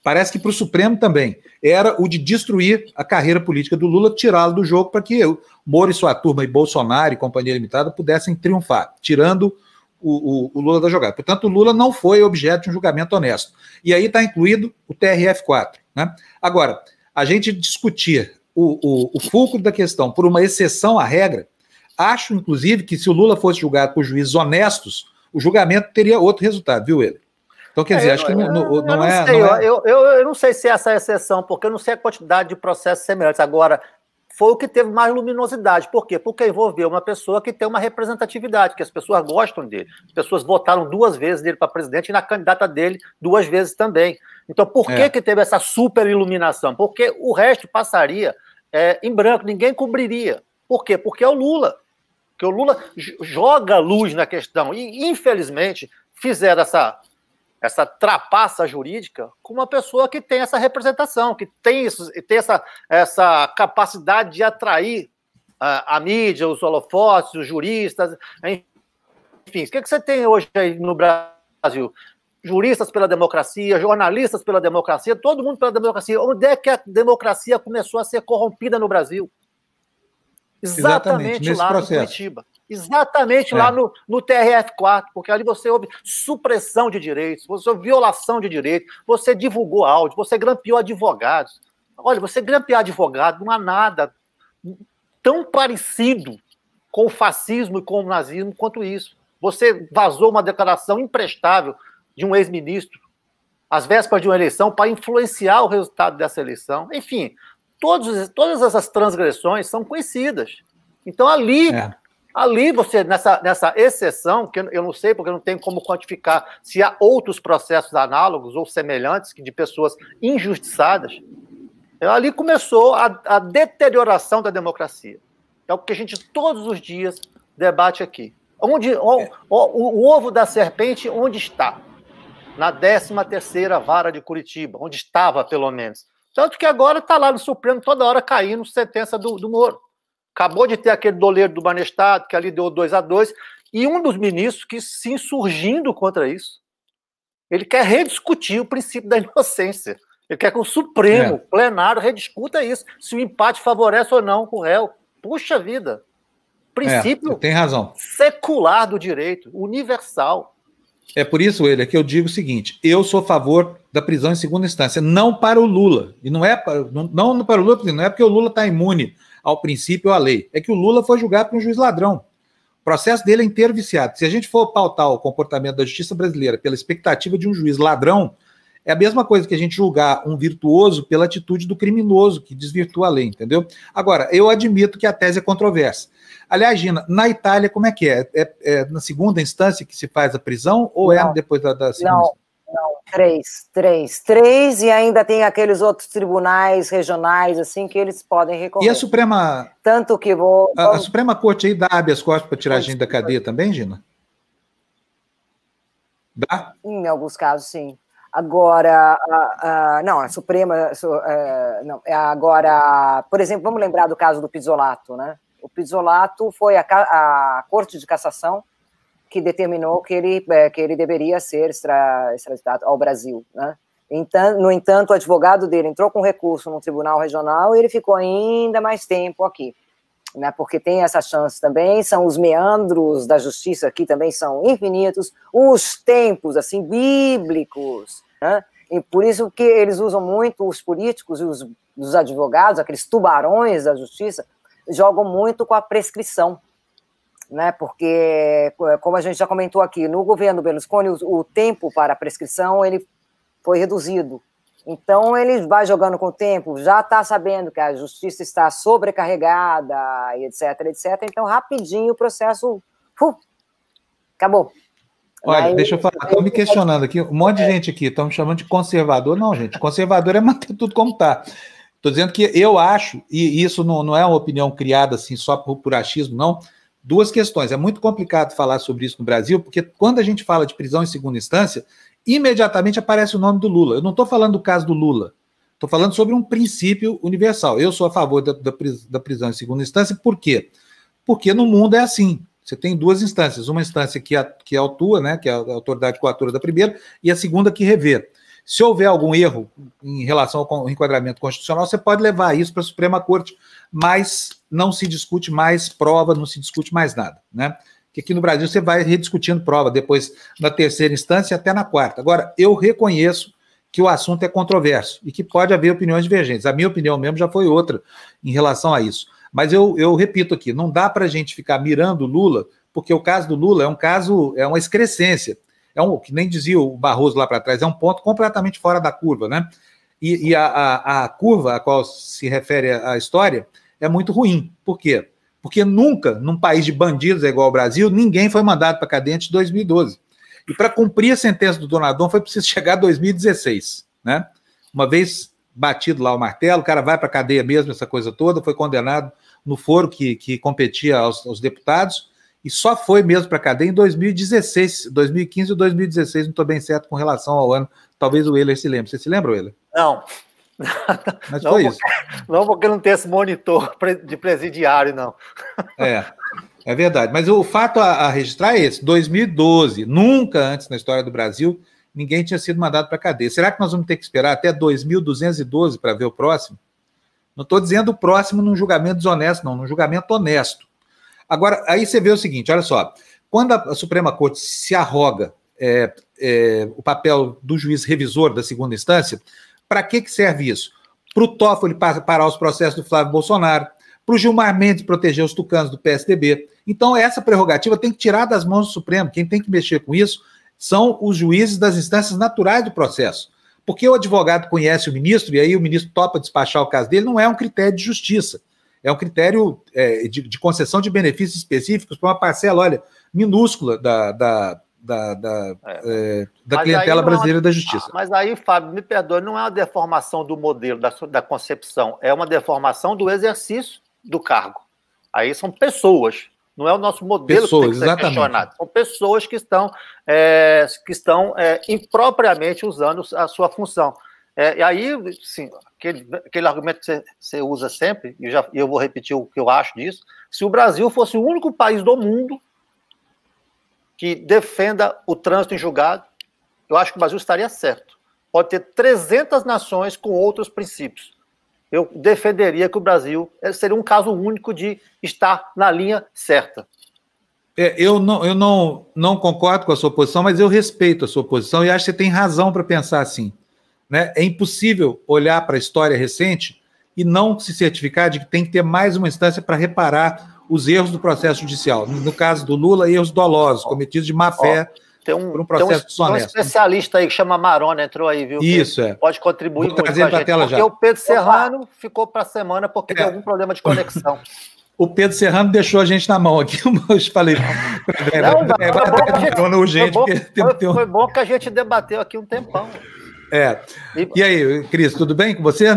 parece que para o Supremo também, era o de destruir a carreira política do Lula, tirá-lo do jogo para que o Moro e sua turma e Bolsonaro e Companhia Limitada pudessem triunfar, tirando o, o, o, Lula da jogada. Portanto, o Lula não foi objeto de um julgamento honesto. E aí está incluído o TRF4. Né? Agora, a gente discutir o, o, o fulcro da questão por uma exceção à regra, acho, inclusive, que se o Lula fosse julgado por juízes honestos, o julgamento teria outro resultado, viu, ele? Então, quer dizer, é, acho que não, não, não, é, sei, não é. Eu, eu, eu, não sei se é essa exceção, porque eu não sei a quantidade de processos semelhantes. Agora, foi o que teve mais luminosidade. Por quê? Porque envolveu uma pessoa que tem uma representatividade, que as pessoas gostam dele. As pessoas votaram duas vezes dele para presidente e na candidata dele duas vezes também. Então, por que, é. que teve essa super iluminação? Porque o resto passaria é, em branco, ninguém cobriria. Por quê? Porque é o Lula. Porque o Lula joga luz na questão. E, infelizmente, fizeram essa essa trapaça jurídica com uma pessoa que tem essa representação, que tem, isso, tem essa, essa capacidade de atrair a, a mídia, os holofotes, os juristas, enfim. O que, que você tem hoje aí no Brasil? Juristas pela democracia, jornalistas pela democracia, todo mundo pela democracia. Onde é que a democracia começou a ser corrompida no Brasil? Exatamente, Exatamente lá processo. no Curitiba. Exatamente é. lá no, no TRF4, porque ali você houve supressão de direitos, você houve violação de direitos, você divulgou áudio, você grampeou advogados. Olha, você grampear advogado não há nada tão parecido com o fascismo e com o nazismo quanto isso. Você vazou uma declaração imprestável de um ex-ministro às vésperas de uma eleição para influenciar o resultado dessa eleição. Enfim, todos, todas essas transgressões são conhecidas. Então, ali, é. Ali você, nessa, nessa exceção, que eu não sei, porque eu não tenho como quantificar se há outros processos análogos ou semelhantes de pessoas injustiçadas, ali começou a, a deterioração da democracia. É o que a gente todos os dias debate aqui. Onde, o, o, o ovo da serpente, onde está? Na 13 terceira vara de Curitiba, onde estava, pelo menos. Tanto que agora está lá no Supremo, toda hora caindo sentença do, do Moro. Acabou de ter aquele doleiro do Banestado, que ali deu 2 a 2 e um dos ministros que se insurgindo contra isso. Ele quer rediscutir o princípio da inocência. Ele quer que o Supremo, é. plenário, rediscuta isso, se o empate favorece ou não o réu. Puxa vida. Princípio é, tem razão. secular do direito, universal. É por isso, ele, que eu digo o seguinte: eu sou a favor da prisão em segunda instância, não para o Lula. E não é para, não, não para o Lula, não é porque o Lula está imune ao princípio ou à lei. É que o Lula foi julgado por um juiz ladrão. O processo dele é inteiro viciado. Se a gente for pautar o comportamento da justiça brasileira pela expectativa de um juiz ladrão, é a mesma coisa que a gente julgar um virtuoso pela atitude do criminoso que desvirtua a lei, entendeu? Agora, eu admito que a tese é controversa. Aliás, Gina, na Itália, como é que é? É, é na segunda instância que se faz a prisão ou é não, é depois da, da segunda? Não, não, três, três, três, e ainda tem aqueles outros tribunais regionais, assim, que eles podem recorrer. E a Suprema. Tanto que vou. A, a Suprema Corte aí dá habeas corpus para tirar a gente da cadeia também, Gina? Dá? Em alguns casos, sim. Agora, a, a, não, a Suprema, é, não, é agora, por exemplo, vamos lembrar do caso do Pisolato, né? O Pisolato foi a, a Corte de Cassação que determinou que ele, é, que ele deveria ser extra, extraditado ao Brasil. Né? Então, no entanto, o advogado dele entrou com recurso no tribunal regional e ele ficou ainda mais tempo aqui. Né, porque tem essa chance também, são os meandros da justiça aqui também são infinitos, os tempos, assim, bíblicos, né, e por isso que eles usam muito, os políticos e os, os advogados, aqueles tubarões da justiça, jogam muito com a prescrição, né? Porque, como a gente já comentou aqui, no governo Berlusconi, o, o tempo para a prescrição ele foi reduzido. Então, ele vai jogando com o tempo, já está sabendo que a justiça está sobrecarregada, etc, etc. Então, rapidinho o processo uh, acabou. Olha, Aí, deixa eu falar, estão me questionando aqui, um monte de é. gente aqui, estão me chamando de conservador. Não, gente, conservador é manter tudo como está. Estou dizendo que eu acho, e isso não, não é uma opinião criada assim só por, por achismo, não, duas questões. É muito complicado falar sobre isso no Brasil, porque quando a gente fala de prisão em segunda instância, imediatamente aparece o nome do Lula. Eu não estou falando do caso do Lula, estou falando sobre um princípio universal. Eu sou a favor da, da, prisão em segunda instância, por quê? Porque no mundo é assim. Você tem duas instâncias, uma instância que, que autua, né, que é a autoridade coatora da primeira, e a segunda que revê. Se houver algum erro em relação ao enquadramento constitucional, você pode levar isso para a Suprema Corte, mas não se discute mais prova, não se discute mais nada, né? Que aqui no Brasil você vai rediscutindo prova, depois na terceira instância até na quarta. Agora, eu reconheço que o assunto é controverso e que pode haver opiniões divergentes. A minha opinião mesmo já foi outra em relação a isso. Mas eu, eu repito aqui, não dá para a gente ficar mirando Lula, porque o caso do Lula é um caso, é uma excrescência. É um, que nem dizia o Barroso lá para trás, é um ponto completamente fora da curva, né? E, e a, a, a, curva a qual se refere a história é muito ruim. Por quê? Porque nunca, num país de bandidos igual ao Brasil, ninguém foi mandado para cadeia antes de 2012. E para cumprir a sentença do Donadon foi preciso chegar a 2016, né? Uma vez batido lá o martelo, o cara vai para a cadeia mesmo, essa coisa toda, foi condenado no foro que, que competia aos, aos deputados, e só foi mesmo para a cadeia em 2016, 2015 e 2016, não estou bem certo com relação ao ano. Talvez o Euler se lembre. Você se lembra, Euler? Não. Mas não foi porque, isso. Não, porque não tem esse monitor de presidiário, não. É, é verdade. Mas o fato a, a registrar é esse: 2012, nunca antes na história do Brasil, ninguém tinha sido mandado para a cadeia. Será que nós vamos ter que esperar até 2212 para ver o próximo? Não estou dizendo o próximo num julgamento desonesto, não, num julgamento honesto. Agora, aí você vê o seguinte: olha só, quando a Suprema Corte se arroga é, é, o papel do juiz revisor da segunda instância, para que, que serve isso? Para o Toffoli parar os processos do Flávio Bolsonaro, para o Gilmar Mendes proteger os tucanos do PSDB. Então, essa prerrogativa tem que tirar das mãos do Supremo. Quem tem que mexer com isso são os juízes das instâncias naturais do processo. Porque o advogado conhece o ministro e aí o ministro topa despachar o caso dele, não é um critério de justiça. É um critério é, de, de, concessão de benefícios específicos para uma parcela, olha, minúscula da, da, da, da, é. É, da clientela é brasileira é uma, da justiça. Mas aí, Fábio, me perdoe, não é uma deformação do modelo, da, da concepção, é uma deformação do exercício do cargo. Aí são pessoas, não é o nosso modelo pessoas, que tem que ser exatamente. questionado. São pessoas que estão, é, que estão é, impropriamente usando a sua função. É, e aí, sim, aquele, aquele argumento que você, você usa sempre, e já, eu vou repetir o que eu acho disso, se o Brasil fosse o único país do mundo que defenda o trânsito em julgado, eu acho que o Brasil estaria certo. Pode ter 300 nações com outros princípios. Eu defenderia que o Brasil eh, seria um caso único de estar na linha certa. É, eu não, eu não, não concordo com a sua posição, mas eu respeito a sua posição e acho que você tem razão para pensar assim. Né? É impossível olhar para a história recente e não se certificar de que tem que ter mais uma instância para reparar os erros do processo judicial. No caso do Lula, erros dolosos, cometidos de má fé. Tem um, por um processo tem um, tem um especialista aí que chama Marona, entrou aí, viu? Isso, é. Pode contribuir Vou muito com a gente, tela porque já. o Pedro Serrano Opa. ficou para a semana porque é. tem algum problema de conexão. o Pedro Serrano deixou a gente na mão aqui. Eu falei, não, não, é, foi, bom gente, urgente, foi, bom, foi, foi bom que a gente debateu aqui um tempão. É. E, e aí, Cris, tudo bem com você?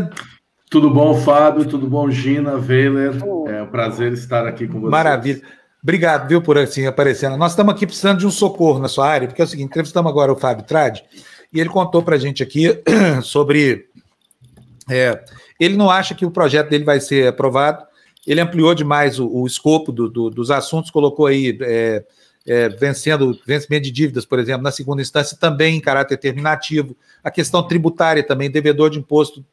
Tudo bom, Fábio? Tudo bom, Gina, Weiler? É um prazer estar aqui com vocês. Maravilha. Obrigado, viu, por assim aparecendo. Nós estamos aqui precisando de um socorro na sua área, porque é o seguinte: entrevistamos agora o Fábio Trade e ele contou para a gente aqui sobre. É, ele não acha que o projeto dele vai ser aprovado, ele ampliou demais o, o escopo do, do, dos assuntos, colocou aí. É, é, vencendo vencimento de dívidas, por exemplo, na segunda instância, também em caráter terminativo. A questão tributária também, devedor de imposto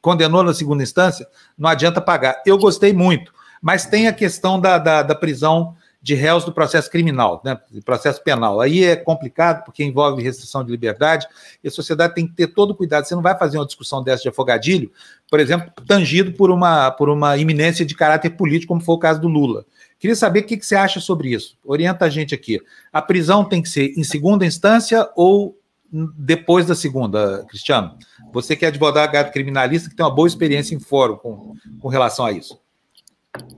condenou na segunda instância, não adianta pagar. Eu gostei muito, mas tem a questão da, da, da prisão de réus do processo criminal, né, processo penal. Aí é complicado, porque envolve restrição de liberdade, e a sociedade tem que ter todo cuidado. Você não vai fazer uma discussão dessa de afogadilho, por exemplo, tangido por uma, por uma iminência de caráter político, como foi o caso do Lula. Queria saber o que, que você acha sobre isso. Orienta a gente aqui. A prisão tem que ser em segunda instância ou depois da segunda, Cristiano? Você que é advogado criminalista, que tem uma boa experiência em fórum com, com relação a isso.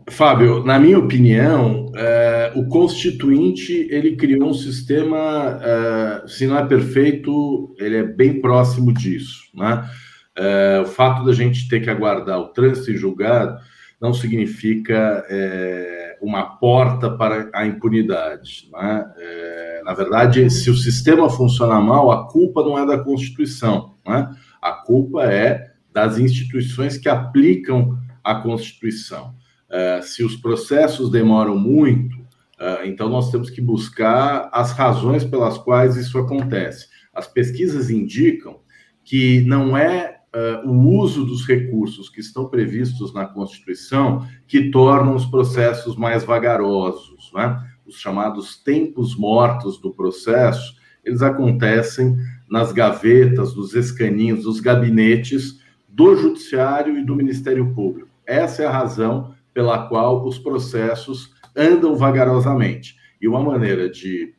Fábio, na minha opinião, é, o Constituinte ele criou um sistema, é, se não é perfeito, ele é bem próximo disso. Né? É, o fato da gente ter que aguardar o trânsito em julgado não significa é, uma porta para a impunidade. Né? É, na verdade, se o sistema funciona mal, a culpa não é da Constituição, né? A culpa é das instituições que aplicam a Constituição. É, se os processos demoram muito, é, então nós temos que buscar as razões pelas quais isso acontece. As pesquisas indicam que não é uh, o uso dos recursos que estão previstos na Constituição que tornam os processos mais vagarosos. Né? Os chamados tempos mortos do processo, eles acontecem nas gavetas, nos escaninhos, nos gabinetes do Judiciário e do Ministério Público. Essa é a razão pela qual os processos andam vagarosamente. E uma maneira de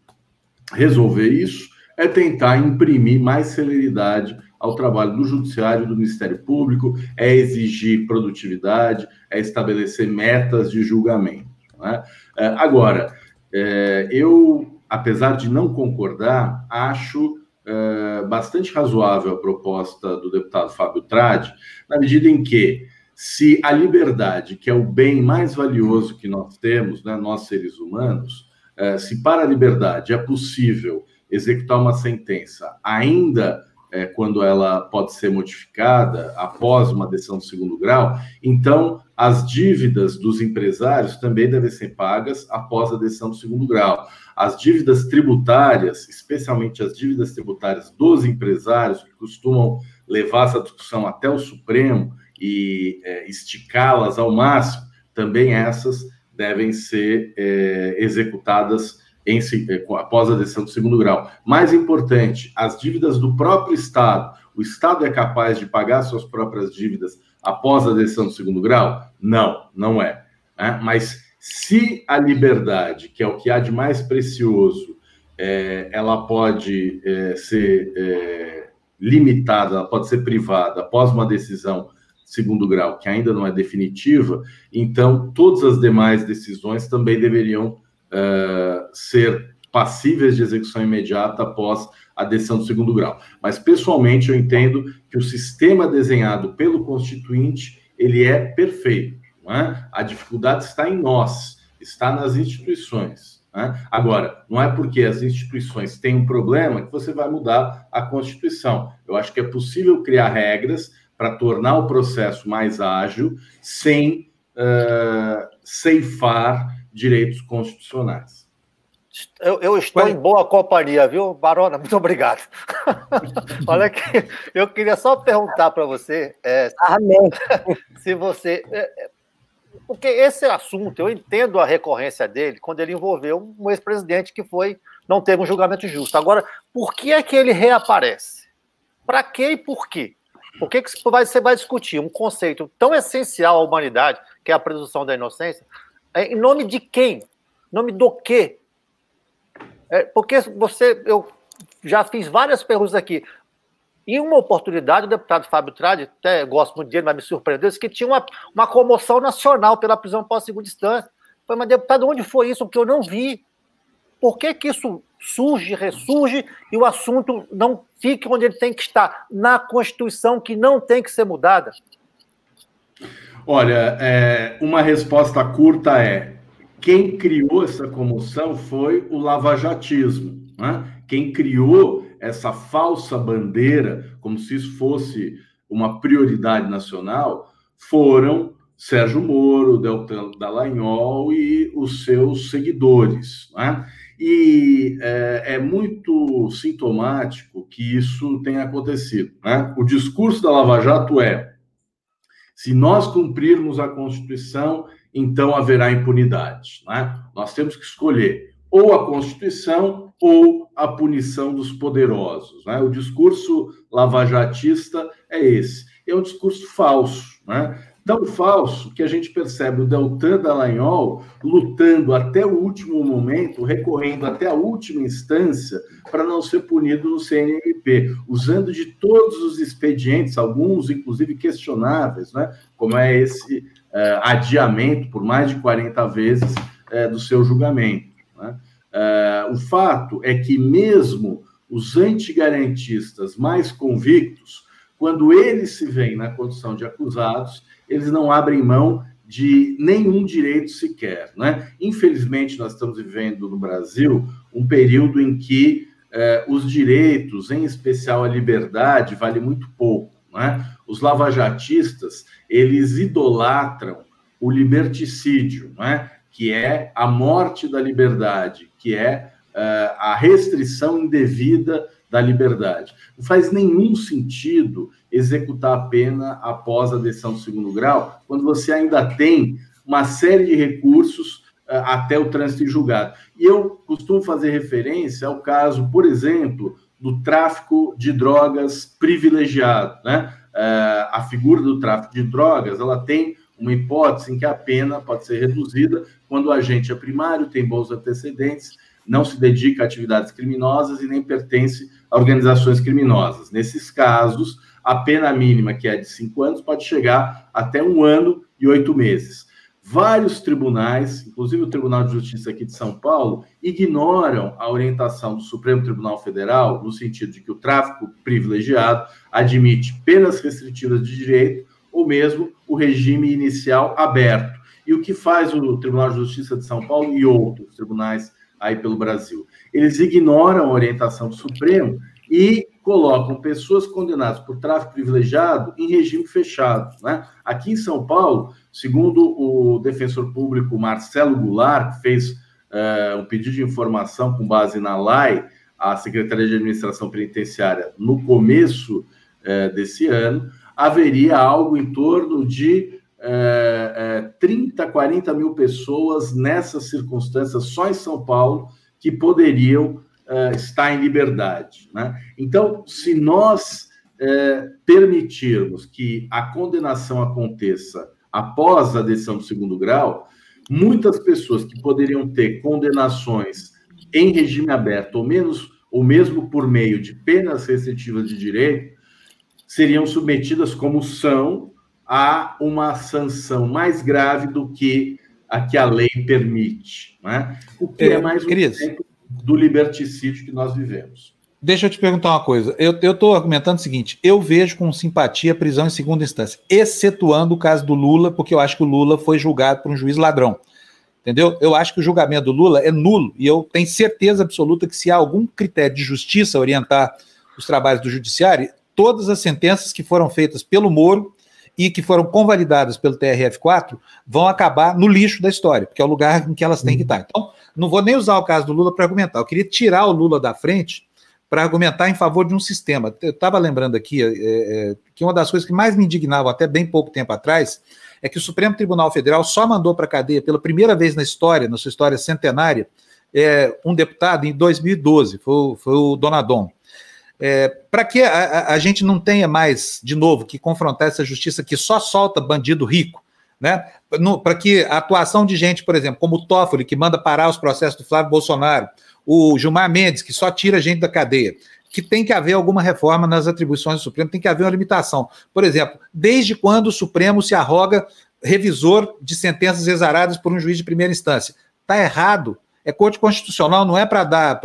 resolver isso é tentar imprimir mais celeridade ao trabalho do Judiciário, do Ministério Público, é exigir produtividade, é estabelecer metas de julgamento. Né? Agora, é, eu, apesar de não concordar, acho é, bastante razoável a proposta do deputado Fábio Tradi, na medida em que, se a liberdade, que é o bem mais valioso que nós temos, né, nós seres humanos, é, se para a liberdade é possível executar uma sentença ainda é, quando ela pode ser modificada após uma decisão do segundo grau, então as dívidas dos empresários também devem ser pagas após a decisão do segundo grau. As dívidas tributárias, especialmente as dívidas tributárias dos empresários, que costumam levar essa discussão até o Supremo e é, esticá-las ao máximo, também essas devem ser é, executadas em, é, após a decisão do segundo grau. Mais importante, as dívidas do próprio Estado. O Estado é capaz de pagar suas próprias dívidas após a decisão do segundo grau? Não, não é. Né? Mas se a liberdade, que é o que há de mais precioso, é, ela pode é, ser é, limitada, ela pode ser privada após uma decisão segundo grau, que ainda não é definitiva, então todas as demais decisões também deveriam uh, ser passíveis de execução imediata após a decisão do segundo grau. Mas pessoalmente eu entendo que o sistema desenhado pelo constituinte ele é perfeito. É? A dificuldade está em nós, está nas instituições. Né? Agora, não é porque as instituições têm um problema que você vai mudar a Constituição. Eu acho que é possível criar regras para tornar o processo mais ágil sem uh, ceifar direitos constitucionais. Eu, eu estou em boa companhia, viu, Barona? Muito obrigado. Olha que eu queria só perguntar para você é, se você. É, é, porque esse assunto, eu entendo a recorrência dele quando ele envolveu um ex-presidente que foi não teve um julgamento justo. Agora, por que é que ele reaparece? Para quê e por quê? Por que, que você vai discutir um conceito tão essencial à humanidade, que é a presunção da inocência, em nome de quem? Em nome do quê? É, porque você, eu já fiz várias perguntas aqui. Em uma oportunidade, o deputado Fábio Tradi, até gosto muito dele, mas me surpreendeu, disse que tinha uma, uma comoção nacional pela prisão pós-segunda instância. Falei, mas deputado, onde foi isso? Porque eu não vi. Por que, que isso surge, ressurge e o assunto não fica onde ele tem que estar? Na Constituição, que não tem que ser mudada? Olha, é, uma resposta curta é: quem criou essa comoção foi o lavajatismo. Né? Quem criou essa falsa bandeira, como se isso fosse uma prioridade nacional, foram Sérgio Moro, Deltan Dallagnol e os seus seguidores. Né? E é, é, muito sintomático que isso tenha acontecido. Né? O discurso da Lava Jato é: se nós cumprirmos a Constituição, então haverá impunidade. Né? Nós temos que escolher ou a Constituição ou a punição dos poderosos. Né? O discurso lavajatista é esse. É um discurso falso. Né? Tão falso que a gente percebe o Deltan Dallagnol lutando até o último momento, recorrendo até a última instância para não ser punido no CNMP, usando de todos os expedientes, alguns inclusive questionáveis, né? como é esse uh, adiamento por mais de 40 vezes uh, do seu julgamento. Uh, o fato é que, mesmo os antigarantistas mais convictos, quando eles se veem na condição de acusados, eles não abrem mão de nenhum direito sequer. Né? Infelizmente, nós estamos vivendo no Brasil um período em que os direitos, em especial a liberdade, vale muito pouco. Né? Os lavajatistas, eles idolatram o liberticídio, né? Que é a morte da liberdade, que é uh, a restrição indevida da liberdade. Não faz nenhum sentido executar a pena após a decisão do segundo grau, quando você ainda tem uma série de recursos uh, até o trânsito em julgado. E eu costumo fazer referência ao caso, por exemplo, do tráfico de drogas privilegiado. Né? É, a figura do tráfico de drogas ela tem uma hipótese em que a pena pode ser reduzida quando o agente é primário, tem bons antecedentes, não se dedica a atividades criminosas e nem pertence a organizações criminosas. Nesses casos, a pena mínima, que é de cinco anos, pode chegar até um ano e oito meses. Vários tribunais, inclusive o Tribunal de Justiça aqui de São Paulo, ignoram a orientação do Supremo Tribunal Federal, no sentido de que o tráfico privilegiado admite penas restritivas de direito ou mesmo o regime inicial aberto. E o que faz o Tribunal de Justiça de São Paulo e outros tribunais aí pelo Brasil? Eles ignoram a orientação do Supremo e colocam pessoas condenadas por tráfico privilegiado em regime fechado. Né? Aqui em São Paulo, segundo o defensor público Marcelo Goulart, que fez uh, um pedido de informação com base na LAI, a Secretaria de Administração Penitenciária, no começo uh, desse ano, haveria algo em torno de uh, 30, 40 mil pessoas nessas circunstâncias, só em São Paulo, que poderiam uh, está em liberdade. Né? Então, se nós uh, permitirmos que a condenação aconteça após a decisão do segundo grau, muitas pessoas que poderiam ter condenações em regime aberto, ou menos, ou mesmo por meio de penas restritivas de direito, seriam submetidas como são a uma sanção mais grave do que a que a lei permite, né? O que é, é mais um exemplo do liberticídio que nós vivemos. Deixa eu te perguntar uma coisa. Eu estou argumentando o seguinte: eu vejo com simpatia a prisão em segunda instância, excetuando o caso do Lula, porque eu acho que o Lula foi julgado por um juiz ladrão. Entendeu? Eu acho que o julgamento do Lula é nulo e eu tenho certeza absoluta que se há algum critério de justiça orientar os trabalhos do judiciário, todas as sentenças que foram feitas pelo Moro e que foram convalidadas pelo TRF4 vão acabar no lixo da história, porque é o lugar em que elas têm que estar. Então, não vou nem usar o caso do Lula para argumentar. Eu queria tirar o Lula da frente para argumentar em favor de um sistema. Eu estava lembrando aqui é, é, que uma das coisas que mais me indignava até bem pouco tempo atrás é que o Supremo Tribunal Federal só mandou para a cadeia pela primeira vez na história, na sua história centenária, é, um deputado em 2012, foi, foi o Donadon. É, para que a, a, gente não tenha mais, de novo, que confrontar essa justiça que só solta bandido rico, né? Para que a atuação de gente, por exemplo, como o Toffoli, que manda parar os processos do Flávio Bolsonaro, o Gilmar Mendes, que só tira gente da cadeia, que tem que haver alguma reforma nas atribuições do Supremo, tem que haver uma limitação. Por exemplo, desde quando o Supremo se arroga revisor de sentenças exaradas por um juiz de primeira instância? Está errado. É corte constitucional, não é para dar,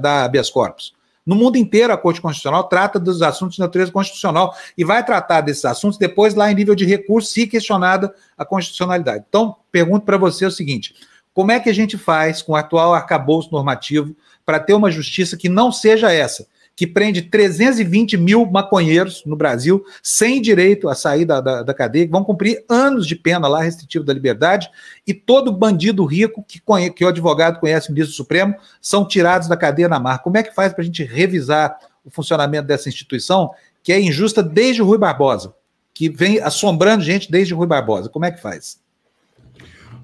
dar habeas corpus. No mundo inteiro, a Corte Constitucional trata dos assuntos de natureza constitucional e vai tratar desses assuntos depois lá em nível de recurso, se questionada a constitucionalidade. Então, pergunto para você o seguinte: como é que a gente faz com o atual arcabouço normativo para ter uma justiça que não seja essa? Que prende 320 mil maconheiros no Brasil, sem direito a sair da, da, da, cadeia, que vão cumprir anos de pena lá, restritivo da liberdade, e todo bandido rico que, conhe, que o advogado conhece o ministro Supremo são tirados da cadeia na mar. Como é que faz para a gente revisar o funcionamento dessa instituição, que é injusta desde o Rui Barbosa, que vem assombrando gente desde o Rui Barbosa? Como é que faz?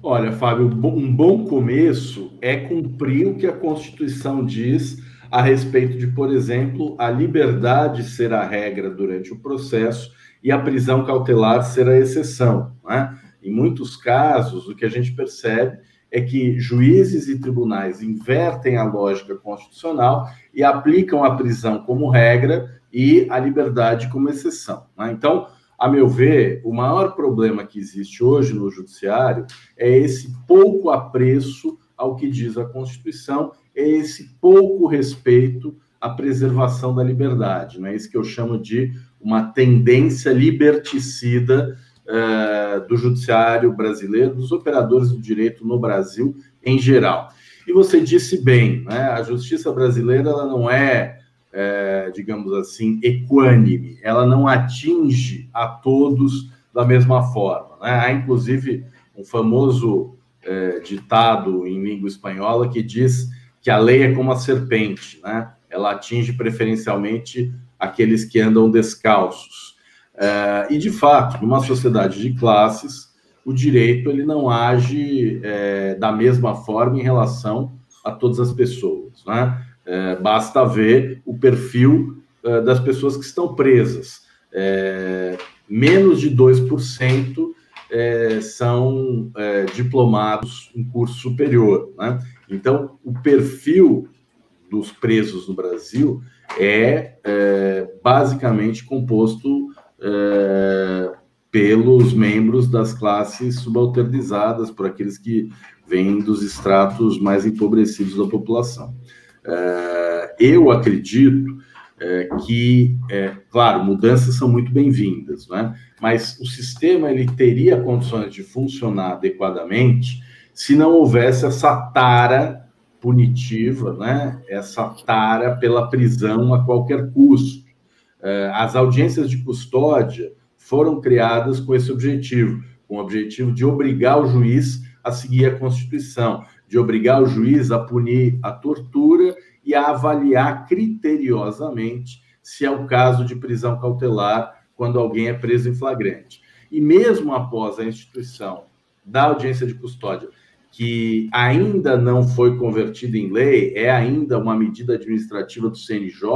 Olha, Fábio, um bom começo é cumprir o que a Constituição diz a respeito de, por exemplo, a liberdade ser a regra durante o processo e a prisão cautelar ser a exceção. Né? Em muitos casos, o que a gente percebe é que juízes e tribunais invertem a lógica constitucional e aplicam a prisão como regra e a liberdade como exceção. Né? Então, a meu ver, o maior problema que existe hoje no judiciário é esse pouco apreço ao que diz a Constituição é esse pouco respeito à preservação da liberdade. Não é isso que eu chamo de uma tendência liberticida uh, do judiciário brasileiro, dos operadores do direito no Brasil em geral. E você disse bem, né? a justiça brasileira ela não é, é, digamos assim, equânime, ela não atinge a todos da mesma forma. Né? Há, inclusive, um famoso é, ditado em língua espanhola que diz que a lei é como a serpente, né? Ela atinge preferencialmente aqueles que andam descalços. É, e de fato, numa sociedade de classes, o direito ele não age é, da mesma forma em relação a todas as pessoas, né? É, basta ver o perfil das pessoas que estão presas. Menos de 2% é, são é, diplomados em curso superior. Né? Então, o perfil dos presos no Brasil é, é basicamente composto é, pelos membros das classes subalternizadas, por aqueles que vêm dos estratos mais empobrecidos da população. É, eu acredito é, que, é, claro, mudanças são muito bem-vindas, né? mas o sistema ele teria condições de funcionar adequadamente se não houvesse essa tara punitiva, né? essa tara pela prisão a qualquer custo. É, as audiências de custódia foram criadas com esse objetivo, com o objetivo de obrigar o juiz a seguir a Constituição, de obrigar o juiz a punir a tortura e a avaliar criteriosamente se é o caso de prisão cautelar quando alguém é preso em flagrante. E mesmo após a instituição da audiência de custódia, que ainda não foi convertida em lei, é ainda uma medida administrativa do CNJ,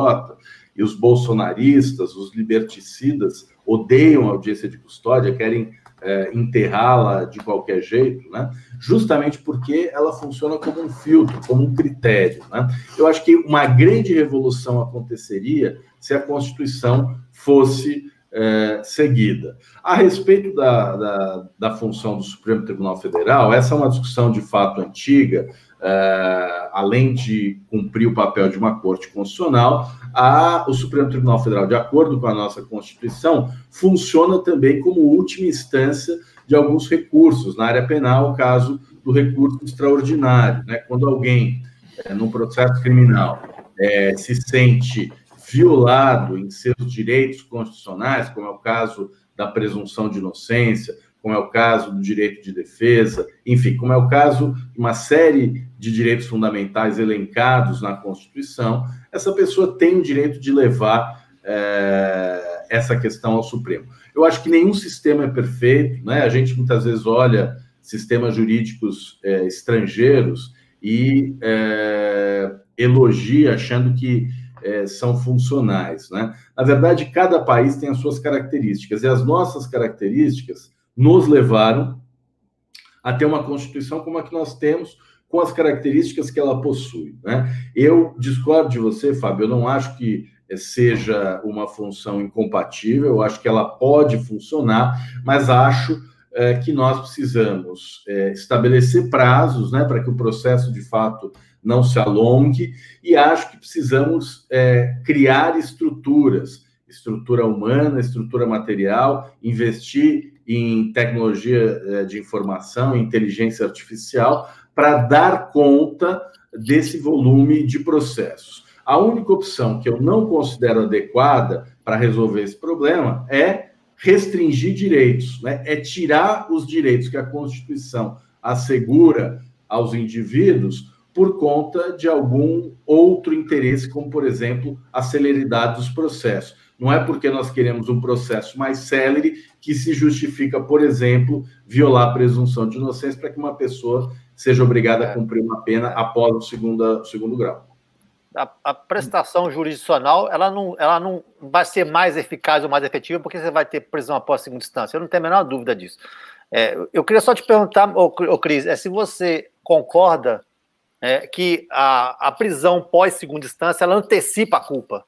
e os bolsonaristas, os liberticidas, odeiam a audiência de custódia, querem é, enterrá-la de qualquer jeito, né? justamente porque ela funciona como um filtro, como um critério. Né? Eu acho que uma grande revolução aconteceria se a Constituição fosse é, seguida. A respeito da, da, da, função do Supremo Tribunal Federal, essa é uma discussão de fato antiga, é, além de cumprir o papel de uma corte constitucional, a, o Supremo Tribunal Federal, de acordo com a nossa Constituição, funciona também como última instância de alguns recursos na área penal, o caso do recurso extraordinário, né? quando alguém, é, num processo criminal, é, se sente violado em seus direitos constitucionais, como é o caso da presunção de inocência, como é o caso do direito de defesa, enfim, como é o caso de uma série de direitos fundamentais elencados na Constituição, essa pessoa tem o direito de levar é, essa questão ao Supremo. Eu acho que nenhum sistema é perfeito, né? A gente muitas vezes olha sistemas jurídicos é, estrangeiros e é, elogia achando que é, são funcionais, né? Na verdade, cada país tem as suas características e as nossas características nos levaram a ter uma constituição como a que nós temos, com as características que ela possui. Né? Eu discordo de você, Fábio, eu não acho que seja uma função incompatível, eu acho que ela pode funcionar, mas acho é, que nós precisamos é, estabelecer prazos né, para que o processo de fato não se alongue, e acho que precisamos é, criar estruturas, estrutura humana, estrutura material, investir em tecnologia é, de informação, inteligência artificial, para dar conta desse volume de processos. A única opção que eu não considero adequada para resolver esse problema é restringir direitos, né? é tirar os direitos que a Constituição assegura aos indivíduos por conta de algum outro interesse, como, por exemplo, a celeridade dos processos. Não é porque nós queremos um processo mais célere que se justifica, por exemplo, violar a presunção de inocência para que uma pessoa seja obrigada a cumprir uma pena após o segundo, segundo grau a, a, prestação jurisdicional ela não, ela não vai ser mais eficaz ou mais efetiva porque você vai ter prisão após segunda instância. Eu não tenho a menor dúvida disso. É, eu queria só te perguntar, ô, ô Cris, é se você concorda é, que a, a prisão pós segunda instância ela antecipa a culpa.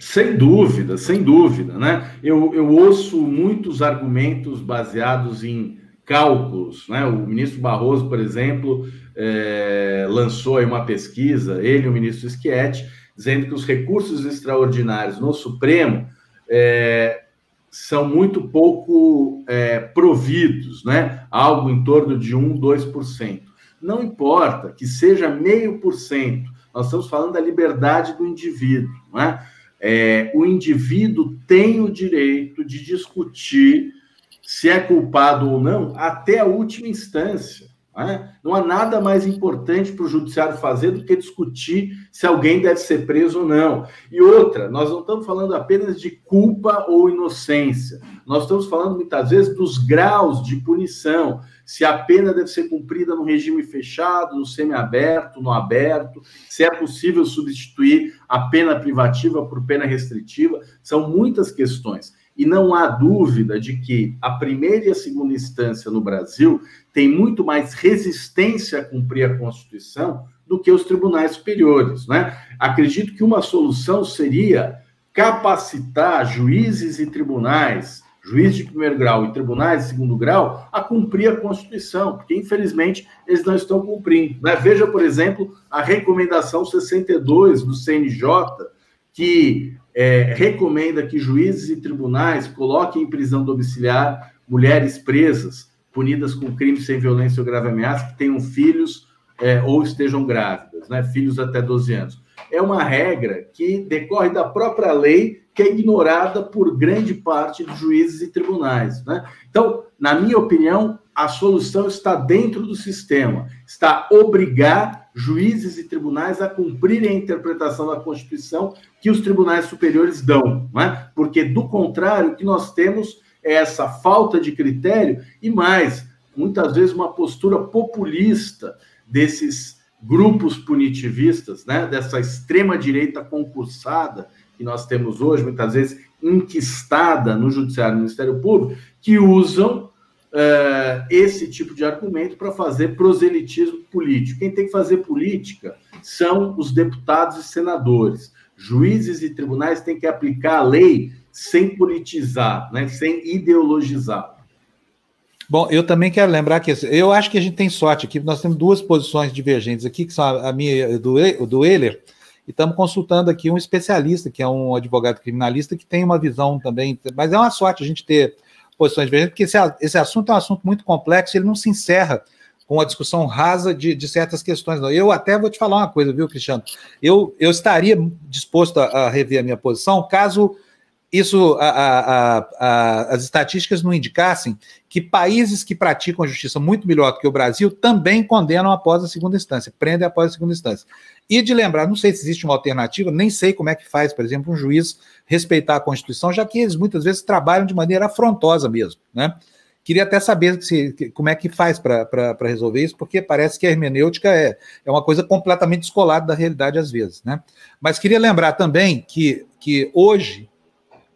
Sem dúvida, sem dúvida, né? Eu, eu ouço muitos argumentos baseados em cálculos, né? O ministro Barroso, por exemplo, é, lançou aí uma pesquisa, ele e o ministro Schietti, dizendo que os recursos extraordinários no Supremo é, são muito pouco é, providos, né? Algo em torno de 1, 2%. Não importa que seja meio por cento, nós estamos falando da liberdade do indivíduo, né? É, o indivíduo tem o direito de discutir se é culpado ou não até a última instância Né? Não há nada mais importante para o judiciário fazer do que discutir se alguém deve ser preso ou não. E outra, nós não estamos falando apenas de culpa ou inocência, nós estamos falando muitas vezes dos graus de punição, se a pena deve ser cumprida no regime fechado, no semiaberto, no aberto, se é possível substituir a pena privativa por pena restritiva, são muitas questões. E não há dúvida de que a primeira e a segunda instância no Brasil tem muito mais resistência a cumprir a Constituição do que os tribunais superiores. Né? Acredito que uma solução seria capacitar juízes e tribunais, juízes de primeiro grau e tribunais de segundo grau, a cumprir a Constituição, porque infelizmente eles não estão cumprindo. Né? Veja, por exemplo, a recomendação 62 do CNJ, que é, recomenda que juízes e tribunais coloquem em prisão domiciliar mulheres presas, punidas com crime sem violência ou grave ameaça, que tenham filhos é, ou estejam grávidas, né, filhos até 12 anos. É uma regra que decorre da própria lei, que é ignorada por grande parte dos juízes e tribunais. Né? Então, na minha opinião, a solução está dentro do sistema, está obrigar juízes e tribunais a cumprirem a interpretação da Constituição que os tribunais superiores dão, né? porque, do contrário, o que nós temos é essa falta de critério e mais, muitas vezes, uma postura populista desses grupos punitivistas, né? dessa extrema-direita concursada que nós temos hoje, muitas vezes enquistada no Judiciário e Ministério Público, que usam uh, esse tipo de argumento para fazer proselitismo político. Quem tem que fazer política são os deputados e senadores. Juízes e tribunais têm que aplicar a lei sem politizar, né, sem ideologizar. Bom, eu também quero lembrar que eu acho que a gente tem sorte aqui, nós temos duas posições divergentes aqui, que são a, minha e do, do Euler, e estamos consultando aqui um especialista, que é um advogado criminalista, que tem uma visão também, mas é uma sorte a gente ter posições divergentes, porque esse, esse assunto é um assunto muito complexo, ele não se encerra com a discussão rasa de, de, certas questões. Não. Eu até vou te falar uma coisa, viu, Cristiano? Eu, eu estaria disposto a, a rever a minha posição caso isso a, a, a, as estatísticas não indicassem que países que praticam a justiça muito melhor do que o Brasil também condenam após a segunda instância, prendem após a segunda instância. E de lembrar, não sei se existe uma alternativa, nem sei como é que faz, por exemplo, um juiz respeitar a Constituição, já que eles muitas vezes trabalham de maneira afrontosa mesmo, né? Queria até saber se, como é que faz para resolver isso, porque parece que a hermenêutica é, é uma coisa completamente descolada da realidade às vezes, né? Mas queria lembrar também que, que hoje,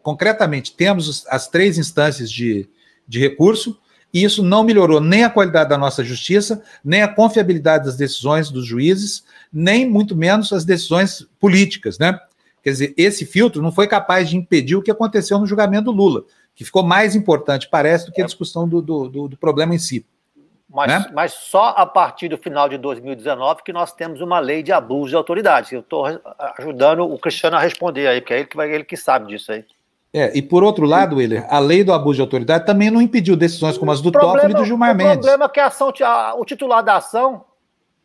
concretamente, temos as três instâncias de, de recurso, e isso não melhorou nem a qualidade da nossa justiça, nem a confiabilidade das decisões dos juízes, nem muito menos as decisões políticas, né? Quer dizer, esse filtro não foi capaz de impedir o que aconteceu no julgamento do Lula, que ficou mais importante, parece, do que a discussão do, do, do, do problema em si. Mas, né? mas só a partir do final de 2019 que nós temos uma lei de abuso de autoridade. Eu estou ajudando o Cristiano a responder aí, porque é ele que, vai, ele que sabe disso aí. É, e por outro lado, Willer, a lei do abuso de autoridade também não impediu decisões como as do Toffoli e do Gilmar Mendes. O problema é que a ação, a, o titular da ação,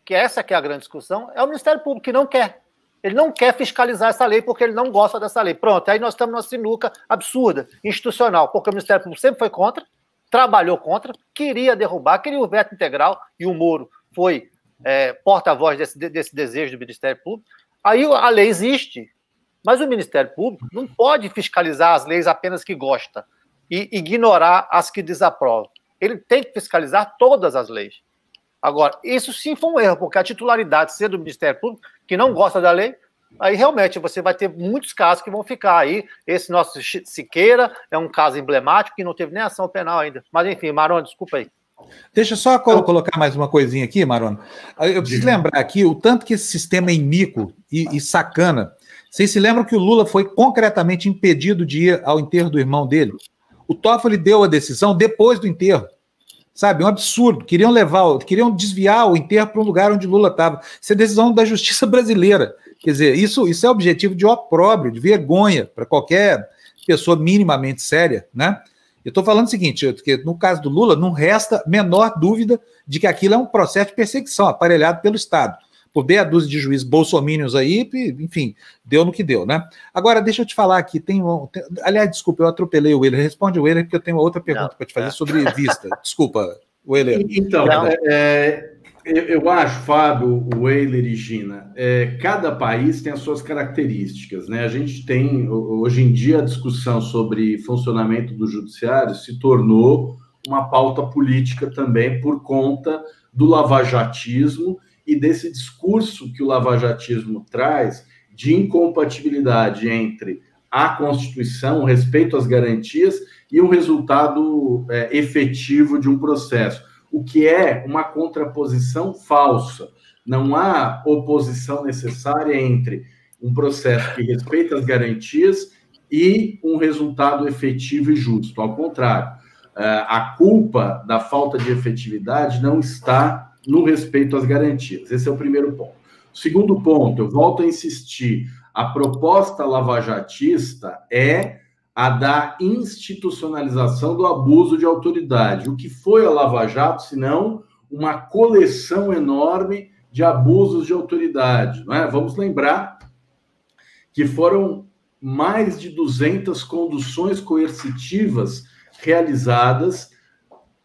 que essa que é a grande discussão, é o Ministério Público, que não quer. Ele não quer fiscalizar essa lei porque ele não gosta dessa lei. Pronto, aí nós estamos numa sinuca absurda, institucional, porque o Ministério Público sempre foi contra, trabalhou contra, queria derrubar, queria o veto integral, e o Moro foi é, porta-voz desse, desse desejo do Ministério Público. Aí a lei existe, mas o Ministério Público não pode fiscalizar as leis apenas que gosta e ignorar as que desaprova. Ele tem que fiscalizar todas as leis. Agora, isso sim foi um erro, porque a titularidade ser do Ministério Público, que não gosta da lei, aí realmente você vai ter muitos casos que vão ficar aí. Esse nosso Siqueira é um caso emblemático que não teve nem ação penal ainda. Mas enfim, Marão, desculpa aí. Deixa eu só colocar mais uma coisinha aqui, Marona. Eu preciso lembrar aqui o tanto que esse sistema é e, e sacana vocês se lembram que o Lula foi concretamente impedido de ir ao enterro do irmão dele? O Toffoli deu a decisão depois do enterro. Sabe, um absurdo. Queriam levar, queriam desviar o enterro para um lugar onde Lula estava. Isso é decisão da justiça brasileira. Quer dizer, isso, isso é objetivo de opróbrio, de vergonha para qualquer pessoa minimamente séria, né? Eu estou falando o seguinte, que no caso do Lula, não resta menor dúvida de que aquilo é um processo de perseguição aparelhado pelo Estado por meia dúzia de juízes bolsomínios aí, enfim, deu no que deu, né? Agora, deixa eu te falar aqui, tem, um, tem aliás, desculpa, eu atropelei o Willer, responde o Willer, porque eu tenho outra pergunta para te fazer é. sobre vista, desculpa. O Então, é, é, eu, eu, acho, Fábio, o Euler e Gina, é, cada país tem as suas características. Né? A gente tem, hoje em dia, a discussão sobre funcionamento do judiciário se tornou uma pauta política também por conta do lavajatismo e desse discurso que o lavajatismo traz de incompatibilidade entre a Constituição, o respeito às garantias e o resultado é, efetivo de um processo, o que é uma contraposição falsa. Não há oposição necessária entre um processo que respeita as garantias e um resultado efetivo e justo. Ao contrário, é, a culpa da falta de efetividade não está no respeito às garantias. Esse é o primeiro ponto. Segundo ponto, eu volto a insistir: a proposta lavajatista é a da institucionalização do abuso de autoridade. O que foi a Lava Jato, senão uma coleção enorme de abusos de autoridade? Não é? Vamos lembrar que foram mais de 200 conduções coercitivas realizadas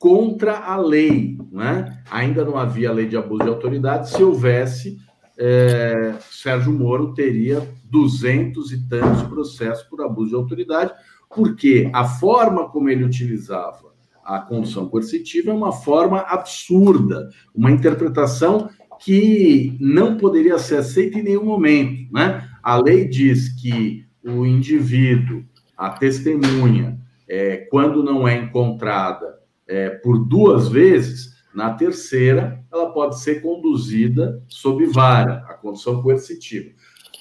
contra a lei. Não é? Ainda não havia lei de abuso de autoridade. Se houvesse, é, Sérgio Moro teria duzentos e tantos processos por abuso de autoridade, porque a forma como ele utilizava a condução coercitiva é uma forma absurda, uma interpretação que não poderia ser aceita em nenhum momento. Né? A lei diz que o indivíduo, a testemunha, é, quando não é encontrada é, por duas vezes, na terceira, ela pode ser conduzida sob vara, a condução coercitiva.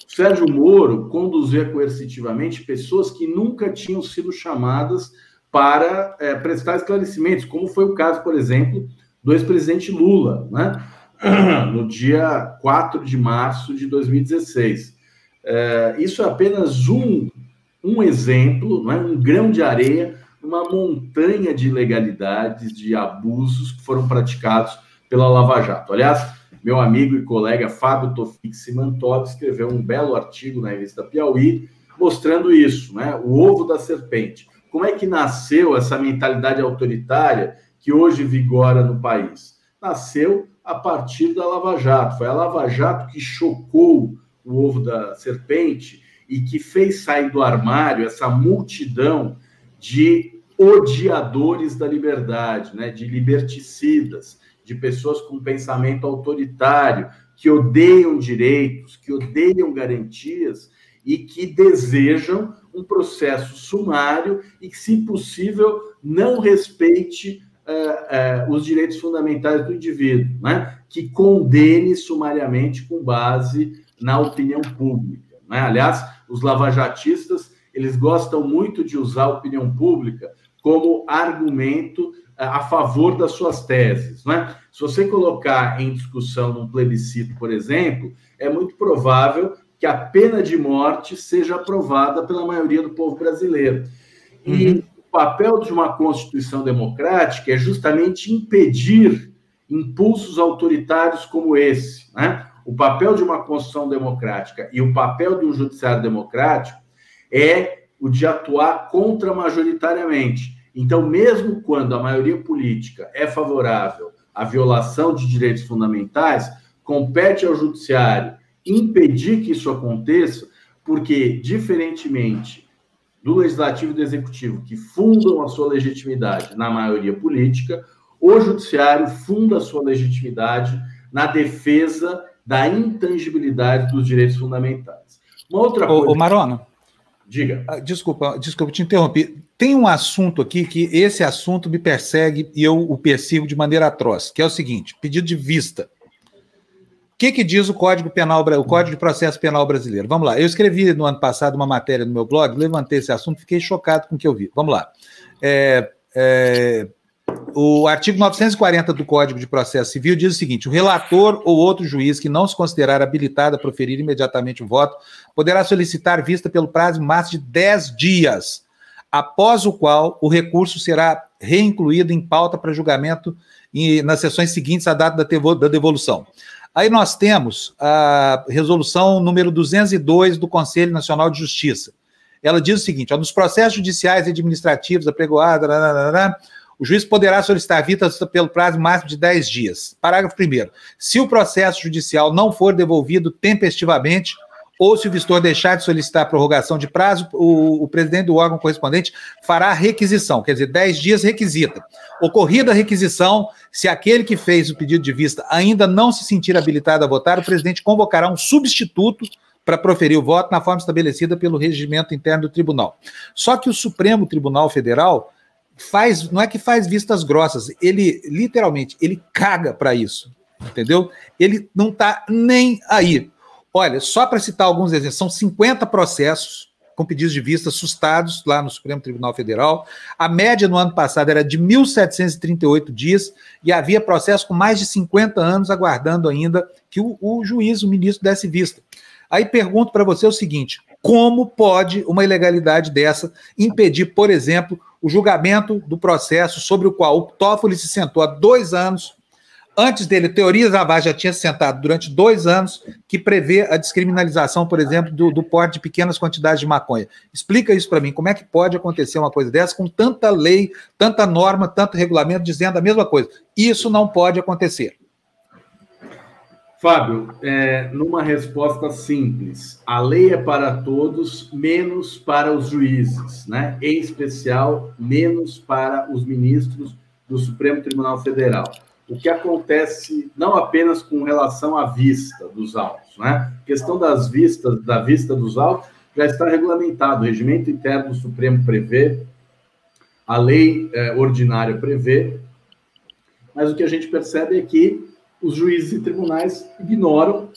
Sérgio Moro conduzia coercitivamente pessoas que nunca tinham sido chamadas para é, prestar esclarecimentos, como foi o caso, por exemplo, do ex-presidente Lula, né? no dia 4 de março de 2016. É, isso é apenas um, um exemplo, não é? um grão de areia, uma montanha de ilegalidades, de abusos que foram praticados pela Lava Jato. Aliás, meu amigo e colega Fábio Tofik Simantov escreveu um belo artigo na revista Piauí mostrando isso, né? O ovo da serpente. Como é que nasceu essa mentalidade autoritária que hoje vigora no país? Nasceu a partir da Lava Jato. Foi a Lava Jato que chocou o ovo da serpente e que fez sair do armário essa multidão de odiadores da liberdade, né? de liberticidas, de pessoas com pensamento autoritário, que odeiam direitos, que odeiam garantias e que desejam um processo sumário e que, se possível, não respeite uh, uh, os direitos fundamentais do indivíduo, né? que condene sumariamente com base na opinião pública. Né? Aliás, os lavajatistas eles gostam muito de usar a opinião pública como argumento a favor das suas teses. Né? Se você colocar em discussão num plebiscito, por exemplo, é muito provável que a pena de morte seja aprovada pela maioria do povo brasileiro. E uhum. o papel de uma Constituição democrática é justamente impedir impulsos autoritários como esse. Né? O papel de uma Constituição democrática e o papel de um judiciário democrático é o de atuar contra majoritariamente. Então, mesmo quando a maioria política é favorável à violação de direitos fundamentais, compete ao judiciário impedir que isso aconteça, porque, diferentemente do legislativo e do executivo, que fundam a sua legitimidade na maioria política, o judiciário funda a sua legitimidade na defesa da intangibilidade dos direitos fundamentais. Uma outra coisa. Ô, Marona. Diga. Ah, desculpa, desculpa te interromper. Tem um assunto aqui que esse assunto me persegue e eu o persigo de maneira atroz, que é o seguinte: pedido de vista. O que, que diz o Código Penal, o Código de Processo Penal brasileiro? Vamos lá. Eu escrevi no ano passado uma matéria no meu blog, levantei esse assunto, fiquei chocado com o que eu vi. Vamos lá. É, é, o artigo 940 do Código de Processo Civil diz o seguinte: o relator ou outro juiz que não se considerar habilitado a proferir imediatamente o voto poderá solicitar vista pelo prazo máximo de 10 dias, após o qual o recurso será reincluído em pauta para julgamento e, nas sessões seguintes à data da devolução. Aí nós temos a resolução número 202 do Conselho Nacional de Justiça. Ela diz o seguinte: ó, nos processos judiciais e administrativos apregoados, O juiz poderá solicitar a vista pelo prazo máximo de 10 dias. Parágrafo 1. Se o processo judicial não for devolvido tempestivamente, ou se o vistor deixar de solicitar a prorrogação de prazo, o, o, presidente do órgão correspondente fará requisição, quer dizer, 10 dias requisita. Ocorrida a requisição, se aquele que fez o pedido de vista ainda não se sentir habilitado a votar, o presidente convocará um substituto para proferir o voto na forma estabelecida pelo regimento interno do tribunal. Só que o Supremo Tribunal Federal faz, não é que faz vistas grossas, ele literalmente, ele caga para isso, entendeu? Ele não está nem aí. Olha, só para citar alguns exemplos, são 50 processos com pedidos de vista assustados lá no Supremo Tribunal Federal. A média no ano passado era de 1.738 dias e havia processo com mais de 50 anos aguardando ainda que o, o juiz, o ministro, desse vista. Aí pergunto para você o seguinte: como pode uma ilegalidade dessa impedir, por exemplo, o julgamento do processo sobre o qual o Toffoli se sentou há dois anos Antes dele, Teoria Zavascki já tinha sentado durante dois anos que prevê a descriminalização, por exemplo, do, do porte de pequenas quantidades de maconha. Explica isso para mim. Como é que pode acontecer uma coisa dessa com tanta lei, tanta norma, tanto regulamento dizendo a mesma coisa? Isso não pode acontecer. Fábio, é, numa resposta simples, a lei é para todos, menos para os juízes, né? Em especial, menos para os ministros do Supremo Tribunal Federal o que acontece não apenas com relação à vista dos autos, né? A questão das vistas, da vista dos autos, já está regulamentado. O regimento interno do Supremo prevê, a lei eh, ordinária prevê, mas o que a gente percebe é que os juízes e tribunais ignoram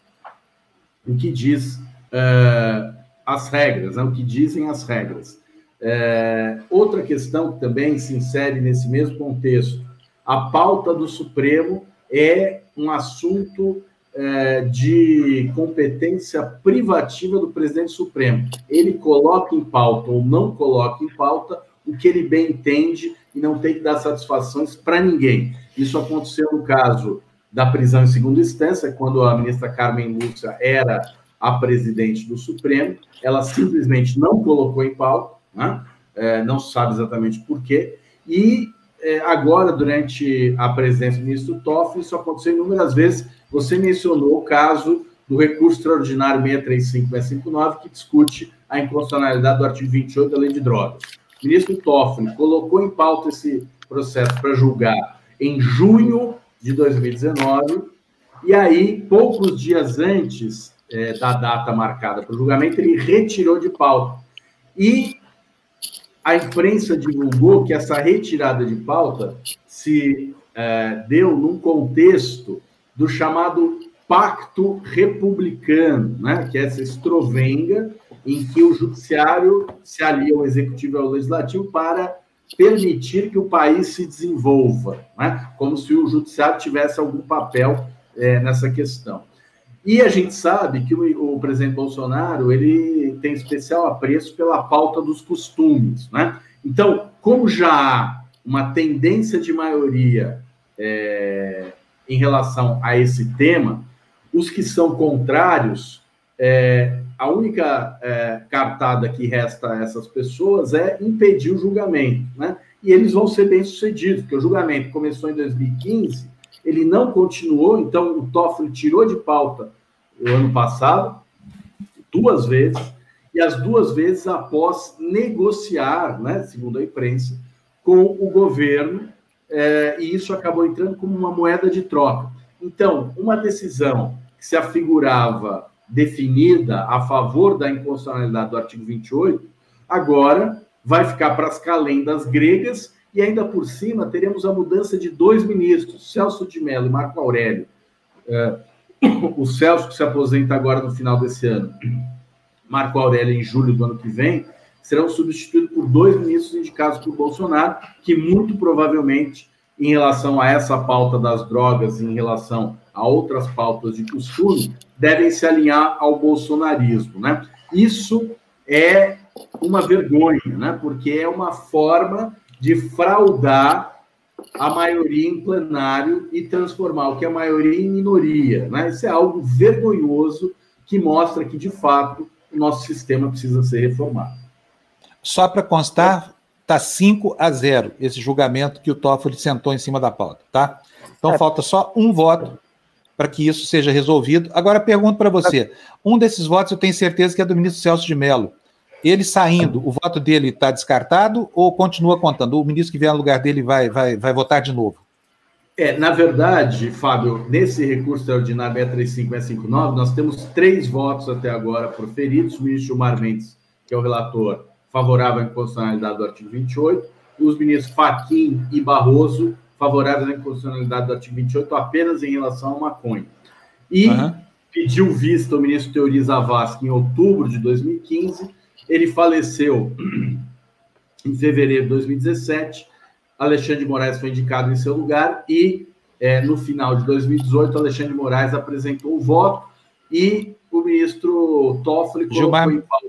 o que diz eh, as regras, né? o que dizem as regras. Eh, outra questão que também se insere nesse mesmo contexto a pauta do Supremo é um assunto é, de competência privativa do presidente Supremo. Ele coloca em pauta ou não coloca em pauta o que ele bem entende e não tem que dar satisfações para ninguém. Isso aconteceu no caso da prisão em segunda instância, quando a ministra Carmen Lúcia era a presidente do Supremo, ela simplesmente não colocou em pauta, né? é, não sabe exatamente por quê, e é, agora, durante a presença do ministro Toffoli, isso aconteceu inúmeras vezes. Você mencionou o caso do recurso extraordinário 635-659, que discute a inconstitucionalidade do artigo 28 da Lei de Drogas. O ministro Toffoli colocou em pauta esse processo para julgar em junho de 2019, e aí, poucos dias antes é, da data marcada para o julgamento, ele retirou de pauta. E a imprensa divulgou que essa retirada de pauta se é, deu num contexto do chamado Pacto Republicano, né? que é essa estrovenga em que o judiciário se alia ao executivo e ao legislativo para permitir que o país se desenvolva, né? como se o judiciário tivesse algum papel é, nessa questão. E a gente sabe que o, o, presidente Bolsonaro ele tem especial apreço pela pauta dos costumes, né? Então, como já há uma tendência de maioria é, em relação a esse tema, os que são contrários, é, a única é, cartada que resta a essas pessoas é impedir o julgamento, né? E eles vão ser bem sucedidos, porque o julgamento começou em 2015 ele não continuou, então o Toffoli tirou de pauta o ano passado, duas vezes, e as duas vezes após negociar, né, segundo a imprensa, com o governo, é, e isso acabou entrando como uma moeda de troca. Então, uma decisão que se afigurava definida a favor da inconstitucionalidade do artigo 28, agora vai ficar para as calendas gregas e ainda por cima teremos a mudança de dois ministros, Celso de Mello e Marco Aurélio. É, o Celso, que se aposenta agora no final desse ano, Marco Aurélio em julho do ano que vem, serão substituídos por dois ministros indicados por Bolsonaro, que muito provavelmente, em relação a essa pauta das drogas, em relação a outras pautas de costume, devem se alinhar ao bolsonarismo. Né? Isso é uma vergonha, né? porque é uma forma de fraudar a maioria em plenário e transformar o que é maioria em minoria. Né? Isso é algo vergonhoso que mostra que, de fato, o nosso sistema precisa ser reformado. Só para constar, Está 5 a 0 esse julgamento que o Toffoli sentou em cima da pauta, tá? Então é. falta só um voto para que isso seja resolvido. Agora pergunto para você: um desses votos eu tenho certeza que é do ministro Celso de Mello. Ele saindo, o voto dele está descartado ou continua contando? O ministro que vier no lugar dele vai, vai, vai votar de novo? É, na verdade, Fábio, nesse recurso extraordinário 635 nós temos três votos até agora proferidos. O ministro Gilmar Mendes, que é o relator, favorável à inconstitucionalidade do artigo 28. Os ministros Faquim e Barroso, favoráveis à inconstitucionalidade do artigo 28, apenas em relação ao maconha. E uhum. pediu vista o ministro Teori Zavascki em outubro de 2015. Ele faleceu em fevereiro de 2017 Alexandre de Moraes foi indicado em seu lugar e é, no final de 2018 Alexandre de Moraes apresentou o voto e o ministro Toffoli colocou Gilmar... em pauta.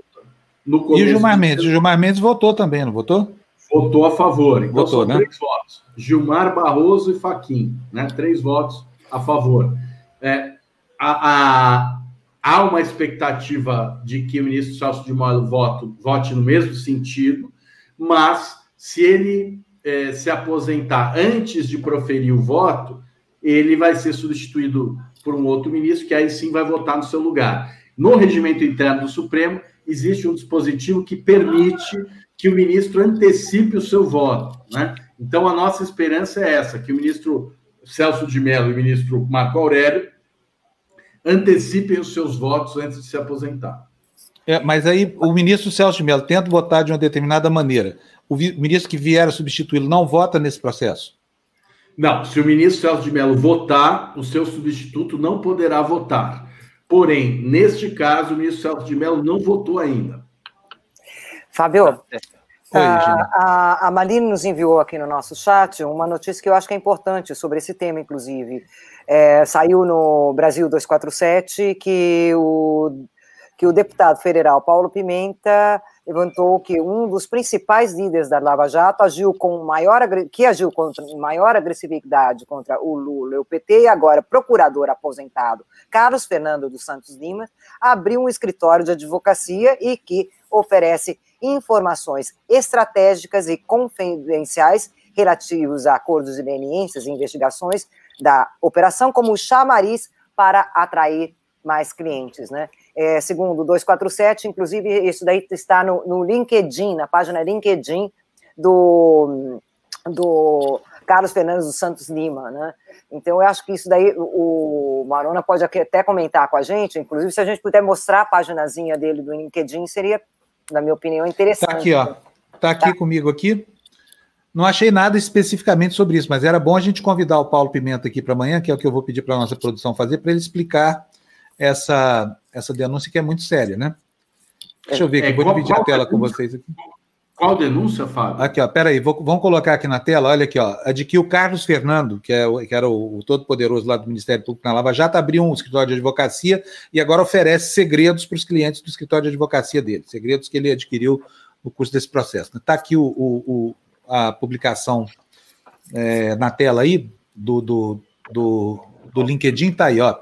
No e o Gilmar Mendes? O Gilmar Mendes votou também, não votou? Votou a favor. Então votou, né? três votos. Gilmar, Barroso e Faquim, né? Três votos a favor. É, a, a, há uma expectativa de que o ministro Celso de Mello vote, vote no mesmo sentido, mas se ele é, se aposentar antes de proferir o voto, ele vai ser substituído por um outro ministro que aí sim vai votar no seu lugar. No regimento interno do Supremo, existe um dispositivo que permite que o ministro antecipe o seu voto. Né? Então, a nossa esperança é essa: que o ministro Celso de Mello e o ministro Marco Aurélio antecipem os seus votos antes de se aposentar. É, mas aí o ministro Celso de Mello tenta votar de uma determinada maneira o ministro que vier a substituí-lo não vota nesse processo? Não, se o ministro Celso de Mello votar, o seu substituto não poderá votar. Porém, neste caso, o ministro Celso de Mello não votou ainda. Fábio, Oi, a, a Maline nos enviou aqui no nosso chat uma notícia que eu acho que é importante sobre esse tema, inclusive. É, saiu no Brasil 247 que o, que o deputado federal Paulo Pimenta levantou que um dos principais líderes da Lava Jato agiu com maior que agiu com maior agressividade contra o Lula e o PT e agora procurador aposentado Carlos Fernando dos Santos Lima abriu um escritório de advocacia e que oferece informações estratégicas e confidenciais relativos a acordos de leniências e investigações da operação como chamariz para atrair mais clientes, né? é, segundo 247, inclusive isso daí está no, no LinkedIn, na página LinkedIn do, do Carlos Fernandes dos Santos Lima, né? Então, eu acho que isso daí, o Marona pode até comentar com a gente, inclusive, se a gente puder mostrar a paginazinha dele do LinkedIn, seria, na minha opinião, interessante. Está aqui, ó. Está aqui tá. comigo aqui. Não achei nada especificamente sobre isso, mas era bom a gente convidar o Paulo Pimenta aqui para amanhã, que é o que eu vou pedir para a nossa produção fazer, para ele explicar essa, essa denúncia que é muito séria, né? Deixa eu ver aqui, é, vou dividir a tela com vocês aqui. Qual denúncia, Fábio? Aqui, ó, peraí, vou, vamos colocar aqui na tela, olha aqui, ó, a de que o Carlos Fernando, que, é, que era o, o todo-poderoso lá do Ministério Público na Lava Jato, abriu um escritório de advocacia e agora oferece segredos para os clientes do escritório de advocacia dele, segredos que ele adquiriu no curso desse processo. Está aqui o, o, a publicação é, na tela aí, do, do, do, do LinkedIn, está aí, ó.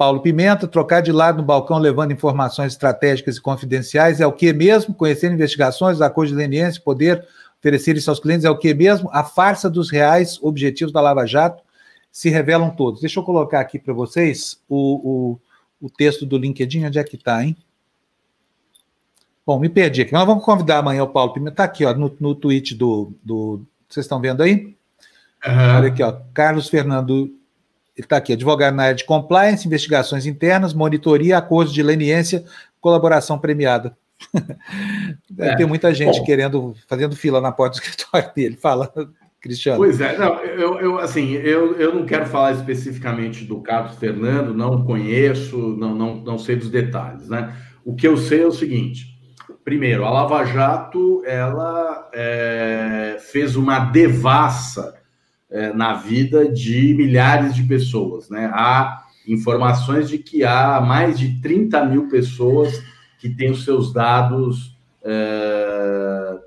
Paulo Pimenta, trocar de lado no balcão levando informações estratégicas e confidenciais é o que mesmo? Conhecer investigações, acordos de leniência, poder oferecer isso aos clientes é o que mesmo? A farsa dos reais objetivos da Lava Jato se revelam todos. Deixa eu colocar aqui para vocês o, o, o, texto do LinkedIn, onde é que está, hein? Bom, me perdi aqui. Nós vamos convidar amanhã o Paulo Pimenta. Está aqui, ó, no, no tweet do, do. Vocês estão vendo aí? Uhum. Olha aqui, ó. Carlos Fernando ele está aqui, advogado na área de compliance, investigações internas, monitoria, acordos de leniência, colaboração premiada. Deve é, ter muita gente bom, querendo, fazendo fila na porta do escritório dele. Fala, Cristiano. Pois é, não, eu, eu assim, eu, eu não quero falar especificamente do Carlos Fernando, não conheço, não, não, não sei dos detalhes, né? O que eu sei é o seguinte: primeiro, a Lava Jato ela é, fez uma devassa é, na vida de milhares de pessoas. Né? Há informações de que há mais de 30 mil pessoas que têm os seus dados é,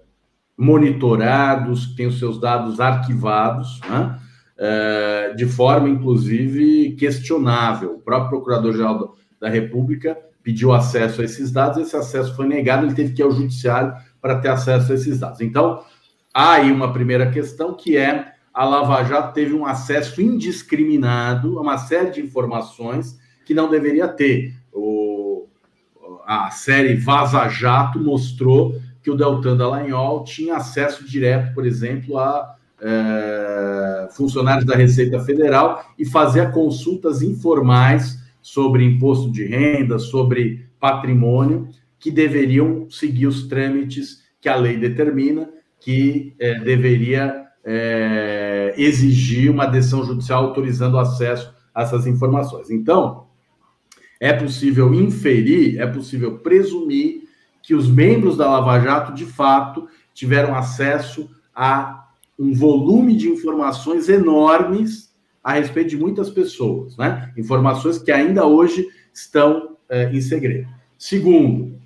monitorados, que têm os seus dados arquivados, né? é, de forma, inclusive, questionável. O próprio Procurador-Geral da República pediu acesso a esses dados, esse acesso foi negado, ele teve que ir ao Judiciário para ter acesso a esses dados. Então, há aí uma primeira questão que é a Lava Jato teve um acesso indiscriminado a uma série de informações que não deveria ter. O, a série Vaza Jato mostrou que o Deltan Dallagnol tinha acesso direto, por exemplo, a é, funcionários da Receita Federal e fazia consultas informais sobre imposto de renda, sobre patrimônio, que deveriam seguir os trâmites que a lei determina, que é, deveria é, exigir uma decisão judicial autorizando acesso a essas informações. Então, é possível inferir, é possível presumir que os membros da Lava Jato, de fato, tiveram acesso a um volume de informações enormes a respeito de muitas pessoas, né? Informações que ainda hoje estão é, em segredo. Segundo,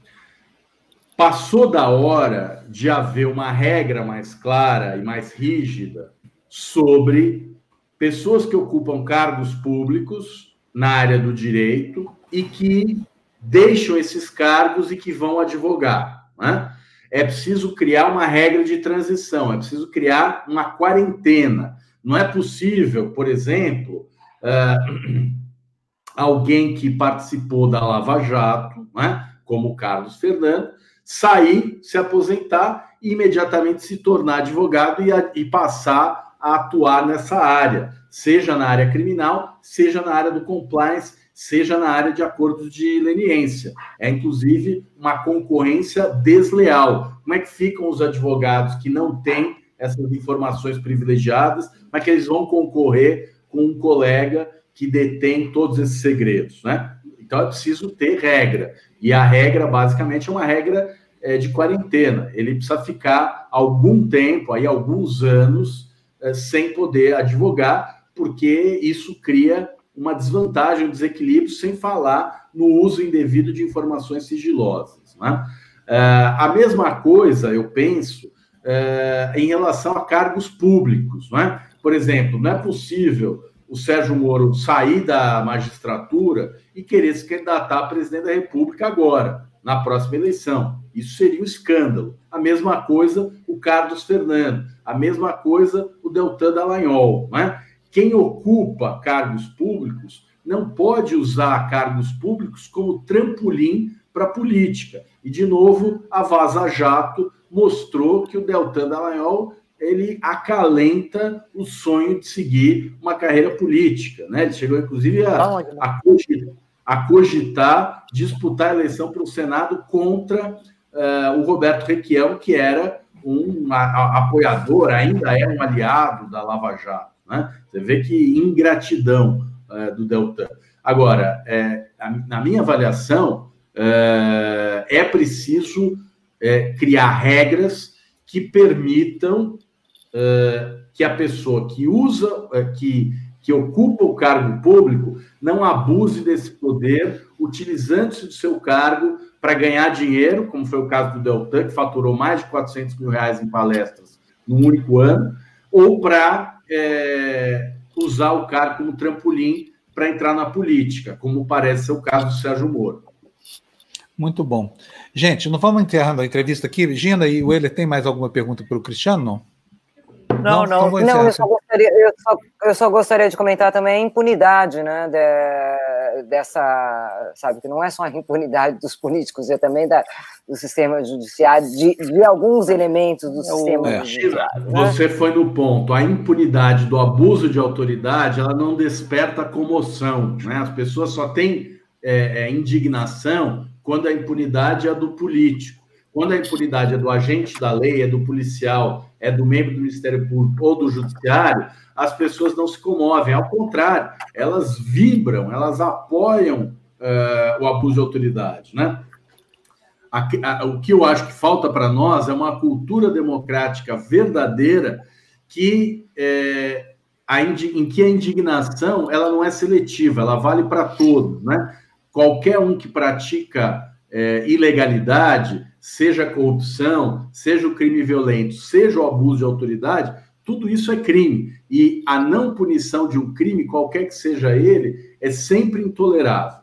passou da hora de haver uma regra mais clara e mais rígida sobre pessoas que ocupam cargos públicos na área do direito e que deixam esses cargos e que vão advogar. Né? É preciso criar uma regra de transição, é preciso criar uma quarentena. Não é possível, por exemplo, uh, alguém que participou da Lava Jato, né, como o Carlos Fernando, sair, se aposentar e imediatamente se tornar advogado e, a, e passar a atuar nessa área, seja na área criminal, seja na área do compliance, seja na área de acordos de leniência. É, inclusive, uma concorrência desleal. Como é que ficam os advogados que não têm essas informações privilegiadas, mas que eles vão concorrer com um colega que detém todos esses segredos, né? Então, é preciso ter regra. E a regra, basicamente, é uma regra é, de quarentena. Ele precisa ficar algum tempo, aí alguns anos, é, sem poder advogar, porque isso cria uma desvantagem, um desequilíbrio, sem falar no uso indevido de informações sigilosas. Né? É, a mesma coisa, eu penso, é, em relação a cargos públicos. Né? Por exemplo, não é possível o Sérgio Moro sair da magistratura e querer se candidatar a presidente da República agora, na próxima eleição. Isso seria um escândalo. A mesma coisa o Carlos Fernando, a mesma coisa o Deltan Dallagnol. Né? Quem ocupa cargos públicos não pode usar cargos públicos como trampolim para a política. E, de novo, a Vaza Jato mostrou que o Deltan Dallagnol ele acalenta o sonho de seguir uma carreira política. Né? Ele chegou, inclusive, a, a, cogitar, a cogitar disputar a eleição para o Senado contra uh, o Roberto Requião, que era um a, a, apoiador, ainda é um aliado da Lava Jato. Né? Você vê que ingratidão uh, do Deltan. Agora, é, na minha avaliação, uh, é preciso criar regras que permitam que a pessoa que usa, que, que ocupa o cargo público, não abuse desse poder, utilizando-se do seu cargo para ganhar dinheiro, como foi o caso do Deltan, que faturou mais de 400 mil reais em palestras num único ano, ou para é, usar o cargo como trampolim para entrar na política, como parece ser o caso do Sérgio Moro. Muito bom. Gente, não vamos encerrando a entrevista aqui. Gina e o Euler, tem mais alguma pergunta para o Cristiano? Não? Não, não. Não, não eu, só gostaria, eu, só, eu só gostaria de comentar também a impunidade, né? De, dessa, sabe, que não é só a impunidade dos políticos, é também da, do sistema judiciário, de, de alguns elementos do sistema é. judiciário. Né? Você foi no ponto. A impunidade do abuso de autoridade, ela não desperta comoção, né? As pessoas só têm é, é, indignação quando a impunidade é do político. Quando a impunidade é do agente da lei, é do policial, é do membro do Ministério Público ou do Judiciário, as pessoas não se comovem. Ao contrário, elas vibram, elas apoiam uh, o abuso de autoridade. Né? A, a, o que eu acho que falta para nós é uma cultura democrática verdadeira que é, a, em que a indignação ela não é seletiva, ela vale para todos. Né? Qualquer um que pratica é, ilegalidade, seja corrupção, seja o crime violento, seja o abuso de autoridade, tudo isso é crime. E a não punição de um crime, qualquer que seja ele, é sempre intolerável.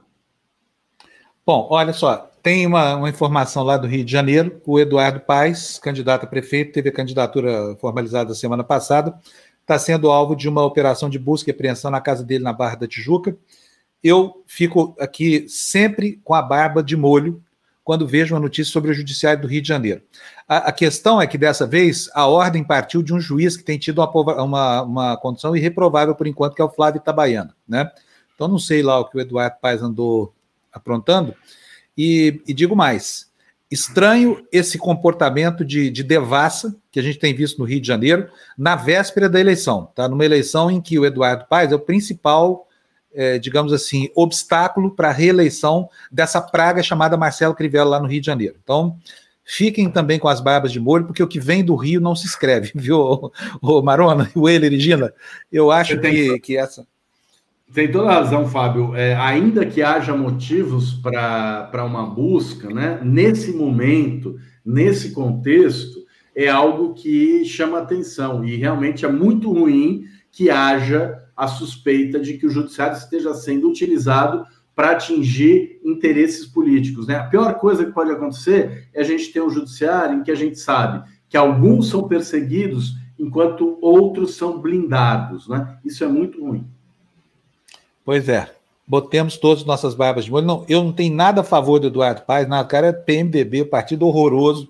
Bom, olha só, tem uma, uma, informação lá do Rio de Janeiro. O Eduardo Paes, candidato a prefeito, teve a candidatura formalizada semana passada, está sendo alvo de uma operação de busca e apreensão na casa dele na Barra da Tijuca. Eu fico aqui sempre com a barba de molho quando vejo uma notícia sobre o Judiciário do Rio de Janeiro. A, a questão é que dessa vez a ordem partiu de um juiz que tem tido uma, uma, uma condição irreprovável por enquanto, que é o Flávio Itabaiana. Né? Então não sei lá o que o Eduardo Paes andou aprontando. E, e digo mais: estranho esse comportamento de, de, devassa que a gente tem visto no Rio de Janeiro na véspera da eleição, tá? Numa eleição em que o Eduardo Paes é o principal, é, digamos assim, obstáculo para a reeleição dessa praga chamada Marcelo Crivella lá no Rio de Janeiro. Então, fiquem também com as barbas de molho, porque o que vem do Rio não se escreve, viu, o, Marona, o Ele, Regina? Eu acho que, que essa. Tem toda razão, Fábio. É, ainda que haja motivos para uma busca, né, nesse momento, nesse contexto, é algo que chama atenção. E realmente é muito ruim que haja a suspeita de que o judiciário esteja sendo utilizado para atingir interesses políticos. Né? A pior coisa que pode acontecer é a gente ter um judiciário em que a gente sabe que alguns são perseguidos enquanto outros são blindados. Né? Isso é muito ruim. Pois é. Botemos todas nossas barbas de molho. Não, eu não tenho nada a favor do Eduardo Paes, o cara é PMDB, partido horroroso,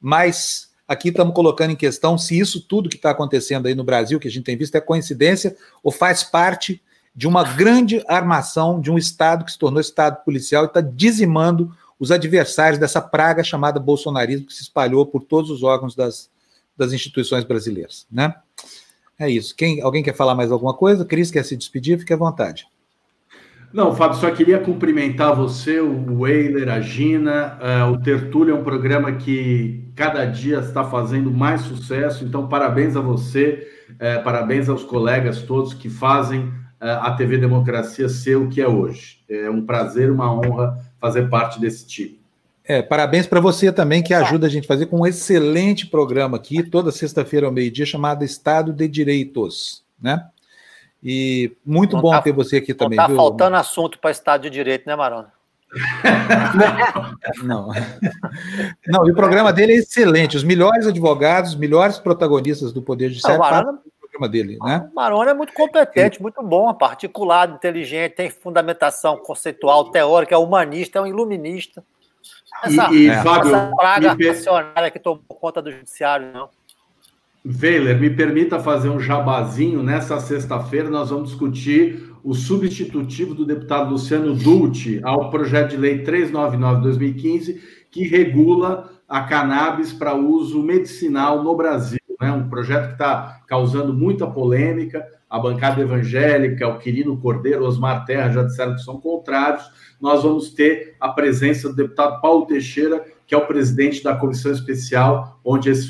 mas aqui estamos colocando em questão se isso tudo que está acontecendo aí no Brasil, que a gente tem visto, é coincidência ou faz parte de uma grande armação de um Estado que se tornou Estado policial e está dizimando os adversários dessa praga chamada bolsonarismo que se espalhou por todos os órgãos das, das instituições brasileiras. Né? É isso. Quem, alguém quer falar mais alguma coisa? Cris quer se despedir? Fique à vontade. Não, Fábio, só queria cumprimentar você, o Weiler, a Gina. Uh, o Tertúlio é um programa que cada dia está fazendo mais sucesso, então parabéns a você, uh, parabéns aos colegas todos que fazem uh, a TV Democracia ser o que é hoje. É um prazer, uma honra fazer parte desse time. É, parabéns para você também, que ajuda a gente a fazer com um excelente programa aqui, toda sexta-feira ao meio-dia, chamado Estado de Direitos, né? E muito não bom tá, ter você aqui também. Está faltando assunto para Estado de Direito, né, Marona? não. Não, e o programa dele é excelente. Os melhores advogados, os melhores protagonistas do Poder Judiciário Marona, o programa dele, né? O Marona é muito competente, muito bom, particulado, inteligente, tem fundamentação conceitual, teórica, é humanista, é um iluminista. Essa, e, e é. Fábio, essa praga per... que tomou conta do judiciário, não. Weiler, me permita fazer um jabazinho. Nessa sexta-feira, nós vamos discutir o substitutivo do deputado Luciano Dulce ao projeto de lei 399-2015, que regula a cannabis para uso medicinal no Brasil. Né? Um projeto que está causando muita polêmica. A bancada evangélica, o Quirino Cordeiro, Osmar Terra já disseram que são contrários nós vamos ter a presença do deputado Paulo Teixeira, que é o presidente da comissão especial, onde esse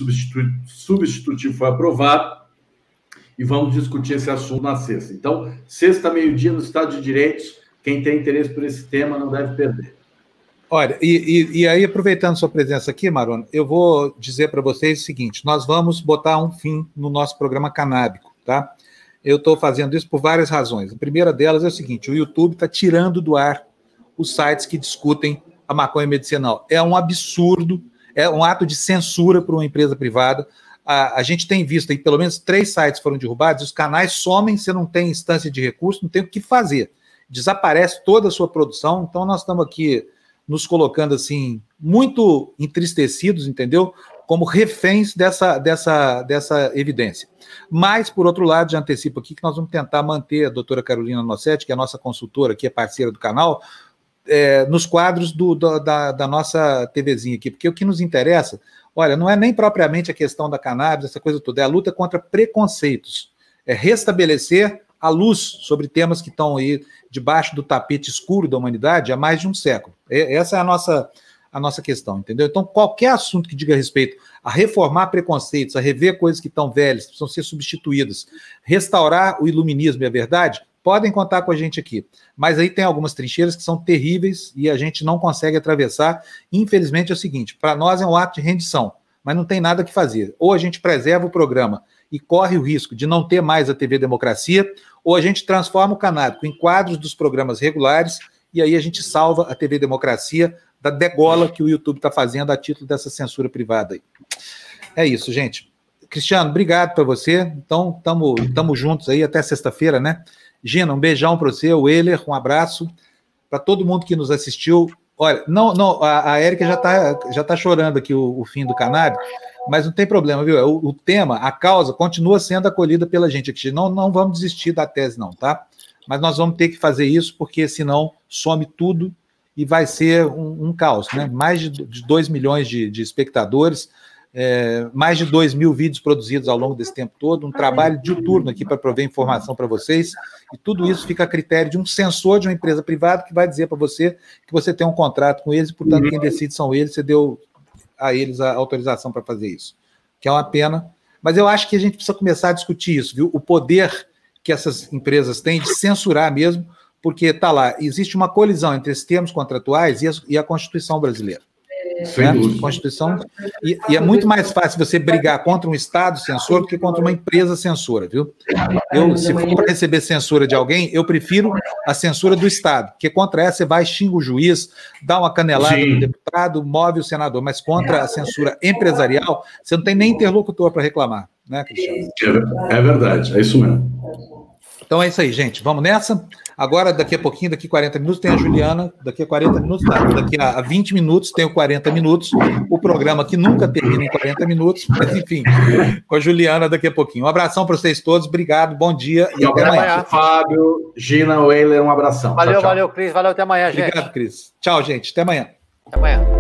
substitutivo foi aprovado, e vamos discutir esse assunto na sexta. Então, sexta, meio-dia, no Estado de Direitos, quem tem interesse por esse tema não deve perder. Olha, e, e, e aí, aproveitando sua presença aqui, Marona, eu vou dizer para vocês o seguinte: nós vamos botar um fim no nosso programa canábico, tá? Eu estou fazendo isso por várias razões. A primeira delas é o seguinte: o YouTube está tirando do ar os sites que discutem a maconha medicinal. É um absurdo, é um ato de censura para uma empresa privada. A, a, gente tem visto aí, pelo menos três sites foram derrubados, os canais somem, você não tem instância de recurso, não tem o que fazer. Desaparece toda a sua produção, então nós estamos aqui nos colocando assim, muito entristecidos, entendeu? Como reféns dessa, dessa, dessa evidência. Mas, por outro lado, já antecipo aqui que nós vamos tentar manter a doutora Carolina Nossetti, que é a nossa consultora aqui, é parceira do canal, é, nos quadros do, do, da, da, nossa TVzinha aqui, porque o que nos interessa, olha, não é nem propriamente a questão da cannabis, essa coisa toda, é a luta contra preconceitos, é restabelecer a luz sobre temas que estão aí debaixo do tapete escuro da humanidade há mais de um século. É, essa é a nossa, a nossa questão, entendeu? Então, qualquer assunto que diga respeito a reformar preconceitos, a rever coisas que estão velhas, que precisam ser substituídas, restaurar o iluminismo e a verdade, podem contar com a gente aqui. Mas aí tem algumas trincheiras que são terríveis e a gente não consegue atravessar. Infelizmente é o seguinte: para nós é um ato de rendição, mas não tem nada que fazer. Ou a gente preserva o programa e corre o risco de não ter mais a TV Democracia, ou a gente transforma o canábico em quadros dos programas regulares e aí a gente salva a TV Democracia da degola que o YouTube está fazendo a título dessa censura privada aí. É isso, gente. Cristiano, obrigado para você. Então, estamos juntos aí até sexta-feira, né? Gina, um beijão para você, o Euler, um abraço para todo mundo que nos assistiu. Olha, não, não, a, a Érica já está já tá chorando aqui o, o, fim do cannabis, mas não tem problema, viu? O, o, tema, a causa, continua sendo acolhida pela gente aqui. Não, não vamos desistir da tese, não, tá? Mas nós vamos ter que fazer isso, porque senão some tudo e vai ser um, um caos, né? Mais de, de 2 milhões de, de espectadores é, mais de 2 mil vídeos produzidos ao longo desse tempo todo, um trabalho diuturno aqui para prover informação para vocês, e tudo isso fica a critério de um sensor de uma empresa privada que vai dizer para você que você tem um contrato com eles, e, portanto, quem decide são eles, você deu a eles a autorização para fazer isso, que é uma pena. Mas eu acho que a gente precisa começar a discutir isso, viu? O poder que essas empresas têm de censurar mesmo, porque está lá, existe uma colisão entre esses termos contratuais e a, e a Constituição brasileira. Sem né? Constituição. E, e, é muito mais fácil você brigar contra um Estado censor do que contra uma empresa censora, viu? Eu, se for para receber censura de alguém, eu prefiro a censura do Estado, porque contra essa você vai, xinga o juiz, dá uma canelada Sim. no deputado, move o senador, mas contra a censura empresarial, você não tem nem interlocutor para reclamar, né, Cristiano? É, é verdade, é isso mesmo. Então é isso aí, gente. Vamos nessa. Agora, daqui a pouquinho, daqui a 40 minutos, tem a Juliana. Daqui a 40 minutos, não, daqui a 20 minutos, tem o 40 minutos. O programa que nunca termina em 40 minutos, mas enfim, com a Juliana daqui a pouquinho. Um abração para vocês todos. Obrigado, bom dia e, e até amanhã. amanhã. Fábio, Gina, Weiler, um abração. Valeu, tchau, tchau. valeu, Cris. Valeu, até amanhã, gente. Obrigado, Cris. Tchau, gente. Até amanhã. Até amanhã.